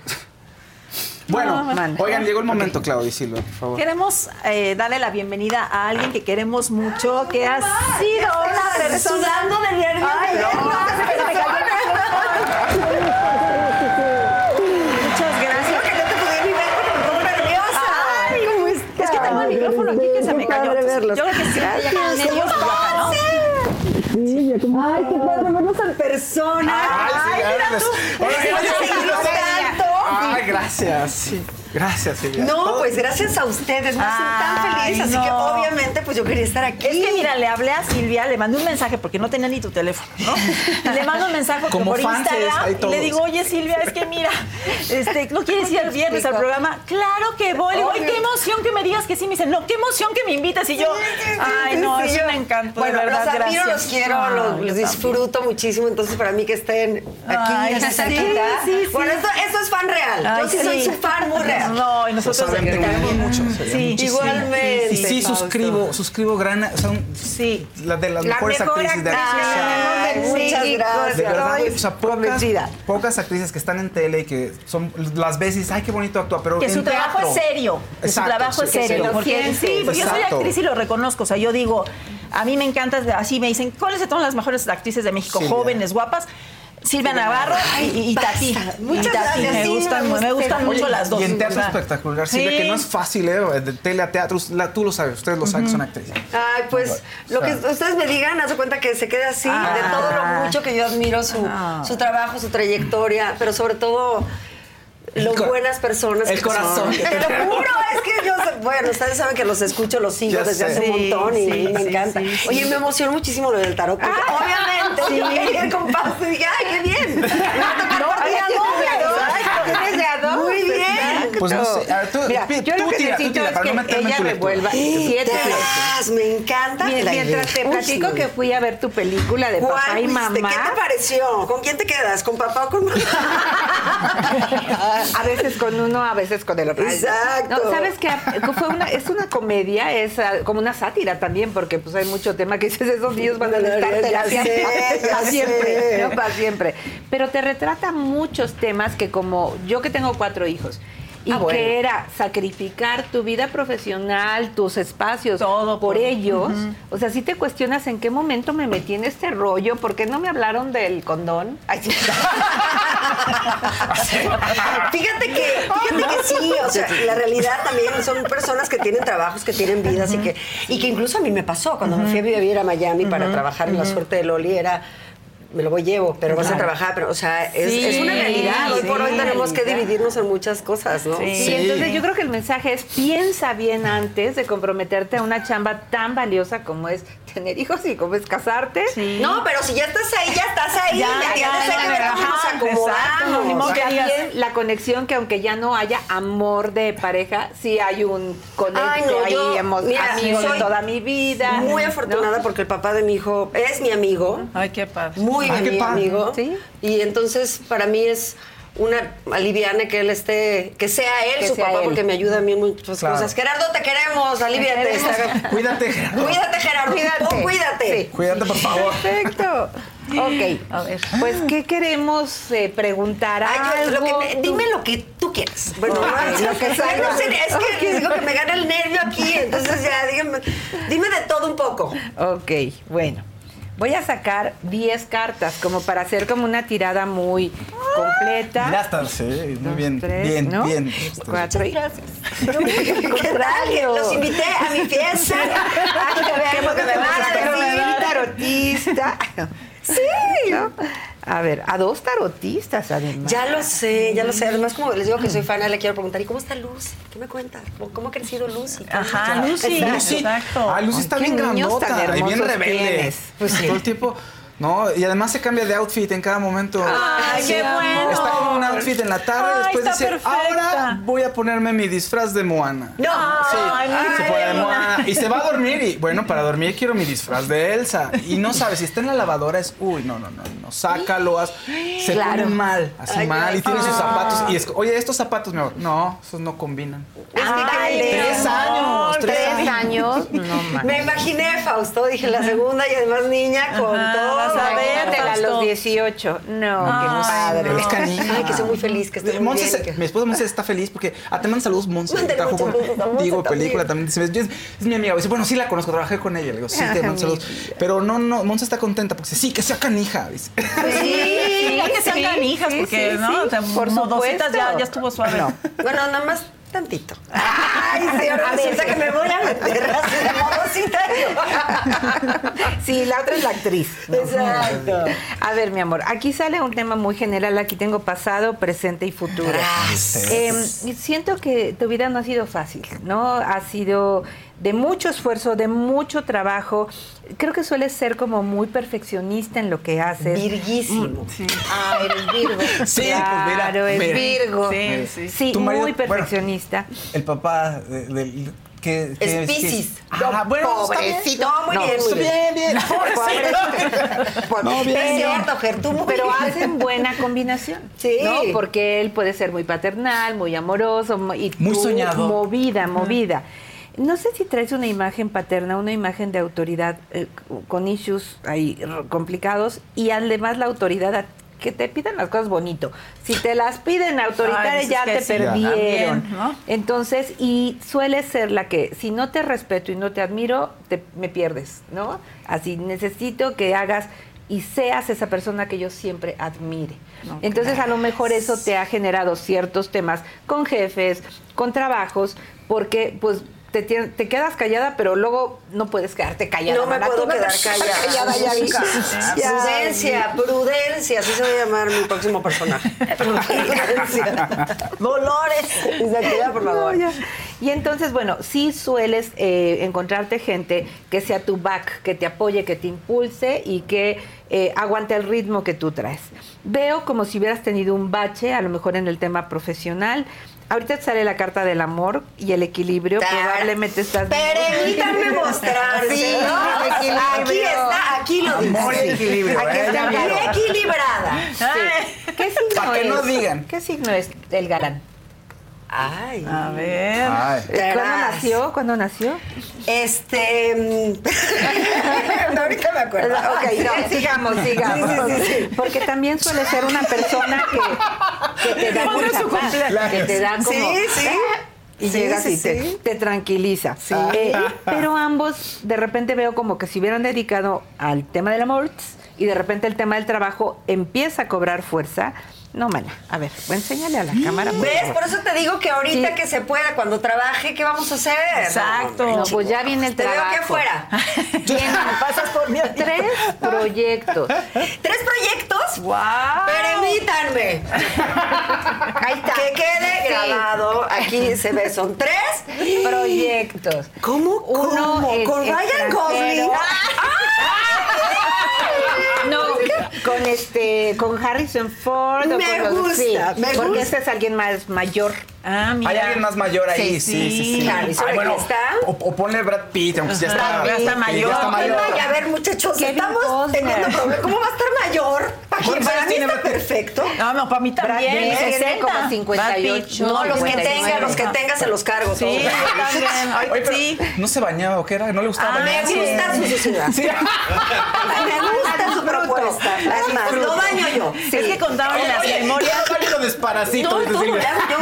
Bueno, man. oigan, llegó el momento, Claudia y Silvia, por favor. Queremos eh, darle la bienvenida a alguien que queremos mucho, que ha sido una persona... Sudando de nervios. Ay, Muchas gracias. Ay, ¿cómo? Es que tengo el micrófono aquí que se me cayó. verlos. Yo creo que sí. Ya ¿no? Ay, qué padre vernos en persona. Ay, sí, Ay, no, gracias. Gracias, Silvia. No, pues gracias a ustedes, me hacen tan Ay, feliz, así que obviamente pues yo quería estar aquí. Es que mira, le hablé a Silvia, le mandé un mensaje porque no tenía ni tu teléfono, ¿no? Y le mando un mensaje Como por Instagram y le digo, oye Silvia, es que mira, este, ¿no quieres ir el viernes al programa? Claro que voy. Le digo, ay, qué emoción que me digas que sí. Me dice, no, qué emoción que me invitas. Y yo, ay, no, Sí, es yo- un encanto, Bueno, de verdad, los admiro, gracias. los quiero, los, también. disfruto muchísimo. Entonces, para mí que estén aquí, Ay, sí, cerquita. sí, sí. Bueno, esto, esto es fan real. Ay, yo sí, soy su fan muy real. No, y nosotros saben, te queremos mucho. Sí. Igualmente. Y sí, suscribo, suscribo gran, son Sí. la de las La mejores mejor actrices de muchas Sí, gracias. De verdad, o sea, pocas, actrices que están en tele y que son las dices, ay, qué bonito actúa, pero Que su trabajo teatro- es serio. Que su trabajo es serio. Porque sí, porque yo soy actriz y lo reconozco. O sea, yo digo, a mí me encanta, así me dicen, ¿cuáles son las mejores actrices de México? Jóvenes, guapas. Silvia Navarro y, y- Tati. Y Muchas Tati, gracias, Me gustan, me mucho Oye, las dos. Y en teatro espectacular, Silvia, sí. que no es fácil, ¿eh? De tele a teatro, la- tú lo sabes, ustedes lo saben, que son actrices. Ay, pues lo que ustedes me digan, haz de cuenta que se quede así, Ah. de todo lo mucho que yo admiro su, Ah. su trabajo, su trayectoria, pero sobre todo lo buenas personas. el que corazón son. que Te lo juro, es que yo, bueno, ustedes saben que los escucho, los sigo Ya desde sé. hace un montón y sí, me sí, encanta. Oye, me emocionó muchísimo lo del tarot, porque obviamente yo quería con Paz y dije, ay, qué bien a tocar partida doble. Tienes de a dos. Muy bien. Pues no sé, a ver, tú, Mira, yo lo que tira, tú necesito tira, es no que ella revuelva siete veces. Me encanta. Mien- la Mientras te platico Uy, que fui a ver tu película de ¿Cuál papá y mamá. ¿Qué te pareció? ¿Con quién te quedas? ¿Con papá o con mamá? A veces con uno, a veces con el otro. Exacto. No, ¿sabes qué? Fue una, es una comedia, es ah, como una sátira también, porque pues hay mucho tema que dices, esos niños van a necesitar terapia para siempre. Para siempre. Pero te retrata muchos temas que como yo que tengo cuatro hijos, y Ah, bueno. que era sacrificar tu vida profesional, tus espacios Todo por por- ellos. O sea, si te cuestionas en qué momento me metí en este rollo, ¿por qué no me hablaron del condón? Ay, sí. Fíjate que, fíjate que sí, o sea, la realidad también son personas que tienen trabajos, que tienen vidas y que, y que incluso a mí me pasó cuando me fui a vivir a Miami para trabajar en la suerte de Loli era me lo voy llevo, pero vas a trabajar, pero o sea, es, Sí, es una realidad. Hoy por hoy tenemos que dividirnos en muchas cosas, ¿no? Sí. Sí, entonces yo creo que el mensaje es piensa bien antes de comprometerte a una chamba tan valiosa como es tener hijos y como es casarte. Sí. No, pero si ya estás ahí, ya estás ahí. Ya, Ya, ya, ya, que ver cómo nos acomodamos. También la conexión que aunque ya no haya amor de pareja, sí hay un conecte Ay, no, ahí, yo, hemos mira, amigos de toda mi vida. Muy ¿no? afortunada porque el papá de mi hijo es mi amigo. Ay, qué padre. Muy Ah, qué mi padre. amigo. Sí. Y entonces para mí es una aliviane que él esté, que sea él Que su sea papá, él. porque me ayuda a mí en muchas Claro. cosas. Gerardo, te queremos, aliviate. Cuídate, Gerardo. Cuídate, Gerardo. Cuídate. Oh, cuídate. Sí. Cuídate, por favor. Perfecto. Ok. A ver. Pues, ¿qué queremos eh, preguntar? Ay, yo- lo que dime lo que tú quieras. Bueno, Ok, no, lo que no, salga. no sé, es que Ok. les digo que me gana el nervio aquí, entonces ya, dígame, dime de todo un poco. Ok, bueno. Voy a sacar 10 cartas como para hacer como una tirada muy completa. Sí, muy bien, tres, bien, ¿no? bien. Cuatro y... Que los invité a mi fiesta. Ay, que vean lo que me van a decir. tarotista. Sí. ¿no? A ver, a dos tarotistas además. Ya lo sé, ya lo sé. Además, como les digo que soy fan, le quiero preguntar, ¿y cómo está Lucy? ¿Qué me cuenta? ¿Cómo- ¿Cómo ha crecido Lucy? Ajá, Lucy. Exacto. Exacto. Ah, Lucy está bien grandota y bien rebelde. tienes. Pues Todo el tiempo. No, y además se cambia de outfit en cada momento. Ay, qué bueno. Está con un outfit en la tarde Ay, y después dice, perfecta. ahora voy a ponerme mi disfraz de Moana. No. Sí, Ay, se pone de. Moana. Y se va a dormir y, bueno, para dormir quiero mi disfraz de Elsa. Y no sabe, si está en la lavadora es, uy, no, no, no, no, sácalo, haz- se Claro. pone mal, así Ay, mal, y tiene sus ay. zapatos. Y es, oye, estos zapatos, mi amor, no, esos no combinan. Es que Tres años, tres Tres años. años. No mames. Me imaginé, Fausto, dije la segunda y además niña con Ajá, todo. Vas a ver, a los Fausto. 18. No, qué Ay, padre. Pero es. Ay, que soy muy feliz, que estoy muy Monse bien, se- que- Mi esposa Monse está feliz porque. Ah, te mando saludos, Monse. Digo, también. película también. Dice, "Yo- es, es mi amiga. Dice, bueno, sí la conozco, trabajé con ella. Le digo, sí, te mando saludos. Pero no, no, Monse está contenta porque dice, sí, que sea canija. Dice. Sí, que sean sí, canijas, porque, sí, ¿no? sí, O sea, por modositas supuesto. ya, ya estuvo suave. Bueno, nada más tantito. Ay, sí, ahora resulta que me voy a meter así de modo citario. Sí, la otra es la actriz. ¿no? Exacto. A ver, mi amor, aquí sale un tema muy general. Aquí tengo pasado, presente y futuro. Gracias. Eh, siento que tu vida no ha sido fácil, ¿no? Ha sido de mucho esfuerzo, de mucho trabajo. Creo que sueles ser como muy perfeccionista en lo que haces. Virguísimo. Ah, eres Virgo. Sí, pues mira, claro, es mira. Virgo. Sí, sí. Sí, marido- muy bueno, perfeccionista. El papá de- del. que, que- Es que- Piscis. Ah, bueno. Pobrecito. No, muy bien, muy bien. Bien, bien. Pobrecito. No, bien. Es cierto, Ger, tú muy Pero bien. hacen buena combinación. Sí. ¿no? Porque él puede ser muy paternal, muy amoroso mo- y Muy tú soñador. movida, movida. No sé si traes una imagen paterna, una imagen de autoridad eh, con issues ahí complicados y además la autoridad a- que te pidan las cosas bonito. Si te las piden autoritarias dices ya te sí. perdieron. También, ¿no? Entonces, y suele ser la que si no te respeto y no te admiro, te, me pierdes, ¿no? Así necesito que hagas y seas esa persona que yo siempre admire. Entonces, a lo mejor eso te ha generado ciertos temas con jefes, con trabajos, porque pues te, quedas callada, pero luego no puedes quedarte callada. No me mana. puedo no quedar callada. callada, ya vi. Ya Prudencia, prudencia, así se va a llamar mi próximo personaje. Prudencia. Dolores. Isabela, por favor. No. Y entonces, bueno, sí sueles eh, encontrarte gente que sea tu back, que te apoye, que te impulse y que eh, aguante el ritmo que tú traes. Veo como si hubieras tenido un bache, a lo mejor en el tema profesional. Ahorita te sale la carta del amor y el equilibrio. Tar- Probablemente estás... Permítanme mostrar. Sí, ¿no? el equilibrio. Aquí está, aquí lo dice. Amor y equilibrio, Aquí ¿eh? está Bien equilibrada. Sí. ¿Qué signo que es? no digan. ¿Qué signo es el galán? Ay. A ver. Ay. ¿Cuándo nació? ¿Cuándo nació? Este. mm, ahorita me acuerdo. Ok, no, sigamos, sigamos. Sí, sí, sí, sí. Porque también suele ser una persona que, que te da ¿Cuándo es mucha su paz, cumpleaños? que te da como... Sí, sí. Y Sí, llegas sí, y te, sí. te tranquiliza. Eh, pero ambos, de repente veo como que se hubieran dedicado al tema del amor y de repente el tema del trabajo empieza a cobrar fuerza. No, mana. A ver, voy a la cámara. por ¿Ves? favor. Por eso te digo que ahorita Sí. que se pueda, cuando trabaje, ¿qué vamos a hacer? Exacto. No, pues ya viene el Te veo trabajo. aquí afuera. Vienen, pasas por mí. Tres proyectos. ¿Tres proyectos? ¡Wow! Permítanme. Ahí está. Que quede Sí. grabado. Aquí se ve, son tres proyectos. ¿Cómo? Uno ¿Cómo? en ¿Con Ryan. Gosling? No, con este, con Harrison Ford. o con los- gusta, sí, me porque gusta. este es alguien más mayor. Ah, mira. Hay alguien más mayor ahí, sí, sí, sí. sí. Harrison, Ay, bueno, está. O, o ponle Brad Pitt, aunque ya está, Ya está mayor. Ya está mayor. Ay, a ver, muchachos, estamos teniendo problemas. ¿Cómo va a estar mayor? Para, que- ¿Cuántos para mí está Brad Pitt? perfecto. No, no, para mí también. Brad Pitt tiene 60. como 58. Brad Pitt, No, los que 59. tenga, los que tenga se los cargo. Sí, yo también. Oye, pero sí. ¿no se bañaba o qué era? ¿No le gustaba Ah, Me bañarse? gusta su sociedad. Sí. Me gusta su propuesta. Es más, lo baño yo. Es que contaban en las Oye, memorias. ya desparasito. Lo hago yo.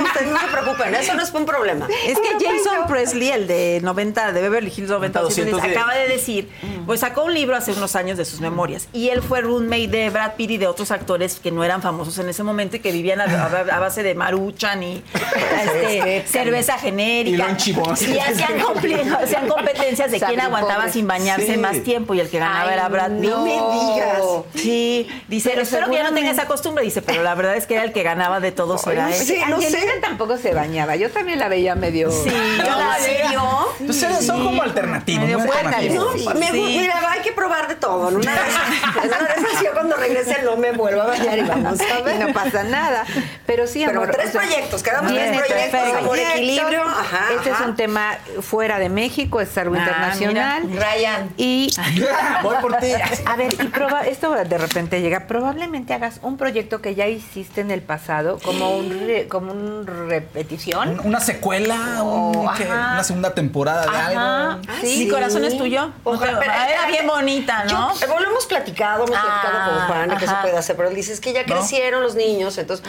Ustedes no se preocupen. Eso no es un problema. Es que Jason Presley, el de 90, de Beverly Hills 90, 200 200, acaba de decir, pues sacó un libro hace unos años de sus memorias. Y él fue roommate de Brad Pitt y de otros actores que no eran famosos en ese momento y que vivían a, a- a base de maruchan y este, cerveza genérica. Y. Y hacían, competencias de quién aguantaba sin bañarse Sí. más tiempo y el que ganaba Ay, era Brad Pitt. no me digas. Sí, dice, Pero espero que ya no tenga esa costumbre, dice, pero la verdad es que era el que ganaba de todos, era él. Sí, no sé. tampoco se bañaba. Yo también la veía medio. Sí, yo ¿En la serio? Pues son- como alternativos, Medio alternativos. No, me mira, hay que probar de todo. Una en una yo cuando regrese no me vuelvo a bañar y vamos a Y ver. no pasa nada. Pero sí, Pero amor. tres o sea, proyectos, quedamos viene tres proyectos, perfecto. amor, equilibrio. Ajá, Este es un tema fuera de México, es algo Ah, internacional. mira. Ryan. Y Voy por ti. a ver, y proba- esto de repente llega, probablemente hagas un proyecto que ya hiciste en el pasado, como un re- como un repetición. Una secuela, un- Oh, ¿qué? ajá. una segunda temporada de Ajá. algo. Sí. Mi corazón es tuyo. Ojalá, pero- Ah, era bien bonita, ¿no? Yo- eh, lo hemos platicado, hemos Ah, platicado con Juan de que se puede hacer, pero él dice es que ya crecieron los niños, entonces.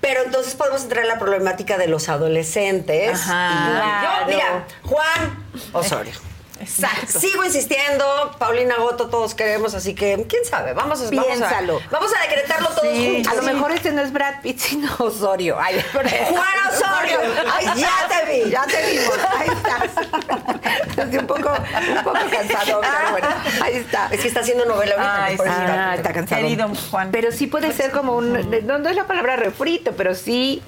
Pero entonces podemos entrar en la problemática de los adolescentes. Ajá. Y Claro. yo, mira, Juan Osorio. Exacto. Sigo insistiendo, Paulina Goto, todos queremos, así que quién sabe, vamos a, vamos a, Piénsalo. vamos a decretarlo todos juntos. A lo mejor este no es Brad Pitt, sino Osorio. Ay, Juan Osorio, Ay, ya te vi. Ya te vimos, ahí estás. Estoy un poco, un poco cansado, pero bueno, ahí está. Es que está haciendo novela ahorita. Ay, por está- Ah, está cansado. Querido Juan. Pero sí puede ser como un, no, no es la palabra refrito, pero sí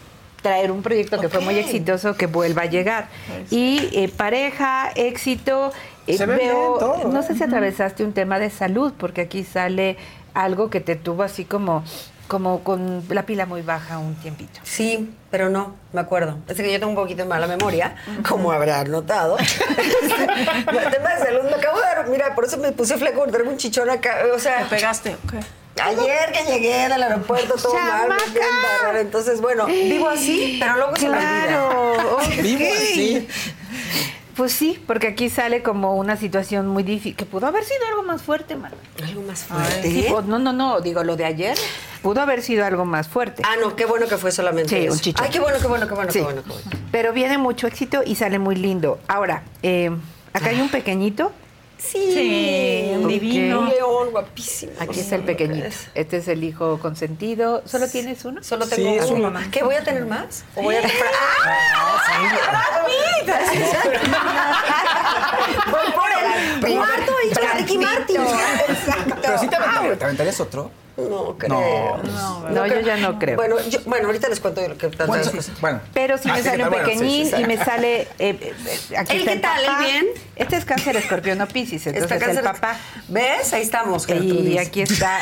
traer un proyecto que fue muy exitoso que vuelva a llegar. Y eh, pareja, éxito, eh, Se veo, todo, no ¿eh? sé si atravesaste un tema de salud, porque aquí sale algo que te tuvo así como, como con la pila muy baja un tiempito. Sí, pero no, me acuerdo. Es que yo tengo un poquito de mala memoria, como habrá notado. el tema de salud me acabo de dar, mira, por eso me puse fleco, traigo un chichón acá, o ¿Te sea, pegaste? Ok. Ayer que llegué del aeropuerto todo mal, embarrar. entonces bueno, vivo así, pero luego se me olvida. Claro, Vivo ok. así. Pues sí, porque aquí sale como una situación muy difícil, que pudo haber sido algo más fuerte, mano. Algo más fuerte. Sí, pues, no, no, no, digo lo de ayer, pudo haber sido algo más fuerte. Ah, no, qué bueno que fue solamente Sí, eso. un chichón. Ay, qué bueno, qué bueno, qué bueno, Sí. qué bueno, qué bueno. Pero viene mucho éxito y sale muy lindo. Ahora, eh, acá hay un pequeñito. Sí, Sí, un divino. Un león guapísimo. Aquí está el pequeñito. Este es el hijo consentido. ¿Solo tienes uno? Solo Sí, tengo es uno. uno. ¿Qué voy a tener más? ¿O voy a comprar? Voy por el cuarto hijo de Ricky Martin. Pero sí te aventarías, ¿te aventarías otro. No creo. No, no, yo ya no creo. Bueno, yo, bueno, ahorita les cuento lo que tanto Bueno, sí, bueno. Pero si Ah, me sí, sale ¿qué un tal? Bueno, sí, pequeñín sí, sí. y me sale. eh, eh, aquí ¿El está qué tal? ¿El papá. bien? Este es cáncer escorpión o piscis, entonces Está el cáncer- papá. ¿Ves? Ahí estamos, Y aquí está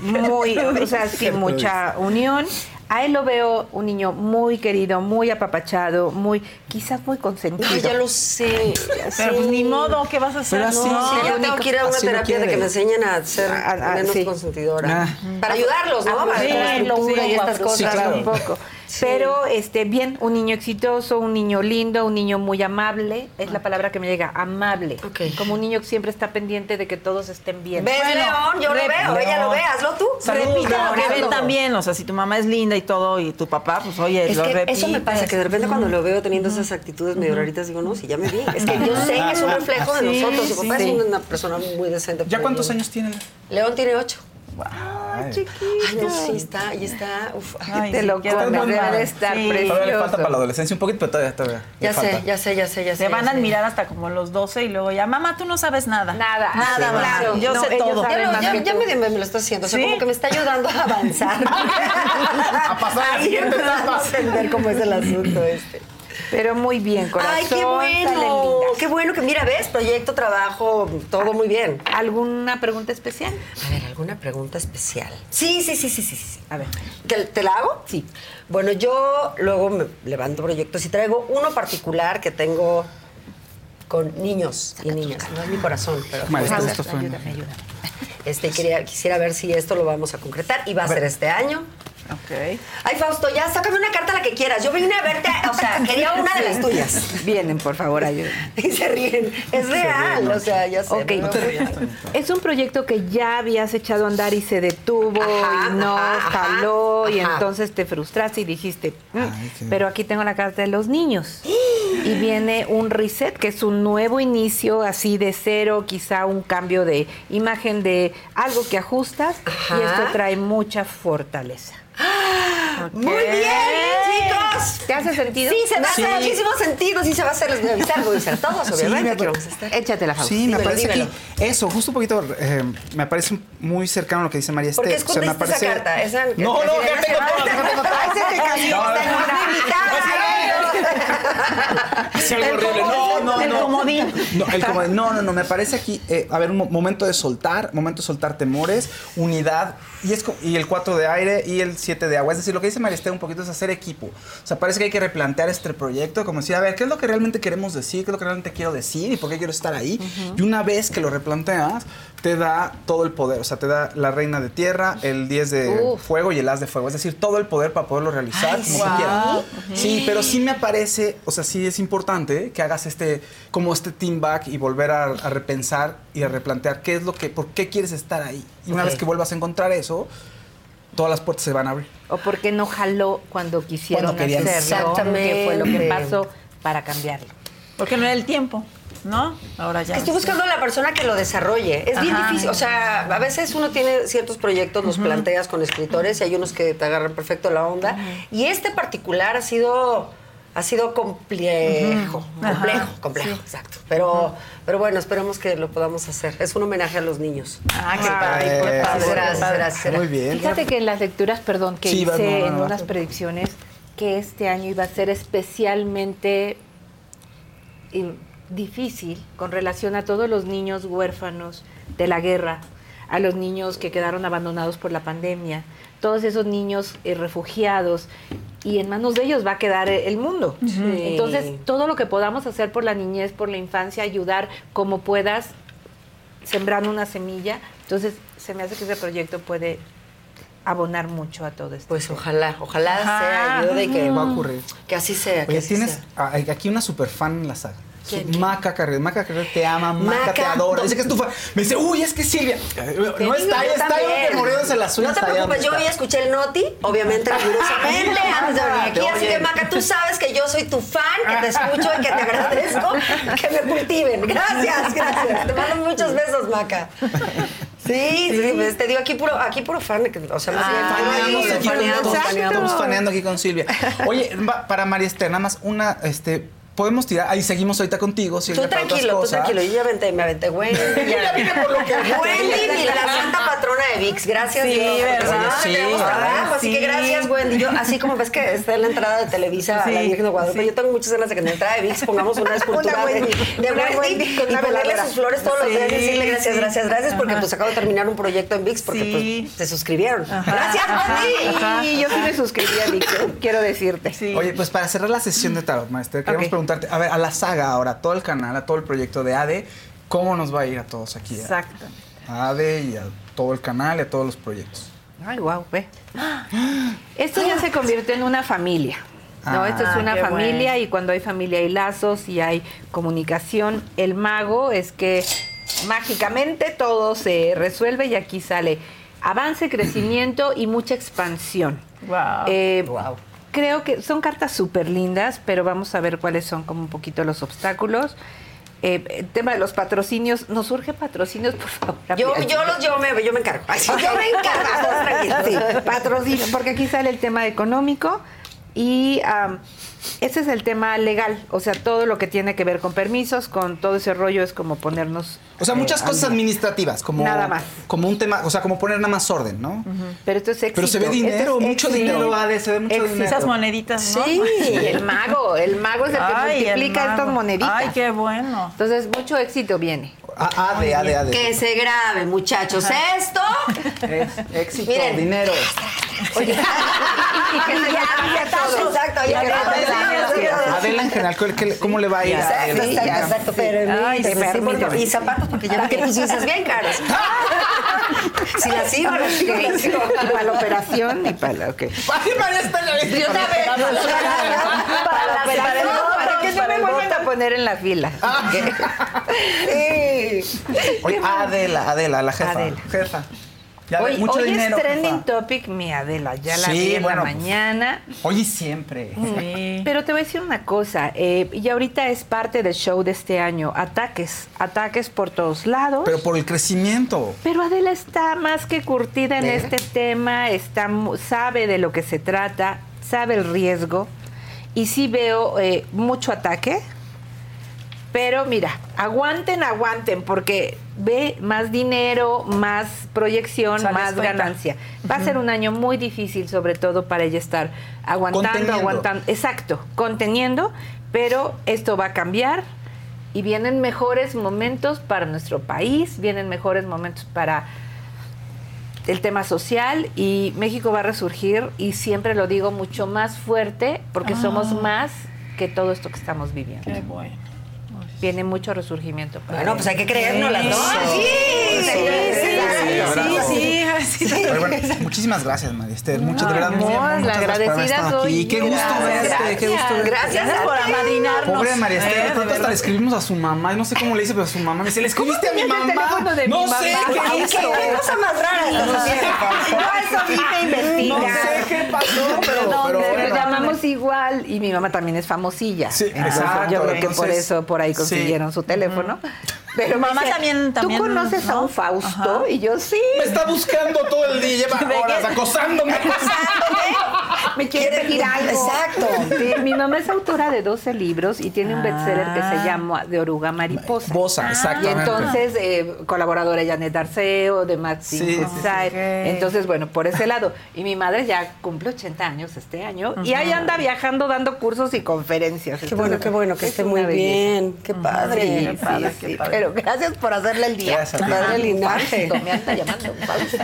muy, o sea, sin mucha unión. A él lo veo un niño muy querido, muy apapachado, muy, quizás muy consentido. No, ya lo sé. Pero pues ni modo, ¿qué vas a hacer? Pero así, No. Sí, yo tengo que ir a una terapia de que me enseñen a ser A- a- menos sí. consentidora. Ah. Para ayudarlos, ¿no? Para sí, sí, y estas cosas. claro. un poco. Pero este bien, un niño exitoso, un niño lindo, un niño muy amable, es la palabra que me llega, amable. Ok. Como un niño que siempre está pendiente de que todos estén bien. ¿Ves, Bueno, León? Yo lo veo. Ella lo ve. Hazlo tú. Repite lo que ven también, o sea, si tu mamá es linda y todo, y tu papá, pues oye, Es lo que eso me pasa, que de repente cuando lo veo teniendo esas actitudes medio raritas, digo, no, si ya me vi. Es que yo sé que es un reflejo de Sí, nosotros. Su papá sí. es una persona muy decente. ¿Ya cuántos años tiene? León tiene ocho. Ay, Ay, no, sí, está, ahí está. Uf, ay, Ay, te sí, lo comes, debe de estar Sí. precioso. Todavía le falta para la adolescencia un poquito, pero todavía, todavía. ya sé, falta. ya sé, ya sé, ya sé. Se van a admirar hasta como los 12 y luego ya, mamá, tú no sabes nada. Nada, Nada, sí, mamá. claro. Yo No, sé todo. Ya, lo- ya, ya me, me lo está haciendo, o sea, ¿Sí? como que me está ayudando a avanzar. A pasar a la siguiente empezando a etapa. entender cómo es el asunto este. Pero muy bien, corazón. Ay, qué bueno, qué bueno que mira, ves, proyecto, trabajo, todo muy bien. ¿Alguna pregunta especial? A ver, ¿alguna pregunta especial? Sí, sí, sí, sí, sí. sí. A ver. ¿Te, te la hago? Sí. Bueno, yo luego me levanto proyectos y traigo uno particular que tengo con niños y niñas. No es mi corazón, pero Maestra, pues, esto Ayúdame, ayúdame. este, quería, quisiera ver si esto lo vamos a concretar y va a ser este año. Ok. Ay, Fausto, ya sácame una carta la que quieras. Yo vine a verte, o sea, quería una de las tuyas. Vienen, por favor, ayúdenme. Y se ríen. Es real, o sea, ya sé. Ok, no es un proyecto que ya habías echado a andar y se detuvo Ajá, y no ajá, ajá, jaló y entonces te frustraste y dijiste, "Mm, Ay, pero aquí tengo la carta de los niños. Y viene un reset, que es un nuevo inicio así de cero, quizá un cambio de imagen de algo que ajustas Ajá. y esto trae mucha fortaleza. Muy bien, chicos. ¿Te hace sentido? Sí, se va a Sí. hacer muchísimo sentido. Sí, se va a hacer. Les voy a avisar. Voy a avisar todos, obviamente. me que pa- vamos a estar. Échatela, Fausto. Sí, me parece dímelo. que eso, justo un poquito, eh, me parece muy cercano a lo que dice María ¿Por qué Esther. O sea, me escondiste esa carta? Esa- no, que- no, que- ya tengo. Ay, se te cayó, No, no, Es algo horrible. No, no, el no. comodín. No, el comodín. No, no, no. Me parece aquí, eh, a ver, un mo- momento de soltar, momento de soltar temores, unidad. Y, es, y el 4 de aire y el 7 de agua. Es decir, lo que dice Esther un poquito es hacer equipo. O sea, parece que hay que replantear este proyecto, como decir, a ver, ¿qué es lo que realmente queremos decir? ¿Qué es lo que realmente quiero decir? ¿Y por qué quiero estar ahí? Y una vez que lo replanteas, te da todo el poder. O sea, te da la reina de tierra, el 10 de Uf. fuego y el as de fuego. Es decir, todo el poder para poderlo realizar Ay, como guau. tú quieras. Sí, pero sí me parece, o sea, sí es importante que hagas este, como este team back y volver a, a repensar y a replantear qué es lo que, por qué quieres estar ahí. Y una vez que vuelvas a encontrar eso, todas las puertas se van a abrir. ¿O por qué no jaló cuando quisieron Cuando hacerlo? ¿Qué fue lo que Exactamente. pasó para cambiarlo? Porque no era el tiempo. ¿no? Ahora ya. Estoy buscando a la persona que lo desarrolle. Es bien difícil. O sea, a veces uno tiene ciertos proyectos, los planteas con escritores y hay unos que te agarran perfecto la onda. Y este particular ha sido. Ha sido complejo, complejo, Ajá. complejo, Sí. exacto. Pero, pero bueno, esperemos que lo podamos hacer. Es un homenaje a los niños. Ah, qué padre, qué Gracias, padre, gracias, gracias. Muy bien. Fíjate que en las lecturas, perdón, que Sí, hice no, no, en no. unas predicciones, que este año iba a ser especialmente difícil con relación a todos los niños huérfanos de la guerra, a los niños que quedaron abandonados por la pandemia, todos esos niños eh, refugiados, y en manos de ellos va a quedar eh, el mundo. Entonces, todo lo que podamos hacer por la niñez, por la infancia, ayudar como puedas, sembrando una semilla. Entonces, se me hace que ese proyecto puede abonar mucho a todo esto. Pues ojalá, ojalá Ajá. sea ayude y que, Va a ocurrir. que así sea. que Oye, así tienes sea. aquí una super fan en la saga. ¿Quién? Maca Carrera. Maca Carrera te ama, Maca, Maca, te adora. do- Dice que es tu fan. Me dice, uy, es que Silvia. No está, yo está ahí, que muriéndose las uñas. No te preocupes, yo hoy escuché el noti, obviamente rigurosamente, antes de venir aquí. Así que. Maca, tú sabes que yo soy tu fan, que te escucho y que te agradezco que me cultiven. Gracias, gracias. Te mando muchos besos, Maca. Sí, sí, pues, te digo aquí puro, aquí puro fan. que- O sea, más Faneamos faneamos, aquí con- faneamos, faneando aquí con Silvia. Oye, para María Esther, nada más una, este, podemos tirar, ahí seguimos ahorita contigo, Silvia. Tú para otras tranquilo, tú tranquilo. Yo ya aventé, me aventé Wendy. Ya vine por lo que- Wendy, y la santa patrona de VIX. Gracias, Sí, Dios. ¿verdad? si Sí, tenemos trabajo. Así sí. que gracias, Wendy. Yo, así como ves que está en la entrada de Televisa a la Virgen de Guadalupe, sí. yo tengo muchas ganas de que en la entrada de VIX pongamos una escultura Una de, Wendy, de una Wendy, con una sus flores todos los días y decirle gracias, gracias, gracias, porque pues acabo de terminar un proyecto en VIX porque pues te suscribieron. Ajá. Gracias, Wendy. Y yo sí me suscribí a Víctor, quiero decirte. Oye, pues para cerrar la sesión de tarot, maestra, queremos Ok. Preguntarte, a ver, a la saga ahora, a todo el canal, a todo el proyecto de ADE, ¿cómo nos va a ir a todos aquí? Exacto. A ADE y a todo el canal y a todos los proyectos. Ay, wow, ve. Esto ya se convirtió en una familia. No, Ah, esto es una qué familia bueno. y cuando hay familia hay lazos y hay comunicación. El mago es que mágicamente todo se resuelve y aquí sale avance, crecimiento y mucha expansión. Wow. Eh, Creo que son cartas súper lindas, pero vamos a ver cuáles son como un poquito los obstáculos. Eh, el tema de los patrocinios, ¿nos surge patrocinios, por favor? Yo, yo, los, yo, me, yo me encargo. Yo me encargo. Sí, patrocinio, porque aquí sale el tema económico y ese es el tema legal, o sea, todo lo que tiene que ver con permisos, con todo ese rollo es como ponernos... O sea, eh, muchas al cosas administrativas, como, Nada más. como un tema, o sea, como poner nada más orden, ¿no? Pero esto es éxito. Pero se ve dinero, es mucho éxito. dinero, Ade, se ve mucho Éxito. dinero. Esas moneditas, ¿no? Sí, el mago, el mago es el que Ay, multiplica estas moneditas. Ay, qué bueno. Entonces, mucho éxito viene. A- ADE, ADE, ADE. Que se grabe, muchachos. Esto. Es éxito, Miren. dinero. Oye, y que se todo. Exacto, ya grabe, todo. sí. Adela en general, ¿qué- qué- ¿cómo le va a ir? a Exacto, Adela? exacto, exacto. sí. Permíteme, Ay, sí, permíteme. bueno, Y zapatos, porque ya que tus dices bien caros. Si las sigo, las sigo, para la operación y para la... ok. María Estela, ¿viste? Yo también. Para la operación, para que para me vuelvan a poner en la fila. Sí. Oye, Adela, Adela, la jefa. Adela. Jefa. Ya Hoy, mucho hoy dinero. es trending jefa. topic mi Adela, ya la Sí, vi en bueno, la pues. mañana. Hoy y siempre. Sí. Pero te voy a decir una cosa, eh, y ahorita es parte del show de este año, ataques, ataques por todos lados. Pero por el crecimiento. Pero Adela está más que curtida en ¿Ve? este tema, está, sabe de lo que se trata, sabe el riesgo, y sí veo eh, mucho ataque. Pero mira, aguanten, aguanten, porque ve más dinero, más proyección, más ganancia. Va a ser un año muy difícil, sobre todo para ella estar aguantando, aguantando. Exacto, conteniendo, pero esto va a cambiar y vienen mejores momentos para nuestro país, vienen mejores momentos para el tema social y México va a resurgir y siempre lo digo mucho más fuerte porque somos más que todo esto que estamos viviendo. Qué bueno. Viene mucho resurgimiento. para Bueno, pues hay que creérnoslas, ¿no? Sí, Sí, sí, sí, sí, sí, bueno, muchísimas gracias, María Esther. Muchas, de verdad, no, la muchas gracias por haber agradecida soy Qué yo. gusto Gracias, verte, qué gusto verte. Gracias por amadrinarnos. Pobre María Esther, Eh, pronto hasta le escribimos a su mamá, y no sé cómo le dice, pero a su mamá me dice, ¿le escribiste a mi mamá? no mi sé mamá? qué Ay, hizo. ¿Qué cosa más rara No sé, eso vive investiga. No sé qué pasó, pero, pero llamamos igual y mi mamá también es famosilla. Sí, exacto, Yo creo que por eso por ahí sí. Consiguieron su teléfono. Pero mamá dice, también- también, ¿Tú conoces a un Fausto? Ajá. Y yo sí. Me está buscando todo el día, lleva horas acosándome. Me quiere pedir algo. Exacto. Sí, mi mamá es autora de 12 libros y tiene un bestseller que se llama De Oruga Mariposa. Bosa, Y exactamente. entonces, eh, colaboradora de Janet Darceo, de Matt Sí, sí, sí. Entonces, bueno, por ese lado. Y mi madre ya cumple 80 años este año y ahí anda viajando dando cursos y conferencias. Qué bueno, qué bueno, que es esté muy belleza. bien. Qué padre. Sí, Qué padre, sí, qué padre. Pero gracias por hacerle el día. Gracias. Padre linaje. Fausto, me anda llamando Fausto.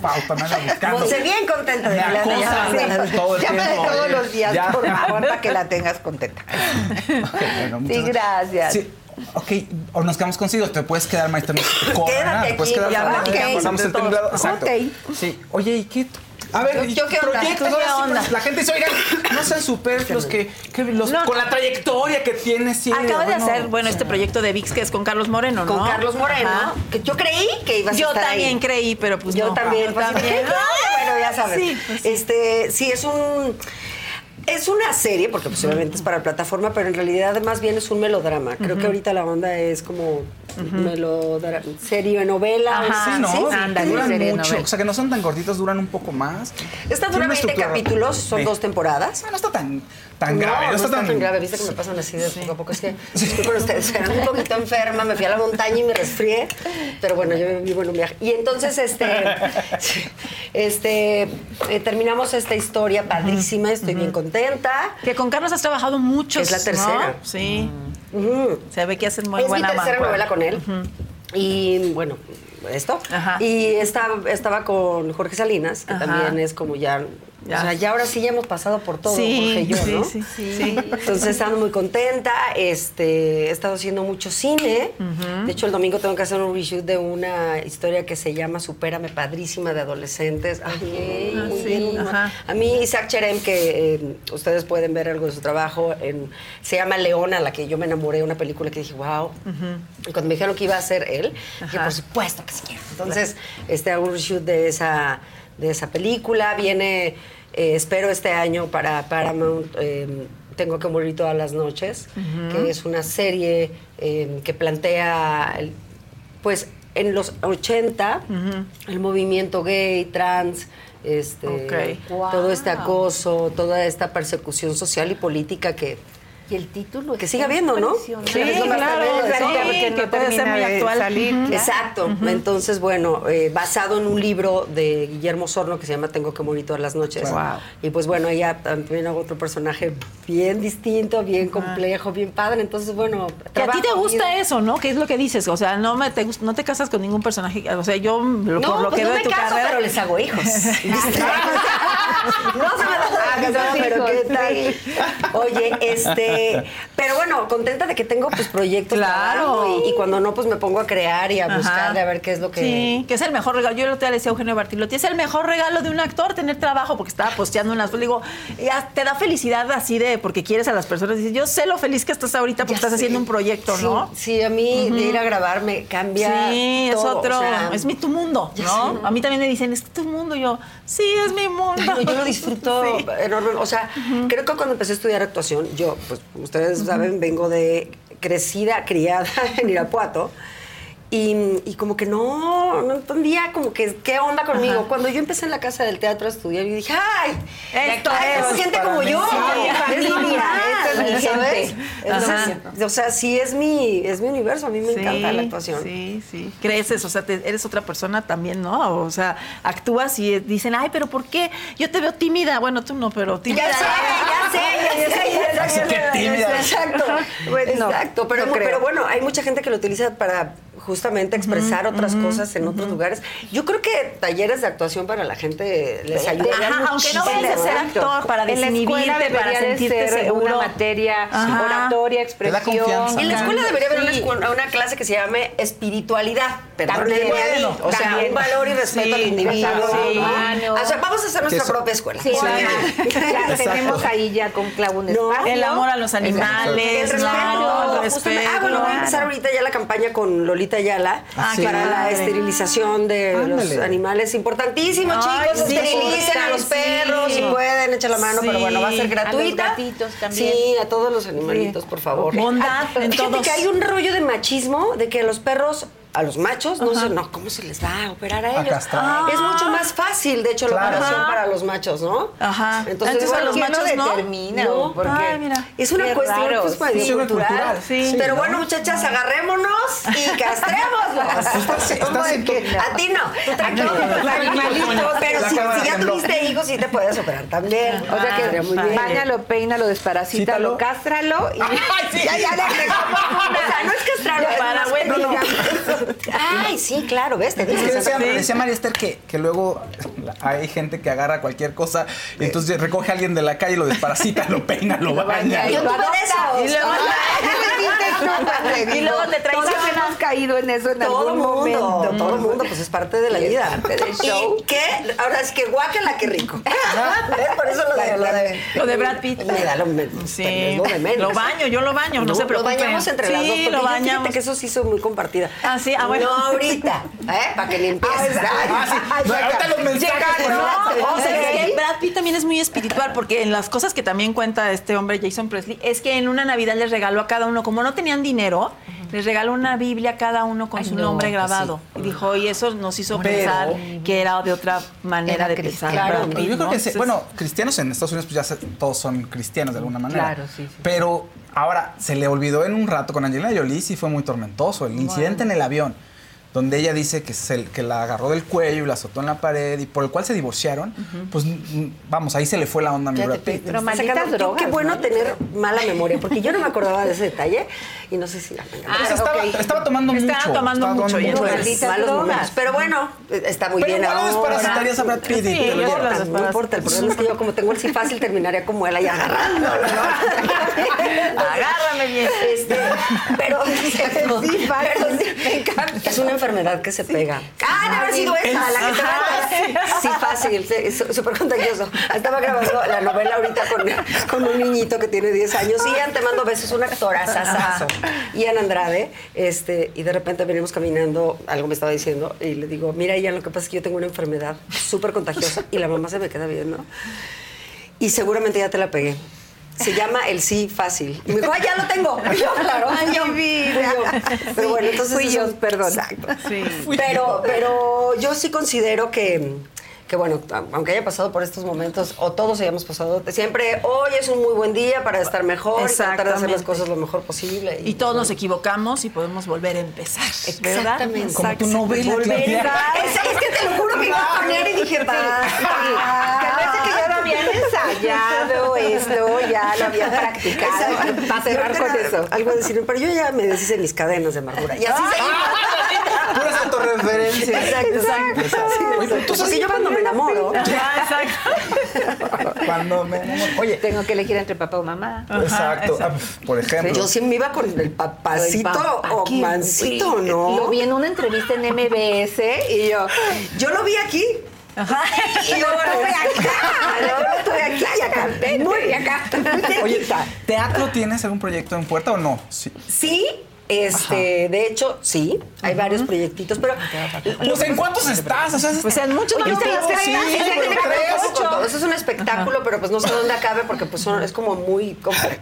Fausto, me anda buscando. Bien contenta de que todo el Llámale tiempo. todos los días, Ya. por favor, para que la tengas contenta. Bueno, Sí, gracias. Sí. Ok, o nos quedamos consigo, te puedes quedar, maestra. Quédate te puedes aquí, quedar ya platicamos el. Exacto. Sí. Oye, ¿y qué? A ver, Yo- ¿y yo qué onda? proyectos, ¿Qué onda? pues, la gente dice, oigan, no sean superfluos, que, que los, No. con la trayectoria que tienes. sí, Acaba de bueno, hacer, bueno, este proyecto de VIX que es con Carlos Moreno, ¿no? Con Carlos Moreno, Ajá. que yo creí que ibas a Yo estar también ahí. creí, pero pues Yo no. también. Yo pues, también. dije, "Ay, bueno, ya sabes. Sí, pues. Este, sí, es un. Es una serie, porque pues, obviamente es para plataforma, pero en realidad más bien es un melodrama. Creo que ahorita la onda es como melodrama, serie novela. Ajá, Sí, ¿no? ¿sí? Ándale, duran serie mucho. novela. O sea, que no son tan gorditos, duran un poco más. Esta dura una 20 estructura- capítulos, son Sí. dos temporadas. Ah, No está tan, tan grave, no, está, tan... grave. Viste que me pasan así de poco a poco. Es que, disculpen ustedes, era un poquito enferma, me fui a la montaña y me resfrié. Pero bueno, yo vivo en un viaje. Y entonces, este, este, eh, terminamos esta historia padrísima, estoy bien contenta. Que con Carlos has trabajado mucho. Es la tercera. Sí. Se ve que hacen muy es mi buena tercera mancuerna. novela con él. Y bueno, esto. Ajá. Y estaba, estaba con Jorge Salinas, que Ajá. también es como ya. Ya. O sea, ya ahora sí ya hemos pasado por todo, Sí, Jorge y yo, sí, ¿no? sí, sí. Entonces, estando muy contenta. Este, he estado haciendo mucho cine. De hecho, el domingo tengo que hacer un reshoot de una historia que se llama Supérame, padrísima de adolescentes. Ay, muy sí, bien. ajá. A mí, Isaac Cherem, que eh, ustedes pueden ver algo de su trabajo, en- se llama Leona, la que yo me enamoré, una película que dije, wow. Y cuando me dijeron que iba a ser él, dije, Ajá. por supuesto que sí quiero. Entonces, este, hago un reshoot de esa, de esa película. Viene, eh, espero este año para Paramount. eh, tengo que morir todas las noches, que es una serie eh, que plantea, el- pues, en los 80, el movimiento gay, trans, este, todo este acoso, toda esta persecución social y política que, Y el título que está sigue habiendo, ¿no? Sí, claro, no que puede ser termina muy de actual. salir. Exacto. Entonces, bueno, eh, basado en un libro de Guillermo Sorno que se llama Tengo que morir todas las noches. Wow. Y pues bueno, ella también hago otro personaje bien distinto, bien complejo, bien padre. Entonces, bueno, Que a ti te gusta vida. eso, ¿no? Que es lo que dices. O sea, no, me, te, no te casas con ningún personaje. O sea, yo, lo- No, por lo pues que no veo me tu caso, carrera. pero les hago hijos. ¿Viste? no se me Ah, casada, esos pero qué tal. Oye, este, pero bueno, contenta de que tengo pues proyectos Claro. y, y cuando no pues me pongo a crear y a Ajá. buscar a ver qué es lo que Sí, que es el mejor regalo. Yo día le decía a Eugenio Bartilotti, es el mejor regalo de un actor tener trabajo, porque estaba posteando unas digo, ya te da felicidad así de porque quieres a las personas. Dices, yo sé lo feliz que estás ahorita porque Ya estás haciendo un proyecto, Sí, ¿no? Sí, a mí de ir a grabar me cambia. Sí, es otro. o sea, es mi tu mundo, ¿no? A mí también me dicen, es tu mundo. Yo, sí, es mi mundo. Yo lo disfruto Sí. enorme. O sea, creo que cuando empecé a estudiar actuación, yo, pues ustedes saben, vengo de crecida, criada en Irapuato. Y, y como que no, no entendía como que qué onda conmigo. Ajá. Cuando yo empecé en la casa del teatro a estudiar, yo dije, ¡ay! Esto ay, es gente como mí. yo. Sí, es esta es mi ¿sabes? gente. Entonces, o sea, sí es mi, es mi universo. A mí me encanta la actuación. Sí, sí. Creces, o sea, te- eres otra persona también, ¿no? O sea, actúas y dicen, ay, pero ¿por qué? Yo te veo tímida. Bueno, tú no, pero tímida. Ya sé, ya sé, ya sé, ya sé. Tímida. Exacto, Bueno, exacto. Pero, no creo. pero bueno, hay mucha gente que lo utiliza para justamente expresar otras cosas en otros lugares. Yo creo que talleres de actuación para la gente les ayuda. Ajá, aunque no vayas a ser actor, para en la desinhibirte, escuela para sentirte ser seguro. una materia Ajá. oratoria, expresión. En la escuela debería haber una, Sí. escu- una clase que se llame espiritualidad. También. mí. O sea, También. un valor y respeto Sí, al individuo. sí. ¿no? O sea, vamos a hacer nuestra eso- propia escuela. Sí, Sí. ya tenemos ahí ya con clavo un No. El amor a los El animales, respeto, no, el justamente. Ah, bueno, voy a respeto. empezar ahorita ya la campaña con Lolita Ayala Ah, para la esterilización de Ándale. los animales. Importantísimo, Ay, chicos. sí, Esterilicen a los perros si pueden, echen la mano, pero bueno, va a ser A los gratuita. gatitos también. Sí, a todos los animalitos, por favor. Bondad en todos. que hay un rollo de machismo de que los perros a los machos, no sé, no, ¿cómo se les va a operar a ellos? castrar. Es mucho más fácil, de hecho, la operación Ajá. para los machos, ¿no? Ajá. Entonces, Entonces, a los ¿quién lo machos no? determina? No. Porque Ay, mira. es una Qué cuestión raro, pues, medio sí. cultural. cultural, sí. Pero ¿no? bueno, muchachas, agarrémonos y castrémoslos. Estás- estás ¿Cómo de en que? tu- A ti no. Tranquilo animalitos. Pero si, ya tuviste hijos, sí te puedes operar también. O sea que muy bien. bañalo, peínalo, desparasítalo, cástralo y Ya, ya, deje. O sea, no es castrarlo. Para no. Ay, sí, claro, ves, te Es dije. que decía, Sí. decía María Esther que, que luego hay gente que agarra cualquier cosa y entonces recoge a alguien de la calle, lo desparasita, lo peina, lo baña. Yo tuve. Y luego- y luego te. Todos hemos caído en eso en Todo algún mundo, momento. todo el mundo, pues es parte de la Y vida. parte del show. Y que, ahora es que guácala, qué rico. ¿Ves? Por eso lo de, lo de, Lo de Brad Pitt. Me da lo, me, Sí. lo de menos. Lo baño, yo lo baño, no, se Lo bañamos entre las Sí, dos, porque lo bañamos. que eso sí soy muy compartida. Ah, sí, ah, bueno. No ahorita, ¿eh? Para que limpies. Ah, sí. No, ahorita los mensajes. No, ¿no? o sea, es que Brad Pitt también es muy espiritual porque en las cosas que también cuenta este hombre Jason Presley es que en una Navidad les regaló a cada uno, como no tenían dinero, les regaló una Biblia a cada uno con Ay, su no, nombre pues grabado. Y dijo, y eso nos hizo Pero- pensar que era de otra manera Era de cristiano. pensar. Claro, Pitt, yo creo ¿no? que, sí, bueno, cristianos en Estados Unidos pues ya se- todos son cristianos de alguna manera. Claro, sí, sí. Pero ahora se le olvidó en un rato con Angelina Jolie sí fue muy tormentoso. El incidente en el avión, donde ella dice que, se, que la agarró del cuello y la azotó en la pared y por el cual se divorciaron, pues mm, vamos, ahí se le fue la onda a mi Brad Pitt. Pero malditas drogas, Qué bueno ¿no? tener mala memoria, porque yo no me acordaba de ese detalle y no sé si... Pues Ah, estaba, ok. estaba tomando Estaba mucho. tomando mucho, y Pues, Pues, malditas malos drogas. momentos. Pero bueno, está muy Pero bien igual ahora. desparasitarías a Brad Pitt y Sí, te lo yo llevas. las No importa, el problema es que yo como tengo el sí fácil terminaría como él ahí agarrándolo, ¿no? Agárrame bien. Este, pero, pero sí, me encanta. Es una enfermedad que se pega. Ah, debe haber sido esa, la que te va Sí, fácil, súper contagioso. Estaba grabando la novela ahorita con, con un niñito que tiene 10 años. Ian, te mando besos, un actorazazazo. Ian Andrade, este, y de repente venimos caminando, algo me estaba diciendo, y le digo, mira, Ian, lo que pasa es que yo tengo una enfermedad súper contagiosa, y la mamá se me queda viendo. Y seguramente ya te la pegué. Se llama el sí fácil. Y me dijo, ¡ay, ya lo tengo! Y yo, claro, Ay, fui yo, yo. Pero bueno, entonces. Fui yo, perdón. Exacto. Sí. Pero, pero yo sí considero que, que, bueno, aunque haya pasado por estos momentos, o todos hayamos pasado, siempre hoy es un muy buen día para estar mejor, y tratar de hacer las cosas lo mejor posible. Y todos nos equivocamos y podemos volver a empezar. ¿verdad? Exactamente. Como tu novela, Volver a- Es, es que te lo juro que iba a poner y dije, parece que ya lo habían ensayado esto, ya lo habían practicado. Para cerrar con eso. Algo a decir, pero yo ya me deshice mis cadenas de amargura. Y así seguimos. Puras autorreferencias. Exacto, exacto. Pero tú Porque yo cuando me enamoro, Ah, exacto. Cuando me enamoro- Oye, Tengo que elegir entre papá o mamá. exacto. Ah, por ejemplo. yo sí me iba con el papacito papá, o mancito, güey. ¿no? Lo vi en una entrevista en MBS y yo, Yo lo vi aquí. Y yo lo estoy acá. Yo lo estoy aquí y acá. Muy acá. Oye, ¿teatro tienes algún proyecto en puerta o no? Sí. Sí, este, de hecho, sí, hay varios proyectitos, pero Pues, ¿en cuántos estás? O sea, es- Pues en muchos Oye, no te las sí. Eso es un espectáculo, pero pues no sé dónde acabe porque pues son- es como muy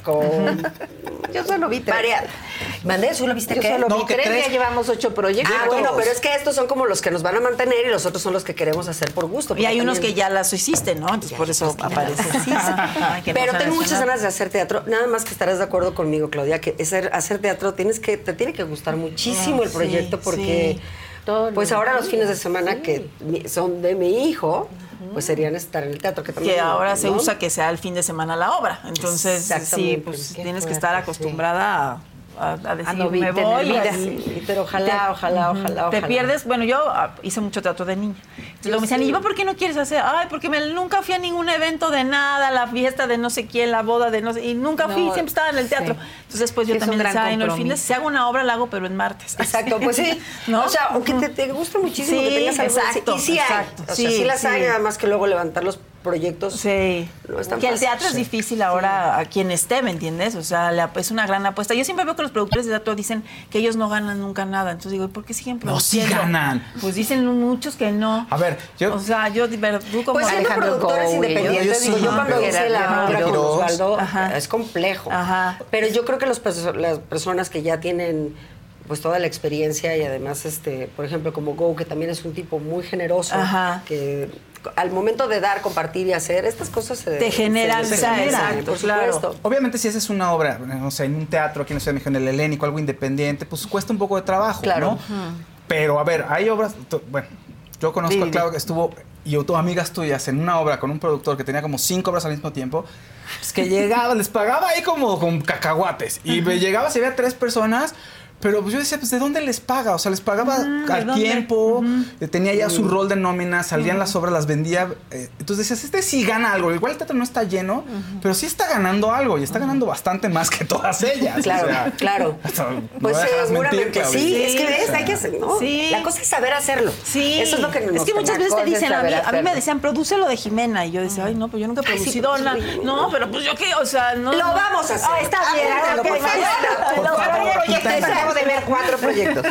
con yo solo vi tres. varias. Mandé, ¿tú lo viste qué? solo No, vi que tres, tres. ya llevamos ocho proyectos. Ah, bueno, pero es que estos son como los que nos van a mantener y los otros son los que queremos hacer por gusto. Y hay unos que ya las hiciste, ¿no? Entonces Ya, por eso aparece. Ay, que no Pero tengo muchas ganas de hacer teatro. Nada más que estarás de acuerdo conmigo, Claudia, que hacer teatro tienes que, te tiene que gustar muchísimo el proyecto porque pues ahora los fines de semana que son de mi hijo, pues serían estar en el teatro. Que, también, que ahora se usa que sea el fin de semana la obra. Entonces, sí, pues tienes que estar sí. acostumbrada a a, a decir, no vi- me voy. así. Pero ojalá, ojalá, ojalá, Te ojalá. pierdes, bueno, yo ah, hice mucho teatro de niña. Entonces luego me decían, sí. ¿y yo por qué no quieres hacer? Ay, porque me, nunca fui a ningún evento de nada, la fiesta de no sé quién, la boda de no sé, y nunca fui, No, siempre estaba en el teatro. sí. Entonces después yo Sí, es un también decía, no, el fin de si hago una obra la hago, pero en martes. Exacto, pues sí. ¿No? O sea, aunque te, te guste muchísimo Sí, que tengas algo exacto, Y sí hay. exacto. O sea, Sí, sí, las hay, nada más que luego levantar los proyectos. Sí. No es tan que el teatro es difícil ahora a quien esté, ¿me entiendes? O sea, la- es una gran apuesta. Yo siempre veo que los productores de teatro dicen que ellos no ganan nunca nada. Entonces digo, ¿y ¿por qué siguen No, sí produciendo? ganan. Pues dicen muchos que no. A ver, yo- O sea, yo, tú como Pues siendo Alejandro productores independientes, yo digo, yo cuando Ajá. hice la obra con. Osvaldo, Ajá. es complejo. Ajá. Pero yo creo que los las personas que ya tienen pues toda la experiencia y además, este, por ejemplo, como Go, que también es un tipo muy generoso, Ajá. que al momento de dar, compartir y hacer, estas cosas se Te generan, se- exacto, por claro. supuesto. Obviamente si haces una obra, no sé, en un teatro aquí en la Ciudad de México, en el Helénico, algo independiente, pues cuesta un poco de trabajo, Claro. ¿no? Pero a ver, hay obras, bueno, yo conozco Dime. a que estuvo, y tú amigas tuyas, en una obra con un productor que tenía como cinco obras al mismo tiempo, pues que llegaba, les pagaba ahí como con cacahuates, y me llegaba, se veía tres personas, pero pues yo decía, pues ¿de dónde les paga? O sea, les pagaba ¿de al tiempo, eh, tenía ya su rol de nómina, salían las obras, las vendía. eh, entonces decías, este sí gana algo. Igual el teatro no está lleno, pero sí está ganando algo y está ganando bastante más que todas ellas. Claro, o sea, claro. no Pues seguramente mentir, sí, Sí, es que ves, o sea, hay que hacer, ¿no? sí. La cosa es saber hacerlo. Sí. Eso es lo que nos Es que muchas veces te dicen a mí, a mí me decían, produce lo de Jimena. Y yo decía, ay, no, pues yo nunca he Ay, sí, producido nada. sí. No, pero pues yo qué, o sea, no. Lo vamos a hacer. Ah, está bien. Acabo de ver cuatro proyectos.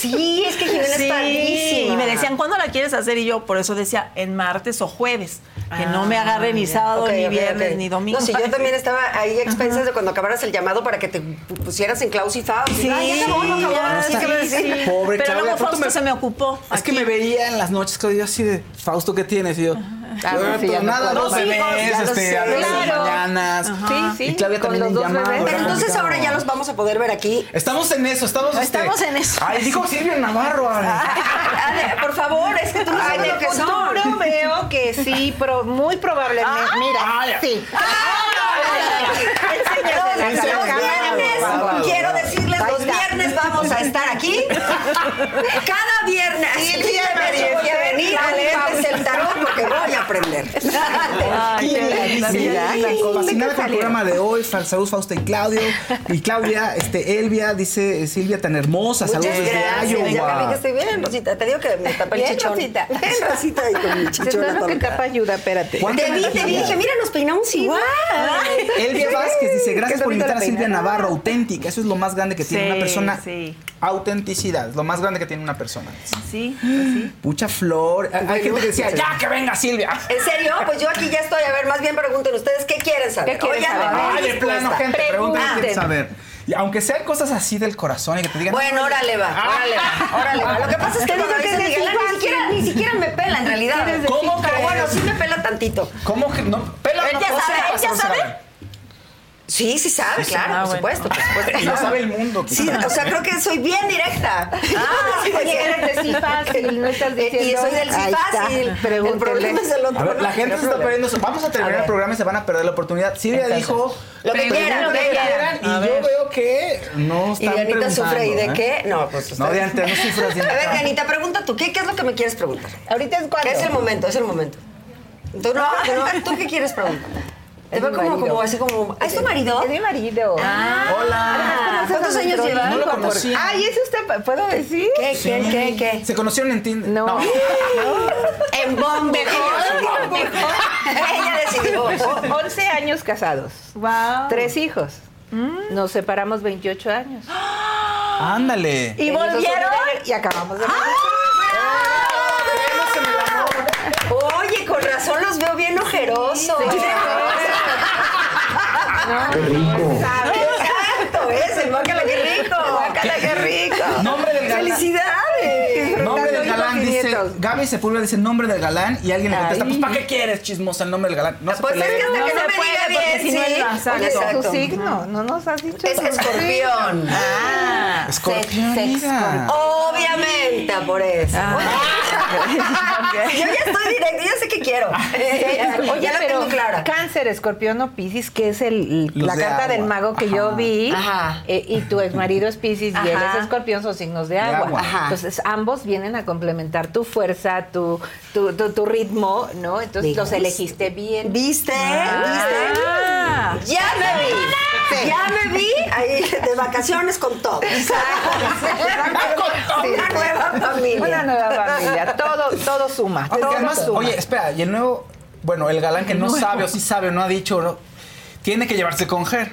Sí, es que Jimena Sí, es padrísima. y me decían, ¿cuándo la quieres hacer? Y yo por eso decía, en martes o jueves. Que no me agarre ni sábado, ni viernes, ni domingo. No, sí, yo también estaba ahí a expensas de cuando acabaras el llamado para que te pu- pusieras en Klaus y Faust. Sí, Ay, ya acabó, no acabó. ya, Sí, sí, que me sí. decían. Pobre Pero Claudia, luego Fausto me- se me ocupó. Es que me veía en las noches, Claudia, así de, Fausto, ¿qué tienes? Y yo, Ah, "Bueno, sí, ya me nada, dos bebés, este, a las Claro. mañanas. Sí, sí. Y Claudia con también los dos. Pero entonces Claro. ahora ya los vamos a poder ver aquí. Estamos en eso, estamos... este- Estamos en eso. Ay, dijo Silvia Navarro. Ale. Ale, por favor, es que tú no sabes lo que son. veo que sí, pero muy probablemente. Mira, Ay, sí. Quiero decirles, Ahí los viernes vamos a estar aquí. Cada viernes. Sí, sí, que venir a leerles el tarot porque voy a aprender. Ay, qué fascinada con el programa de hoy. Saludos, Fausta y Claudio. Y Claudia, este, Elvia, dice eh, Silvia tan hermosa. Muchas Saludos desde gracias. Ya vi que Iowa. estoy bien, Rosita. Te digo que me tapa el Bien, chichón. Rosita. Bien, Rosita, ahí con mi chichón. Claro que tapa ayuda, espérate. ¿Cuánto Te vi, te vi. Dije, mira, nos peinamos igual. Elvia Vázquez dice, gracias por invitar a Silvia. Navarro, auténtica. Eso es lo más grande que tiene una persona. sí. Autenticidad, lo más grande que tiene una persona. Sí, pues sí. Pucha flor. Hay- gente que decía, ya que venga Silvia. ¿En serio? Pues yo aquí ya estoy. A ver, más bien pregunten ustedes, ¿qué quieren saber? ¿Qué quieren Oigan, saber? de plano, gente, pregúntame qué Pregunten. saber. Y aunque sean cosas así del corazón y que te digan. Bueno, órale va, órale va, órale va. Lo que pasa es que cuando que dicen Miguel, ni siquiera, ni siquiera me pela en realidad. ¿Cómo Pero crees? bueno, sí me pela tantito. ¿Cómo que no? Pela, Él no, sabe, ya sabe. Sí, sí sabe, claro, Ah, por bueno. supuesto, por supuesto. Y lo sabe el mundo. Sí, o sea, creo que soy bien directa. Ah, sí, Oye, eres de sí fácil, no estás diciendo. Y soy del sí fácil. El problema es el otro. A ver, la gente se está perdiendo eso. Vamos a terminar ver. el programa y se van a perder la oportunidad. Silvia dijo. Lo que quieran, lo que quieran. Y yo veo que no Y están Dianita sufre, ¿y de ¿eh? qué? No, pues No, Dianita, no sufras, A ver, Dianita, pregunta tú, ¿qué, ¿qué es lo que me quieres preguntar? Ahorita es cuando. Es el momento, es el momento. ¿Tú, no, tú, no, ¿tú qué quieres preguntar? Mi como, como así como. ¿Es tu marido? Es mi marido. Ah, ¿Cuántos años llevan? No lo conocía. Ay, eso está. ¿Puedo decir? ¿Qué, qué, qué, qué? Se conocieron en Tinder. No. En bombo. Mejor, mejor. Ella decidió. 11 años casados. Wow. Tres hijos. Nos separamos 28 años. Ándale. ¿Y En volvieron? Y acabamos de Oye, con razón los veo bien ojerosos. Qué rico. Exacto, ese, guácala, qué rico. Guácala, qué rico. Nombre del galán. ¡Felicidades! Nombre del Hijos galán y dice. nietos. Gaby Sepúlveda dice nombre del galán y alguien le contesta, Ay. pues ¿para qué quieres chismosa el nombre del galán? No se Pues es peleen. que hasta No que no se me puede, diga porque bien, si no sí. es la- Oye, Exacto. su signo, no nos has dicho. Es escorpión. Ah. Escorpión, Sex- mira. Obviamente, por eso. Yo ya estoy directa, ya sé qué quiero. Oye, ya la pero tengo clara. Cáncer, Escorpión o Piscis, que es el, Los la de carta agua. del mago que yo Ajá. vi, Ajá. eh, y tu ex marido es Piscis y él Ajá. es Escorpión, son signos de agua. agua. Ajá. Entonces, ambos vienen a complementar tu fuerza, tu, tu, tu- tu ritmo, ¿no? Entonces, los elegiste bien. ¿Viste? Ah. ¿Viste? Ya me vi. Ya me vi ahí de vacaciones con todo. Una nueva familia. Una nueva familia. Todo, todo suma. Todo además, suma. oye, espera, y el nuevo, bueno, el galán que no sabe o sí sabe o no ha dicho, no, tiene que llevarse con Ger.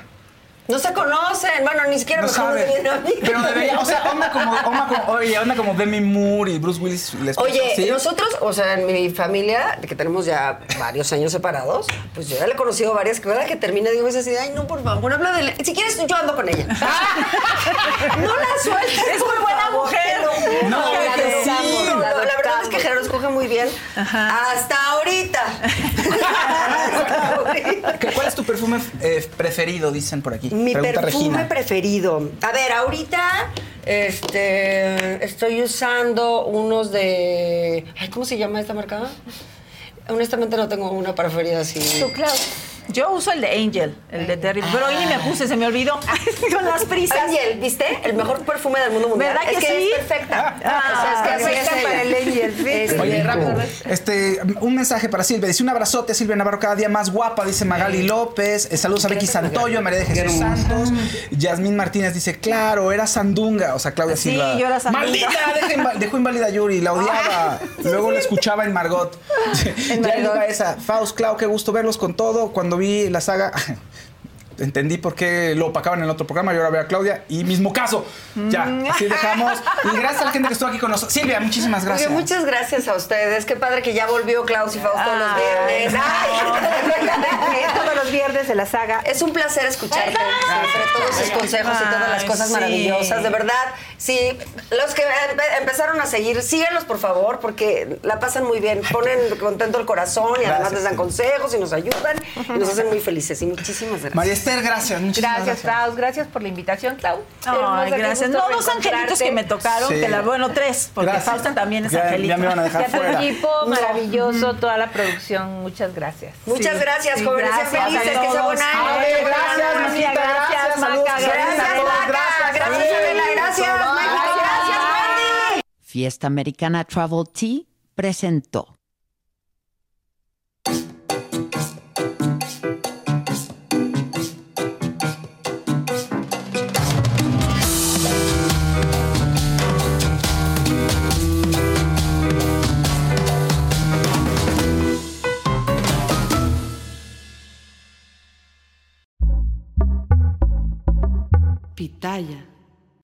No se conocen. Bueno, ni siquiera No me conocen sabe. bien a mí. Pero debería, o sea, onda como, onda como, oye, onda como Demi Moore y Bruce Willis. les Oye, ¿sí? nosotros, o sea, en mi familia, que tenemos ya varios años separados, pues yo ya le he conocido varias que cada que termina digo veces así, ay, no, por favor, habla de... Si quieres, yo ando con ella. no la sueltes, Es muy buena favor, mujer. lo juro. No, La que sí. no, La La verdad es que. Gerardo escoge muy bien. Hasta ahorita. Hasta ahorita. ¿Qué- ¿Cuál es tu perfume eh, preferido? Dicen por aquí. Mi Pregunta perfume Regina. preferido. A ver, ahorita este, estoy usando unos de. Ay, ¿Cómo se llama esta marca? Honestamente no tengo una preferida así. Clau. Yo uso el de Angel, el de Terry. Pero hoy ni me puse, se me olvidó. Con las prisas. Angel, ¿viste? El mejor perfume del mundo mundial. ¿Verdad que es que sí? es perfecta. Ah, o sea, es que así perfecta es para el Angel, sí. Es Oye, rápido. Este, un mensaje para Silvia. Dice un abrazote, Silvia Navarro, cada día más guapa, dice Magali López. Eh, saludos a Becky Santoyo, María de Jesús Santos. Yasmín Martínez dice, claro, era Sandunga. O sea, Claudia Sí, Silva. yo era Sandunga. ¡Maldita! Dejó inválida a Yuri, la odiaba. Luego la escuchaba en Margot. ya Margot. iba esa. Faust, Clau, qué gusto verlos con todo. Cuando vi la saga. Entendí por qué lo opacaban en el otro programa y ahora veo a Claudia y mismo caso. Ya, así dejamos. Y gracias a la gente que estuvo aquí con nosotros. Silvia, muchísimas gracias. Oye, muchas gracias a ustedes. Qué padre que ya volvió Klaus y Fausto todos los Ay, viernes. Ay. Todos los viernes de la saga. Es un placer escucharte siempre, todos sus consejos y todas las cosas sí. maravillosas. De verdad, sí, los que empe- empezaron a seguir, síganlos por favor, porque la pasan muy bien. Ponen contento el corazón y además Gracias, les dan sí. consejos y nos ayudan y nos hacen muy felices. Y muchísimas gracias. María Esther, gracias. Muchísimas Gracias, Klaus. Gracias por la invitación, Clau. Ay, gracias. No, dos angelitos que me tocaron, Sí. que la, bueno, tres, porque Gracias. Fausta también es Ya- angelito. ya me van a dejar fuera. equipo maravilloso, toda la producción. Muchas gracias. Muchas Sí, gracias, sí, jóvenes. gracias Sean felices, que sea buen año. Gracias. Maquita, gracias, Maca, gracias, Gracias. Adela. Gracias, Maca. Gracias, Wendy. Fiesta Americana Travel Tea presentó. Pitaya.